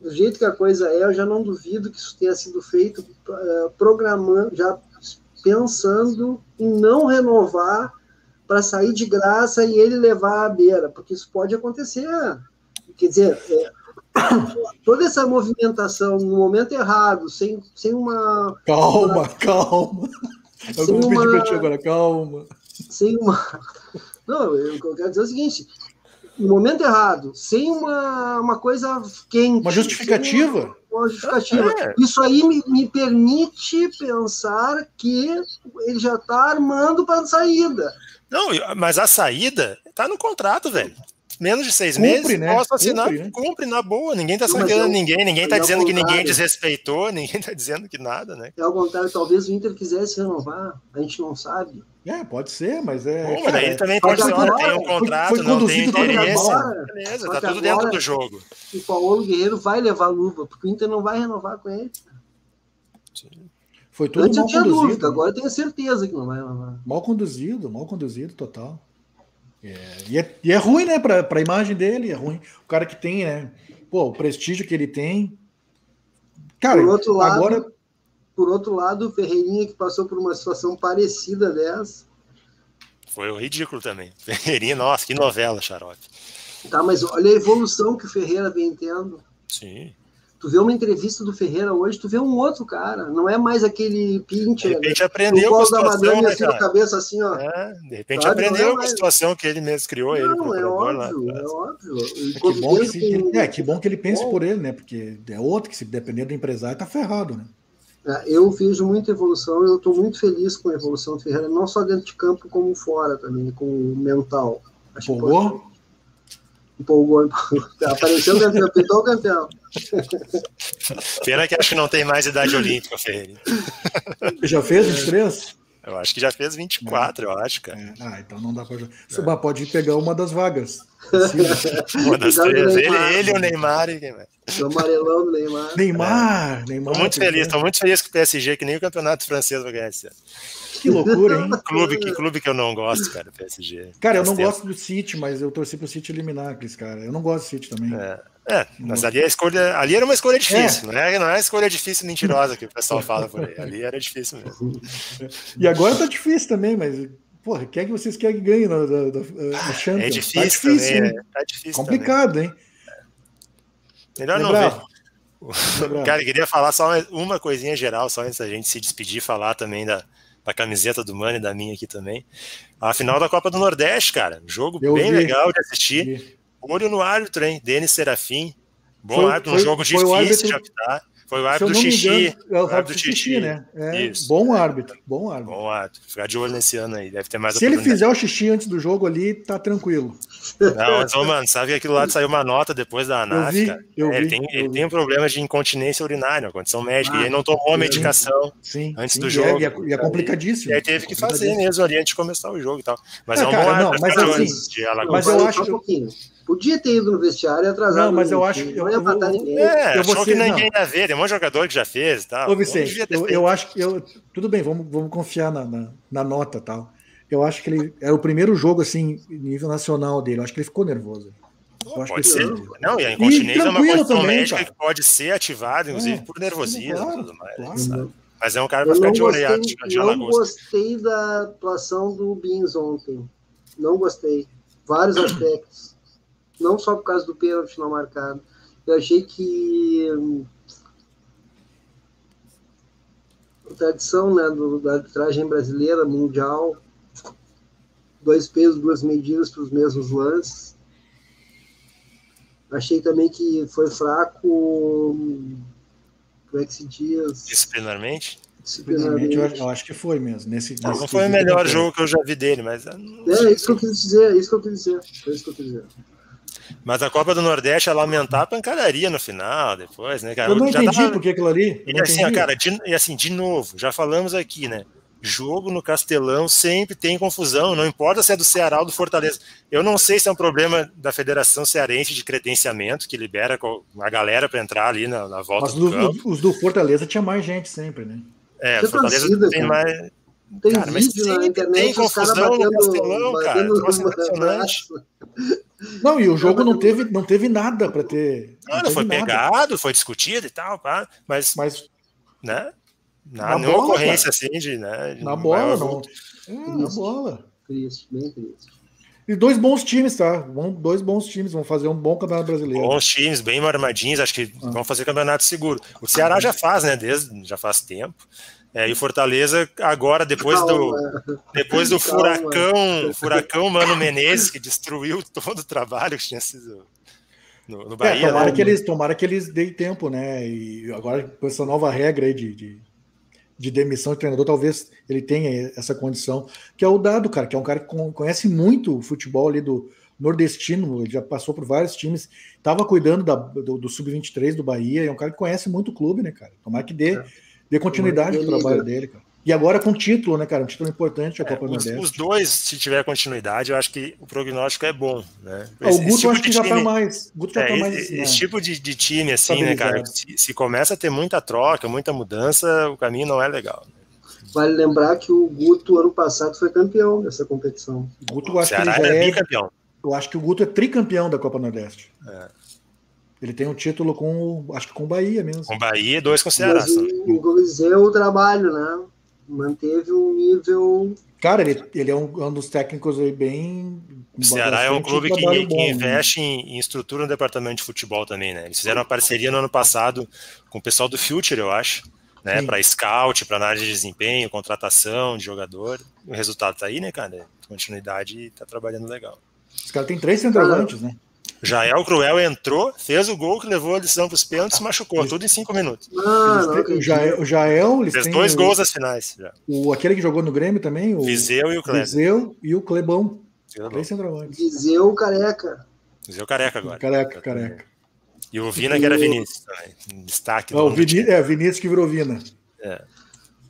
Do jeito que a coisa é, eu já não duvido que isso tenha sido feito uh, programando, já pensando em não renovar para sair de graça e ele levar à beira, porque isso pode acontecer. Quer dizer, é, toda essa movimentação no momento errado, sem, sem uma. Calma, uma, calma. Eu vou pedir para ti agora, calma. Sem uma. Não, eu quero dizer o seguinte: no momento errado, sem uma, uma coisa quente. Uma justificativa? Uma, justificativa. É. Isso aí me, me permite pensar que ele já está armando para a saída. Não, mas a saída está no contrato, velho menos de seis cumpre, meses, né? posso assinar, cumpre, né? cumpre na boa. Ninguém está sacaneando ninguém, ninguém está dizendo que ninguém desrespeitou, ninguém está dizendo que nada, né? É ao contrário, talvez o Inter quisesse renovar, a gente não sabe. É, pode ser, mas é. Pô, mas aí também pode ser, olha, tem um contrato, foi, foi não tem interesse. Agora, beleza, tá tudo dentro do jogo. O Paulo Guerreiro vai levar luva, porque o Inter não vai renovar com ele. Foi tudo Antes mal eu tinha conduzido. Dúvida, agora eu tenho certeza que não vai renovar. Mal conduzido, mal conduzido, total. É, e, é, e, é, ruim, né, para a imagem dele, é ruim. O cara que tem, né, pô, o prestígio que ele tem. Cara, por outro lado, agora. Por outro lado, o Ferreirinha que passou por uma situação parecida dessa. Foi ridículo também. Ferreirinha, nossa, que novela, Xarope. Tá, mas olha a evolução que o Ferreira vem tendo. Sim. Tu vê uma entrevista do Ferreira hoje, tu vê um outro cara, não é mais aquele pincher. De repente aprendeu com a situação, né, cara? cabeça assim, ó. É, de repente sabe? aprendeu é com a situação que ele mesmo criou, não, ele, é óbvio, lá. é óbvio. É que, bom que, se, é, que bom que ele pense bom. por ele, né? Porque é outro que, se depender do empresário, tá ferrado, né? É, eu vejo muita evolução, eu estou muito feliz com a evolução do Ferreira, não só dentro de campo, como fora também, com o mental. Acho Empolgou? Empolgou, Apareceu o campeão, pintou o campeão. Pena que acho que não tem mais idade olímpica, Ferreira. Já fez 23? Eu acho que já fez 24, eu acho, cara. É. Ah, então não dá pra jogar. Você pode pegar uma das vagas. uma das três. Ele, ele, o Neymar e quem mais? O amarelão do Neymar. Neymar, Neymar. Tô muito feliz, tô muito feliz com o PSG, que nem o campeonato francês vai ganhar esse ano. Que loucura, hein? clube, que clube que eu não gosto, cara, PSG. Cara, eu não gosto do City, mas eu torci pro City eliminar aqueles cara. Eu não gosto do City também. É. É, mas ali a escolha, ali era uma escolha difícil, é. não, é, não é escolha difícil mentirosa que o pessoal fala por aí. Ali era difícil mesmo. E agora tá difícil também, mas porra, quer que vocês querem que ganhe na, na, na Champions? É difícil, tá difícil, também, é, tá difícil Complicado, também. hein? Melhor não ver. Cara, eu queria falar só uma coisinha geral, só antes da gente se despedir, falar também da, da camiseta do Mano e da minha aqui também. A final da Copa do Nordeste, cara. Jogo eu bem vi. legal de assistir. Vi. Olho no árbitro, hein? Denis Serafim. Bom foi, árbitro, um foi, jogo difícil árbitro, de apitar. Foi o árbitro do Xixi. Engano, é o árbitro do Xixi, né? É, Isso. Bom árbitro, bom árbitro. Bom árbitro. Ficar de olho nesse ano aí, deve ter mais Se ele fizer o xixi antes do jogo ali, tá tranquilo. Não, mas, ô, mano, sabe que aquilo lá saiu uma nota depois da ANAF, eu vi, cara? Eu é, vi, ele tem, ele tem um problema de incontinência urinária, uma condição médica, ah, e ele não tomou a medicação sim, antes sim, do jogo. E é, e é complicadíssimo. E aí teve que fazer mesmo ali antes de começar o jogo e tal. Mas é, é um cara, bom não, mas assim, de Mas eu acho que... Podia ter ido no vestiário e atrasado. Não, mas eu acho que. Eu, eu, eu, ninguém. É, eu achou que ninguém ia ver. Tem um monte de jogador que já fez e tal. Ô, Vicente, eu, eu, acho que. Eu, tudo bem, vamos, vamos confiar na, na, na nota tal. Eu acho que ele era o primeiro jogo, assim, nível nacional dele. Eu acho que ele ficou nervoso. pode ser. Não, e a incontinência é uma condição também, médica cara. que pode ser ativada, inclusive, é, por nervosismo claro, e tudo mais. Claro. Mas é um cara para ficar de olhado. Eu não gostei da atuação do Bins ontem. Não gostei. Vários aspectos não só por causa do pênalti não marcado. Eu achei que a tradição né, do, da arbitragem brasileira, mundial, dois pesos, duas medidas para os mesmos lances. Achei também que foi fraco. Como é que se diz? Disciplinarmente? Disciplinarmente, eu, eu acho que foi mesmo. Nesse, não, nesse não foi o melhor jogo que eu já vi dele, mas. É, é isso que eu quis dizer, é isso que eu quis dizer. Foi isso que eu quis dizer. Mas a Copa do Nordeste é lamentar a pancadaria no final, depois, né, cara? Eu não entendi tava... por que aquilo ali. E assim, cara, de, e assim, de novo, já falamos aqui, né? Jogo no Castelão sempre tem confusão, não importa se é do Ceará ou do Fortaleza. Eu não sei se é um problema da Federação Cearense de credenciamento, que libera a galera para entrar ali na, na volta Mas do campo. os do Fortaleza tinha mais gente sempre, né? É, o Fortaleza tem cara. mais. Tem cara, vídeo na internet, tem confusão batendo, no Castelão, batendo cara. Não, e o jogo não teve, não teve nada para ter. Não, não foi nada. pegado, foi discutido e tal, pá, mas, mas né? Na, na bola, ocorrência cara. assim de, né, de na bola, não. É, na bola. Triste, bem triste. E dois bons times, tá? Dois bons times vão fazer um bom campeonato brasileiro. Bons times, bem armadinhos, acho que ah. vão fazer campeonato seguro. O Ceará já faz, né? Desde já faz tempo. É, e o Fortaleza agora depois do depois do furacão, furacão Mano Menezes que destruiu todo o trabalho que tinha sido no, no Bahia. É, tomara né? que eles tomara que eles deem tempo, né? E agora com essa nova regra aí de, de, de, demissão de treinador, talvez ele tenha essa condição, que é o Dado, cara, que é um cara que conhece muito o futebol ali do nordestino, ele já passou por vários times, estava cuidando da, do, do sub-23 do Bahia, é um cara que conhece muito o clube, né, cara? Tomara que dê. É dê continuidade ao trabalho dele, cara. E agora com título, né, cara? Um título importante a é, Copa os, Nordeste. Os dois, se tiver continuidade, eu acho que o prognóstico é bom, né? Ah, esse, o Guto tipo acho que time, já tá mais. Guto já é, tá mais esse, esse, tipo de, de time, assim, né, cara? Se, se, começa a ter muita troca, muita mudança, o caminho não é legal. Vale lembrar que o Guto, ano passado, foi campeão dessa competição. O Guto, eu acho que ele já é, bicampeão. Eu acho que o Guto é tricampeão da Copa Nordeste. É. Ele tem um título com, acho que com o Bahia mesmo. Com Bahia e dois com o Ceará. Mas o trabalho, né? Manteve um nível. Cara, ele, ele é um, um dos técnicos aí bem. O Ceará é um clube que, que bom, investe né? em, em, estrutura no departamento de futebol também, né? Eles fizeram uma parceria no ano passado com o pessoal do Future, eu acho, né? Para scout, para análise de desempenho, contratação de jogador. O resultado tá aí, né, cara? Continuidade e tá trabalhando legal. Os caras têm três centroavantes, né? Jael Cruel entrou, fez o gol que levou a decisão para os pênaltis e machucou, tudo em cinco minutos. Ah, o Jael, o Jael fez dois gols nas finais. Já. O, aquele que jogou no Grêmio também, o Viseu e o Kleber. Viseu e o Clebão. Três centroavantes. Viseu careca. Viseu careca agora. Careca, careca. E o Vina, que era Vinícius também. Destaque. Ah, o Vini, é, Vinícius que virou Vina. É.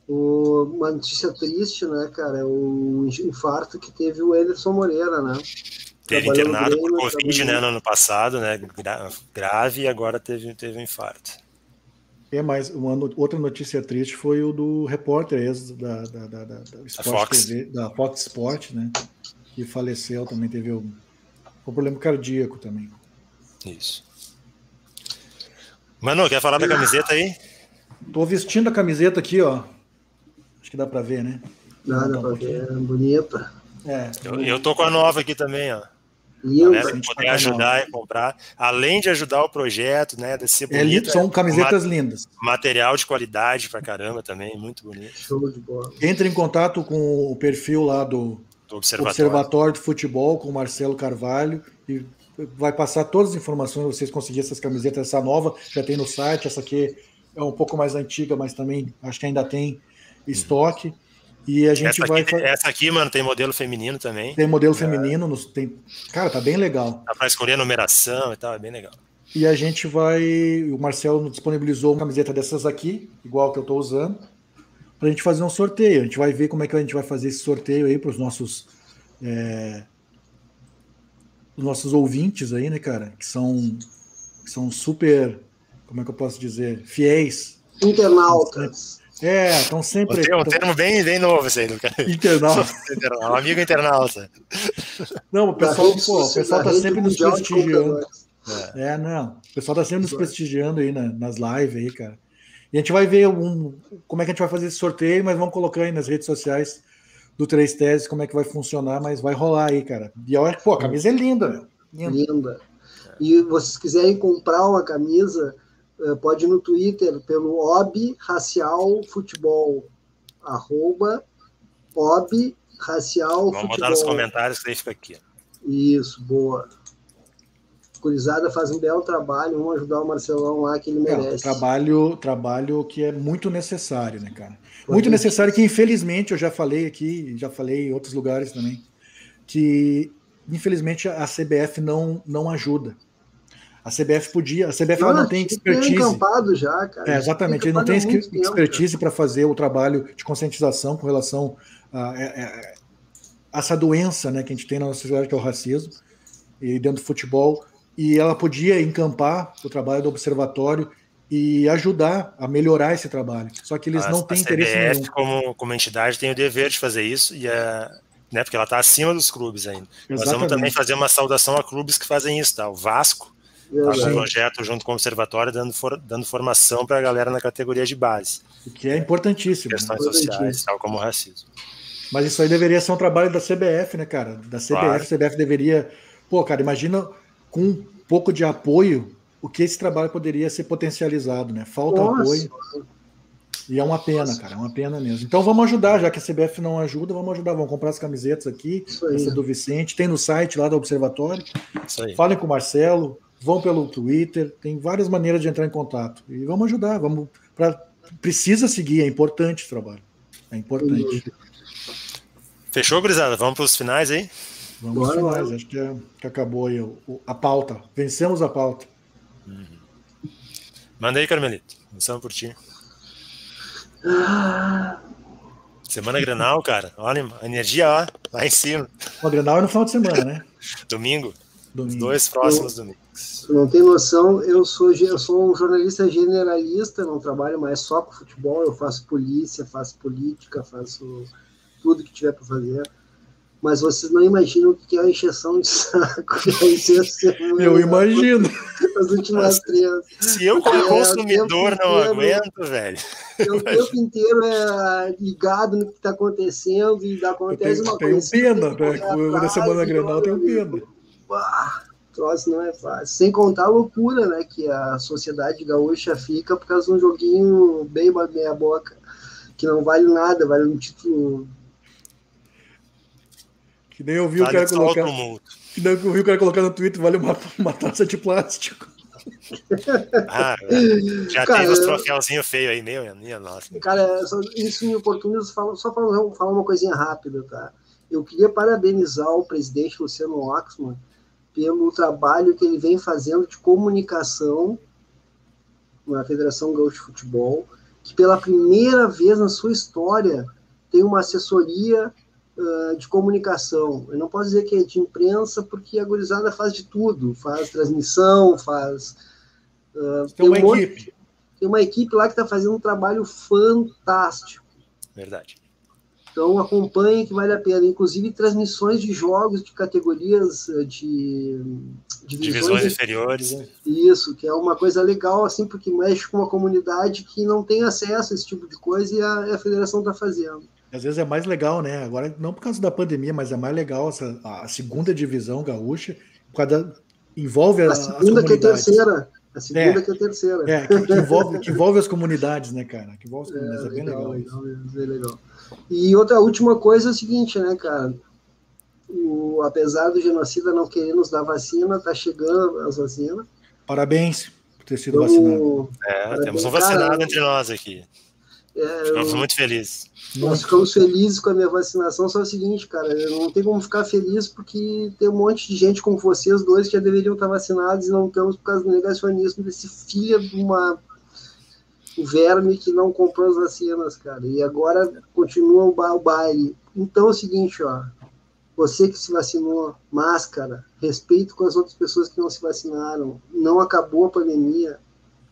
O, uma notícia triste, né, cara? É o infarto que teve o Ederson Moreira, né? Teve internado Grêmio, por Covid, né, no ano passado, né? grave, e agora teve, teve um infarto. É, mas uma, outra notícia triste foi o do repórter ex da, da, da, da, Fox. TV, da Fox Sport, né? Que faleceu, também teve um, um problema cardíaco também. Isso. Manu, quer falar da camiseta aí? Tô vestindo a camiseta aqui, ó. Acho que dá para ver, né? Dá, dá pra ver, é bonita. É, eu, eu tô com a nova aqui também, ó. Galera que poder ajudar e comprar, além de ajudar o projeto, né, de ser bonito, é são camisetas lindas. Material de qualidade pra caramba também, muito bonito. Show de bola. Entre em contato com o perfil lá do, do Observatório. Observatório de Futebol, com o Marcelo Carvalho, e vai passar todas as informações para vocês conseguirem essas camisetas, essa nova, já tem no site, essa aqui é um pouco mais antiga, mas também acho que ainda tem estoque. Uhum. E a gente essa vai. Aqui, essa aqui, mano, tem modelo feminino também. Tem modelo é. feminino, nos, tem... cara, tá bem legal. Dá pra escolher a numeração e tal, é bem legal. E a gente vai. O Marcelo disponibilizou uma camiseta dessas aqui, igual que eu tô usando, pra gente fazer um sorteio. A gente vai ver como é que a gente vai fazer esse sorteio aí pros nossos. É... Os nossos ouvintes aí, né, cara? Que são, que são super. Como é que eu posso dizer? Fiéis. Internautas. É, estão sempre. Tem um termo bem, bem novo esse aí, cara. Internauta. um amigo internauta. Não, o pessoal, pô, o pessoal tá sempre nos prestigiando. É. é, não. O pessoal tá sempre nos prestigiando aí na, nas lives aí, cara. E a gente vai ver um, como é que a gente vai fazer esse sorteio, mas vamos colocar aí nas redes sociais do Três Teses como é que vai funcionar, mas vai rolar aí, cara. E olha, pô, a camisa é linda, meu. Linda. linda. E vocês quiserem comprar uma camisa, pode ir no Twitter pelo Ob Racial Futebol, arroba Ob Racial Vamos Futebol. botar nos comentários que fica aqui. Isso, boa. Curizada faz um belo trabalho, vamos ajudar o Marcelão lá que ele é, merece. É, trabalho, trabalho que é muito necessário, né, cara? Muito necessário que, infelizmente, eu já falei aqui, já falei em outros lugares também, que infelizmente a CBF não, não ajuda. A CBF podia, a CBF não, não tem expertise. Tem já, cara. É, exatamente, ele não tem expertise para fazer o trabalho de conscientização com relação a, a, é, é, a, essa doença, né, que a gente tem na nossa sociedade que é o racismo e dentro do futebol. E ela podia encampar o trabalho do observatório e ajudar a melhorar esse trabalho. Só que eles a, não têm interesse CBF, nenhum. Como, como entidade, tem o dever de fazer isso e a, né, porque ela está acima dos clubes ainda. Exatamente. Nós vamos também fazer uma saudação a clubes que fazem isso, tá? O Vasco Tá um projeto junto com o Observatório dando, for, dando formação para a galera na categoria de base. O que é importantíssimo. Questões sociais, tal como o racismo. Mas isso aí deveria ser um trabalho da CBF, né, cara? Da CBF, claro. a CBF deveria. Pô, cara, imagina com um pouco de apoio o que esse trabalho poderia ser potencializado, né? Falta Nossa. apoio. E é uma pena, cara, é uma pena mesmo. Então vamos ajudar, já que a CBF não ajuda, vamos ajudar. Vamos comprar as camisetas aqui, essa do Vicente, tem no site lá do Observatório. Falem com o Marcelo, vão pelo Twitter, tem várias maneiras de entrar em contato. E vamos ajudar, vamos pra, precisa seguir, é importante o trabalho. É importante. Fechou, gurizada? Vamos para os finais aí? Vamos para os finais, acho que, é, que acabou aí o, a pauta. Vencemos a pauta. Uhum. Manda aí, Carmelito. Começamos por ti. Semana Grenal, cara. Olha, a energia ó, lá em cima. O Grenal é no final de semana, né? Domingo. Domingo. Os dois próximos eu, domingos. Não tem noção, eu sou, eu sou um jornalista generalista, não trabalho mais só com futebol, eu faço polícia, faço política, faço tudo que tiver para fazer. Mas vocês não imaginam o que é a encheção de saco Eu imagino. As últimas três. Se eu, como é, consumidor, não aguento, velho. O tempo inteiro é ligado no que está acontecendo e acontece tenho, uma coisa. Tenho pena, né? Na semana Grenal tenho pena bah, troço não é fácil. Sem contar a loucura, né, que a sociedade gaúcha fica por causa de um joguinho bem meia boca, que não vale nada, vale um título. Que nem eu vi vale o cara colocar. Que nem eu vi o cara colocar no Twitter, vale uma, uma taça de plástico. Ah, já cara, tem os troféuzinhos feios aí, meu, minha nossa. Cara, isso me oportuniza só falar, falar uma coisinha rápida, tá? Eu queria parabenizar o presidente Luciano Oxman pelo trabalho que ele vem fazendo de comunicação na Federação Gaúcha de Futebol. que pela primeira vez na sua história tem uma assessoria uh, de comunicação. Eu não posso dizer que é de imprensa, porque a gurizada faz de tudo, faz transmissão, faz... Uh, tem, tem uma um equipe. Monte, tem uma equipe lá que está fazendo um trabalho fantástico. Verdade. Então acompanhe que vale a pena. Inclusive transmissões de jogos de categorias eh, de divisões, inferiores. Né? Isso, que é uma coisa legal, assim, porque mexe com uma comunidade que não tem acesso a esse tipo de coisa e a, a federação está fazendo. Às vezes é mais legal, né? Agora, não por causa da pandemia, mas é mais legal essa, a segunda divisão gaúcha, por causa da, envolve a, a segunda que é terceira. A segunda é, que é a terceira. É, que, que, envolve, que envolve as comunidades, né, cara? Que envolve as comunidades. É, é bem legal, legal, legal, legal. E outra última coisa é o seguinte, né, cara? O, apesar do genocida não querer nos dar vacina, tá chegando as vacinas. Parabéns por ter sido vacinado. É, Parabéns, temos um vacinado cara, entre nós aqui. É, ficamos eu, muito felizes. Nós ficamos felizes com a minha vacinação, só é o seguinte, cara, não tem como ficar feliz porque tem um monte de gente como vocês dois que já deveriam estar vacinados e não estamos por causa do negacionismo desse filho de uma verme que não comprou as vacinas, cara. E agora continua o, ba o baile. Então é o seguinte, ó. Você que se vacinou, máscara, respeito com as outras pessoas que não se vacinaram. Não acabou a pandemia.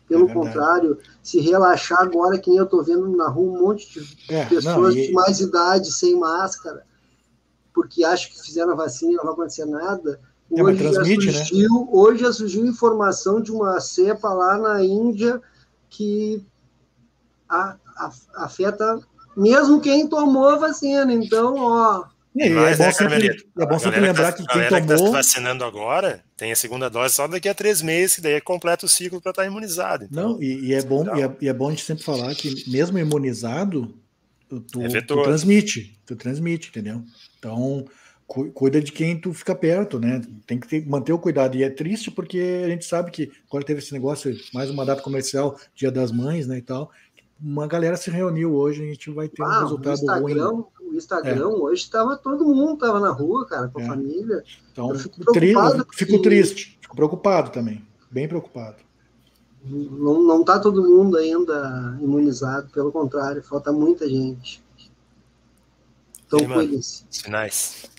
Pelo é contrário, se relaxar agora, que nem eu tô vendo na rua um monte de é, pessoas não, e... de mais idade sem máscara, porque acham que fizeram a vacina e não vai acontecer nada. É, hoje, já né? surgiu, né? hoje já surgiu informação de uma cepa lá na Índia que a, a, afeta mesmo quem tomou a vacina. Então, ó. E é, Mas, é, bom né, sempre, é bom sempre lembrar que, tá, que quem tomou. Que tá vacinando agora tem a segunda dose só daqui a três meses, que daí é completa o ciclo para estar tá imunizado. Então, Não, e, e é bom, e é, e é, bom a gente sempre falar que, mesmo imunizado, tu, é tu transmite, tu transmite, entendeu? Então, cuida de quem tu fica perto, né? Tem que ter, manter o cuidado. E é triste porque a gente sabe que agora teve esse negócio, mais uma data comercial, Dia das Mães, né, e tal uma galera se reuniu hoje, a gente vai ter ah, um resultado o Instagram, ruim. O Instagram é. hoje estava todo mundo tava na rua, cara, com a é. família. Então, eu fico, preocupado fico triste, fico preocupado também, bem preocupado. Não, não tá todo mundo ainda imunizado, pelo contrário, falta muita gente. Então, cuide-se. Sinais.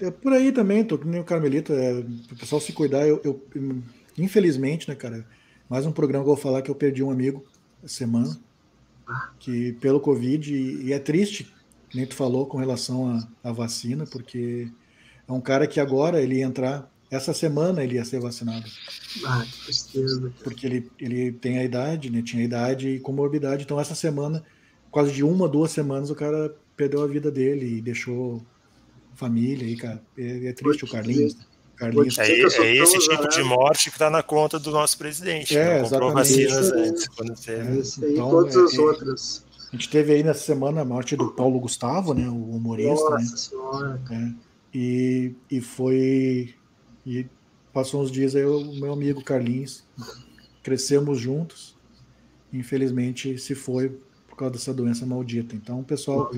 É, é por aí também, tô que nem o Carmelito, é, o pessoal se cuidar, eu, eu, infelizmente, né, cara, mais um programa que eu vou falar que eu perdi um amigo, semana, que pelo Covid, e, é triste, nem tu falou com relação à vacina, porque é um cara que agora ele ia entrar, essa semana ele ia ser vacinado. Ah, que tristeza. Porque ele, ele tem a idade, né? Tinha a idade e comorbidade, então essa semana, quase de uma, duas semanas, o cara perdeu a vida dele e deixou família aí, cara. É, é triste o Carlinhos. Né? Carlinhos. É, é esse tipo de morte que está na conta do nosso presidente. É, comprou vacinas antes. Quando você... É, isso aí, então, todas as é, outras. A gente teve aí nessa semana a morte do Paulo Gustavo, né, o humorista. Nossa né? senhora. É, e, e foi. E passou uns dias aí o meu amigo Carlinhos. Crescemos juntos. Infelizmente se foi por causa dessa doença maldita. Então, o pessoal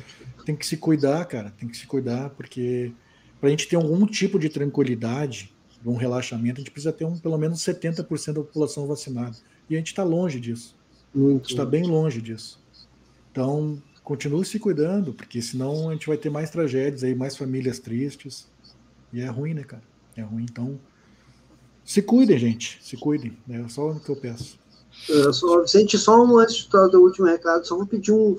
tem que se cuidar, cara. Tem que se cuidar, porque para a gente ter algum tipo de tranquilidade, um relaxamento, a gente precisa ter um, pelo menos 70% da população vacinada. E a gente está longe disso. Muito. A gente está bem longe disso. Então, continue se cuidando, porque senão a gente vai ter mais tragédias aí, mais famílias tristes. E é ruim, né, cara? É ruim. Então, se cuidem, gente. Se cuidem. É só o que eu peço. É, só, Vicente, só um antes do último recado, só vou pedir um.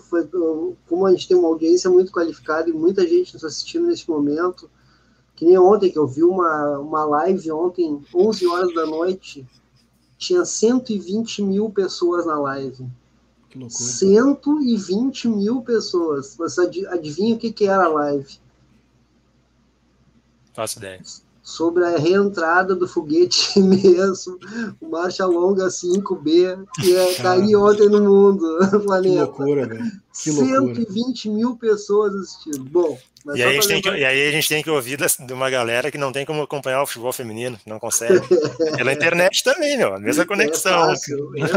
Como a gente tem uma audiência muito qualificada e muita gente nos assistindo nesse momento, que nem ontem, que eu vi uma, uma live ontem, 11 horas da noite, tinha 120 mil pessoas na live. Que loucura. 120 mil pessoas. Você adivinha o que, que era a live? Faço ideia sobre a reentrada do foguete mesmo, o Marcha Longa 5B, que é cair ontem no mundo, no planeta. Que loucura, velho. Que 120 mil pessoas assistindo. Bom, e aí, a gente tem que, e aí a gente tem que ouvir de uma galera que não tem como acompanhar o futebol feminino, não consegue. Pela internet também, meu, a mesma é conexão. É fácil, é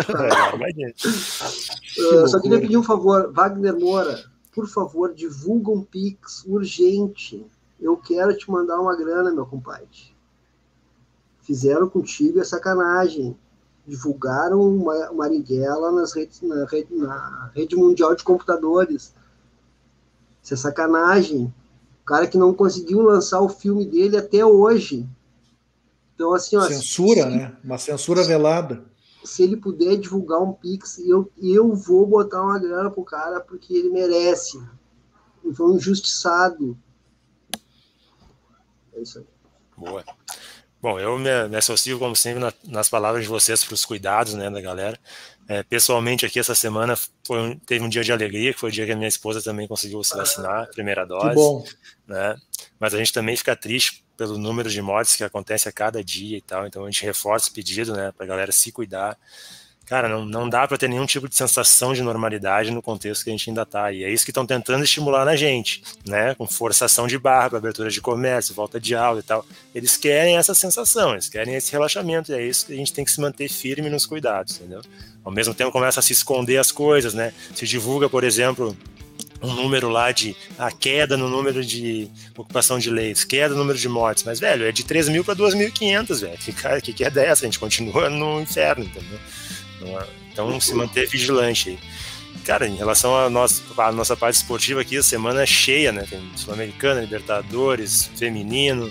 fácil. uh, só queria pedir um favor, Wagner Moura, por favor, divulga um Pix urgente eu quero te mandar uma grana, meu compadre. Fizeram contigo é sacanagem. divulgaram o Marighella nas redes, na, rede, na rede mundial de computadores. Isso é sacanagem. O cara que não conseguiu lançar o filme dele até hoje. Então, assim, ó, Censura, se, né? Uma censura velada. Se ele puder divulgar um Pix, eu, eu vou botar uma grana pro cara porque ele merece. Ele foi um injustiçado. É isso aí. Boa. Bom, eu me, me associo, como sempre, na, nas palavras de vocês para os cuidados né, da galera. É, pessoalmente, aqui essa semana foi um, teve um dia de alegria, que foi o dia que a minha esposa também conseguiu se vacinar, primeira dose. Que bom. Né? Mas a gente também fica triste pelo número de mortes que acontece a cada dia e tal, então a gente reforça o pedido né, para a galera se cuidar cara, não, não dá para ter nenhum tipo de sensação de normalidade no contexto que a gente ainda está. E é isso que estão tentando estimular na gente, né? Com forçação de barra, com abertura de comércio, volta de aula e tal. Eles querem essa sensação, eles querem esse relaxamento, e é isso que a gente tem que se manter firme nos cuidados, entendeu? Ao mesmo tempo começa a se esconder as coisas, né? Se divulga, por exemplo, um número lá de a queda no número de ocupação de leitos, queda no número de mortes, mas velho, é de 3 mil para 2.500, velho. Que, cara, que, que é dessa? A gente continua no inferno, entendeu? É? Então, se manter vigilante aí. Cara, em relação à nossa, à nossa parte esportiva aqui, a semana é cheia, né? Tem Sul-Americana, Libertadores, Feminino,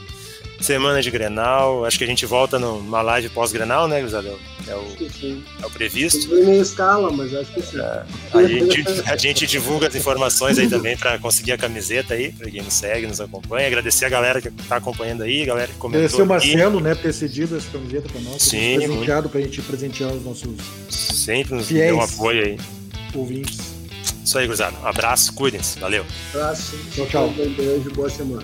semana de Grenal. Acho que a gente volta numa live pós-Grenal, né, Guizadão? É o, é o previsto. Foi meio escala, mas acho que sim. É, a, gente, a gente divulga as informações aí também para conseguir a camiseta aí, para quem nos segue, nos acompanha. Agradecer a galera que está acompanhando aí, a galera que comentou. Agradecer o Marcelo, aqui. né, por ter cedido essa camiseta para nós. Sim. Presenteado para a gente presentear os nossos. Sempre nos deu um apoio aí. Ouvintes. Isso aí, gurizada. Um abraço, cuidem-se. Valeu. Um abraço. Tchau, tchau. Um beijo, boa semana.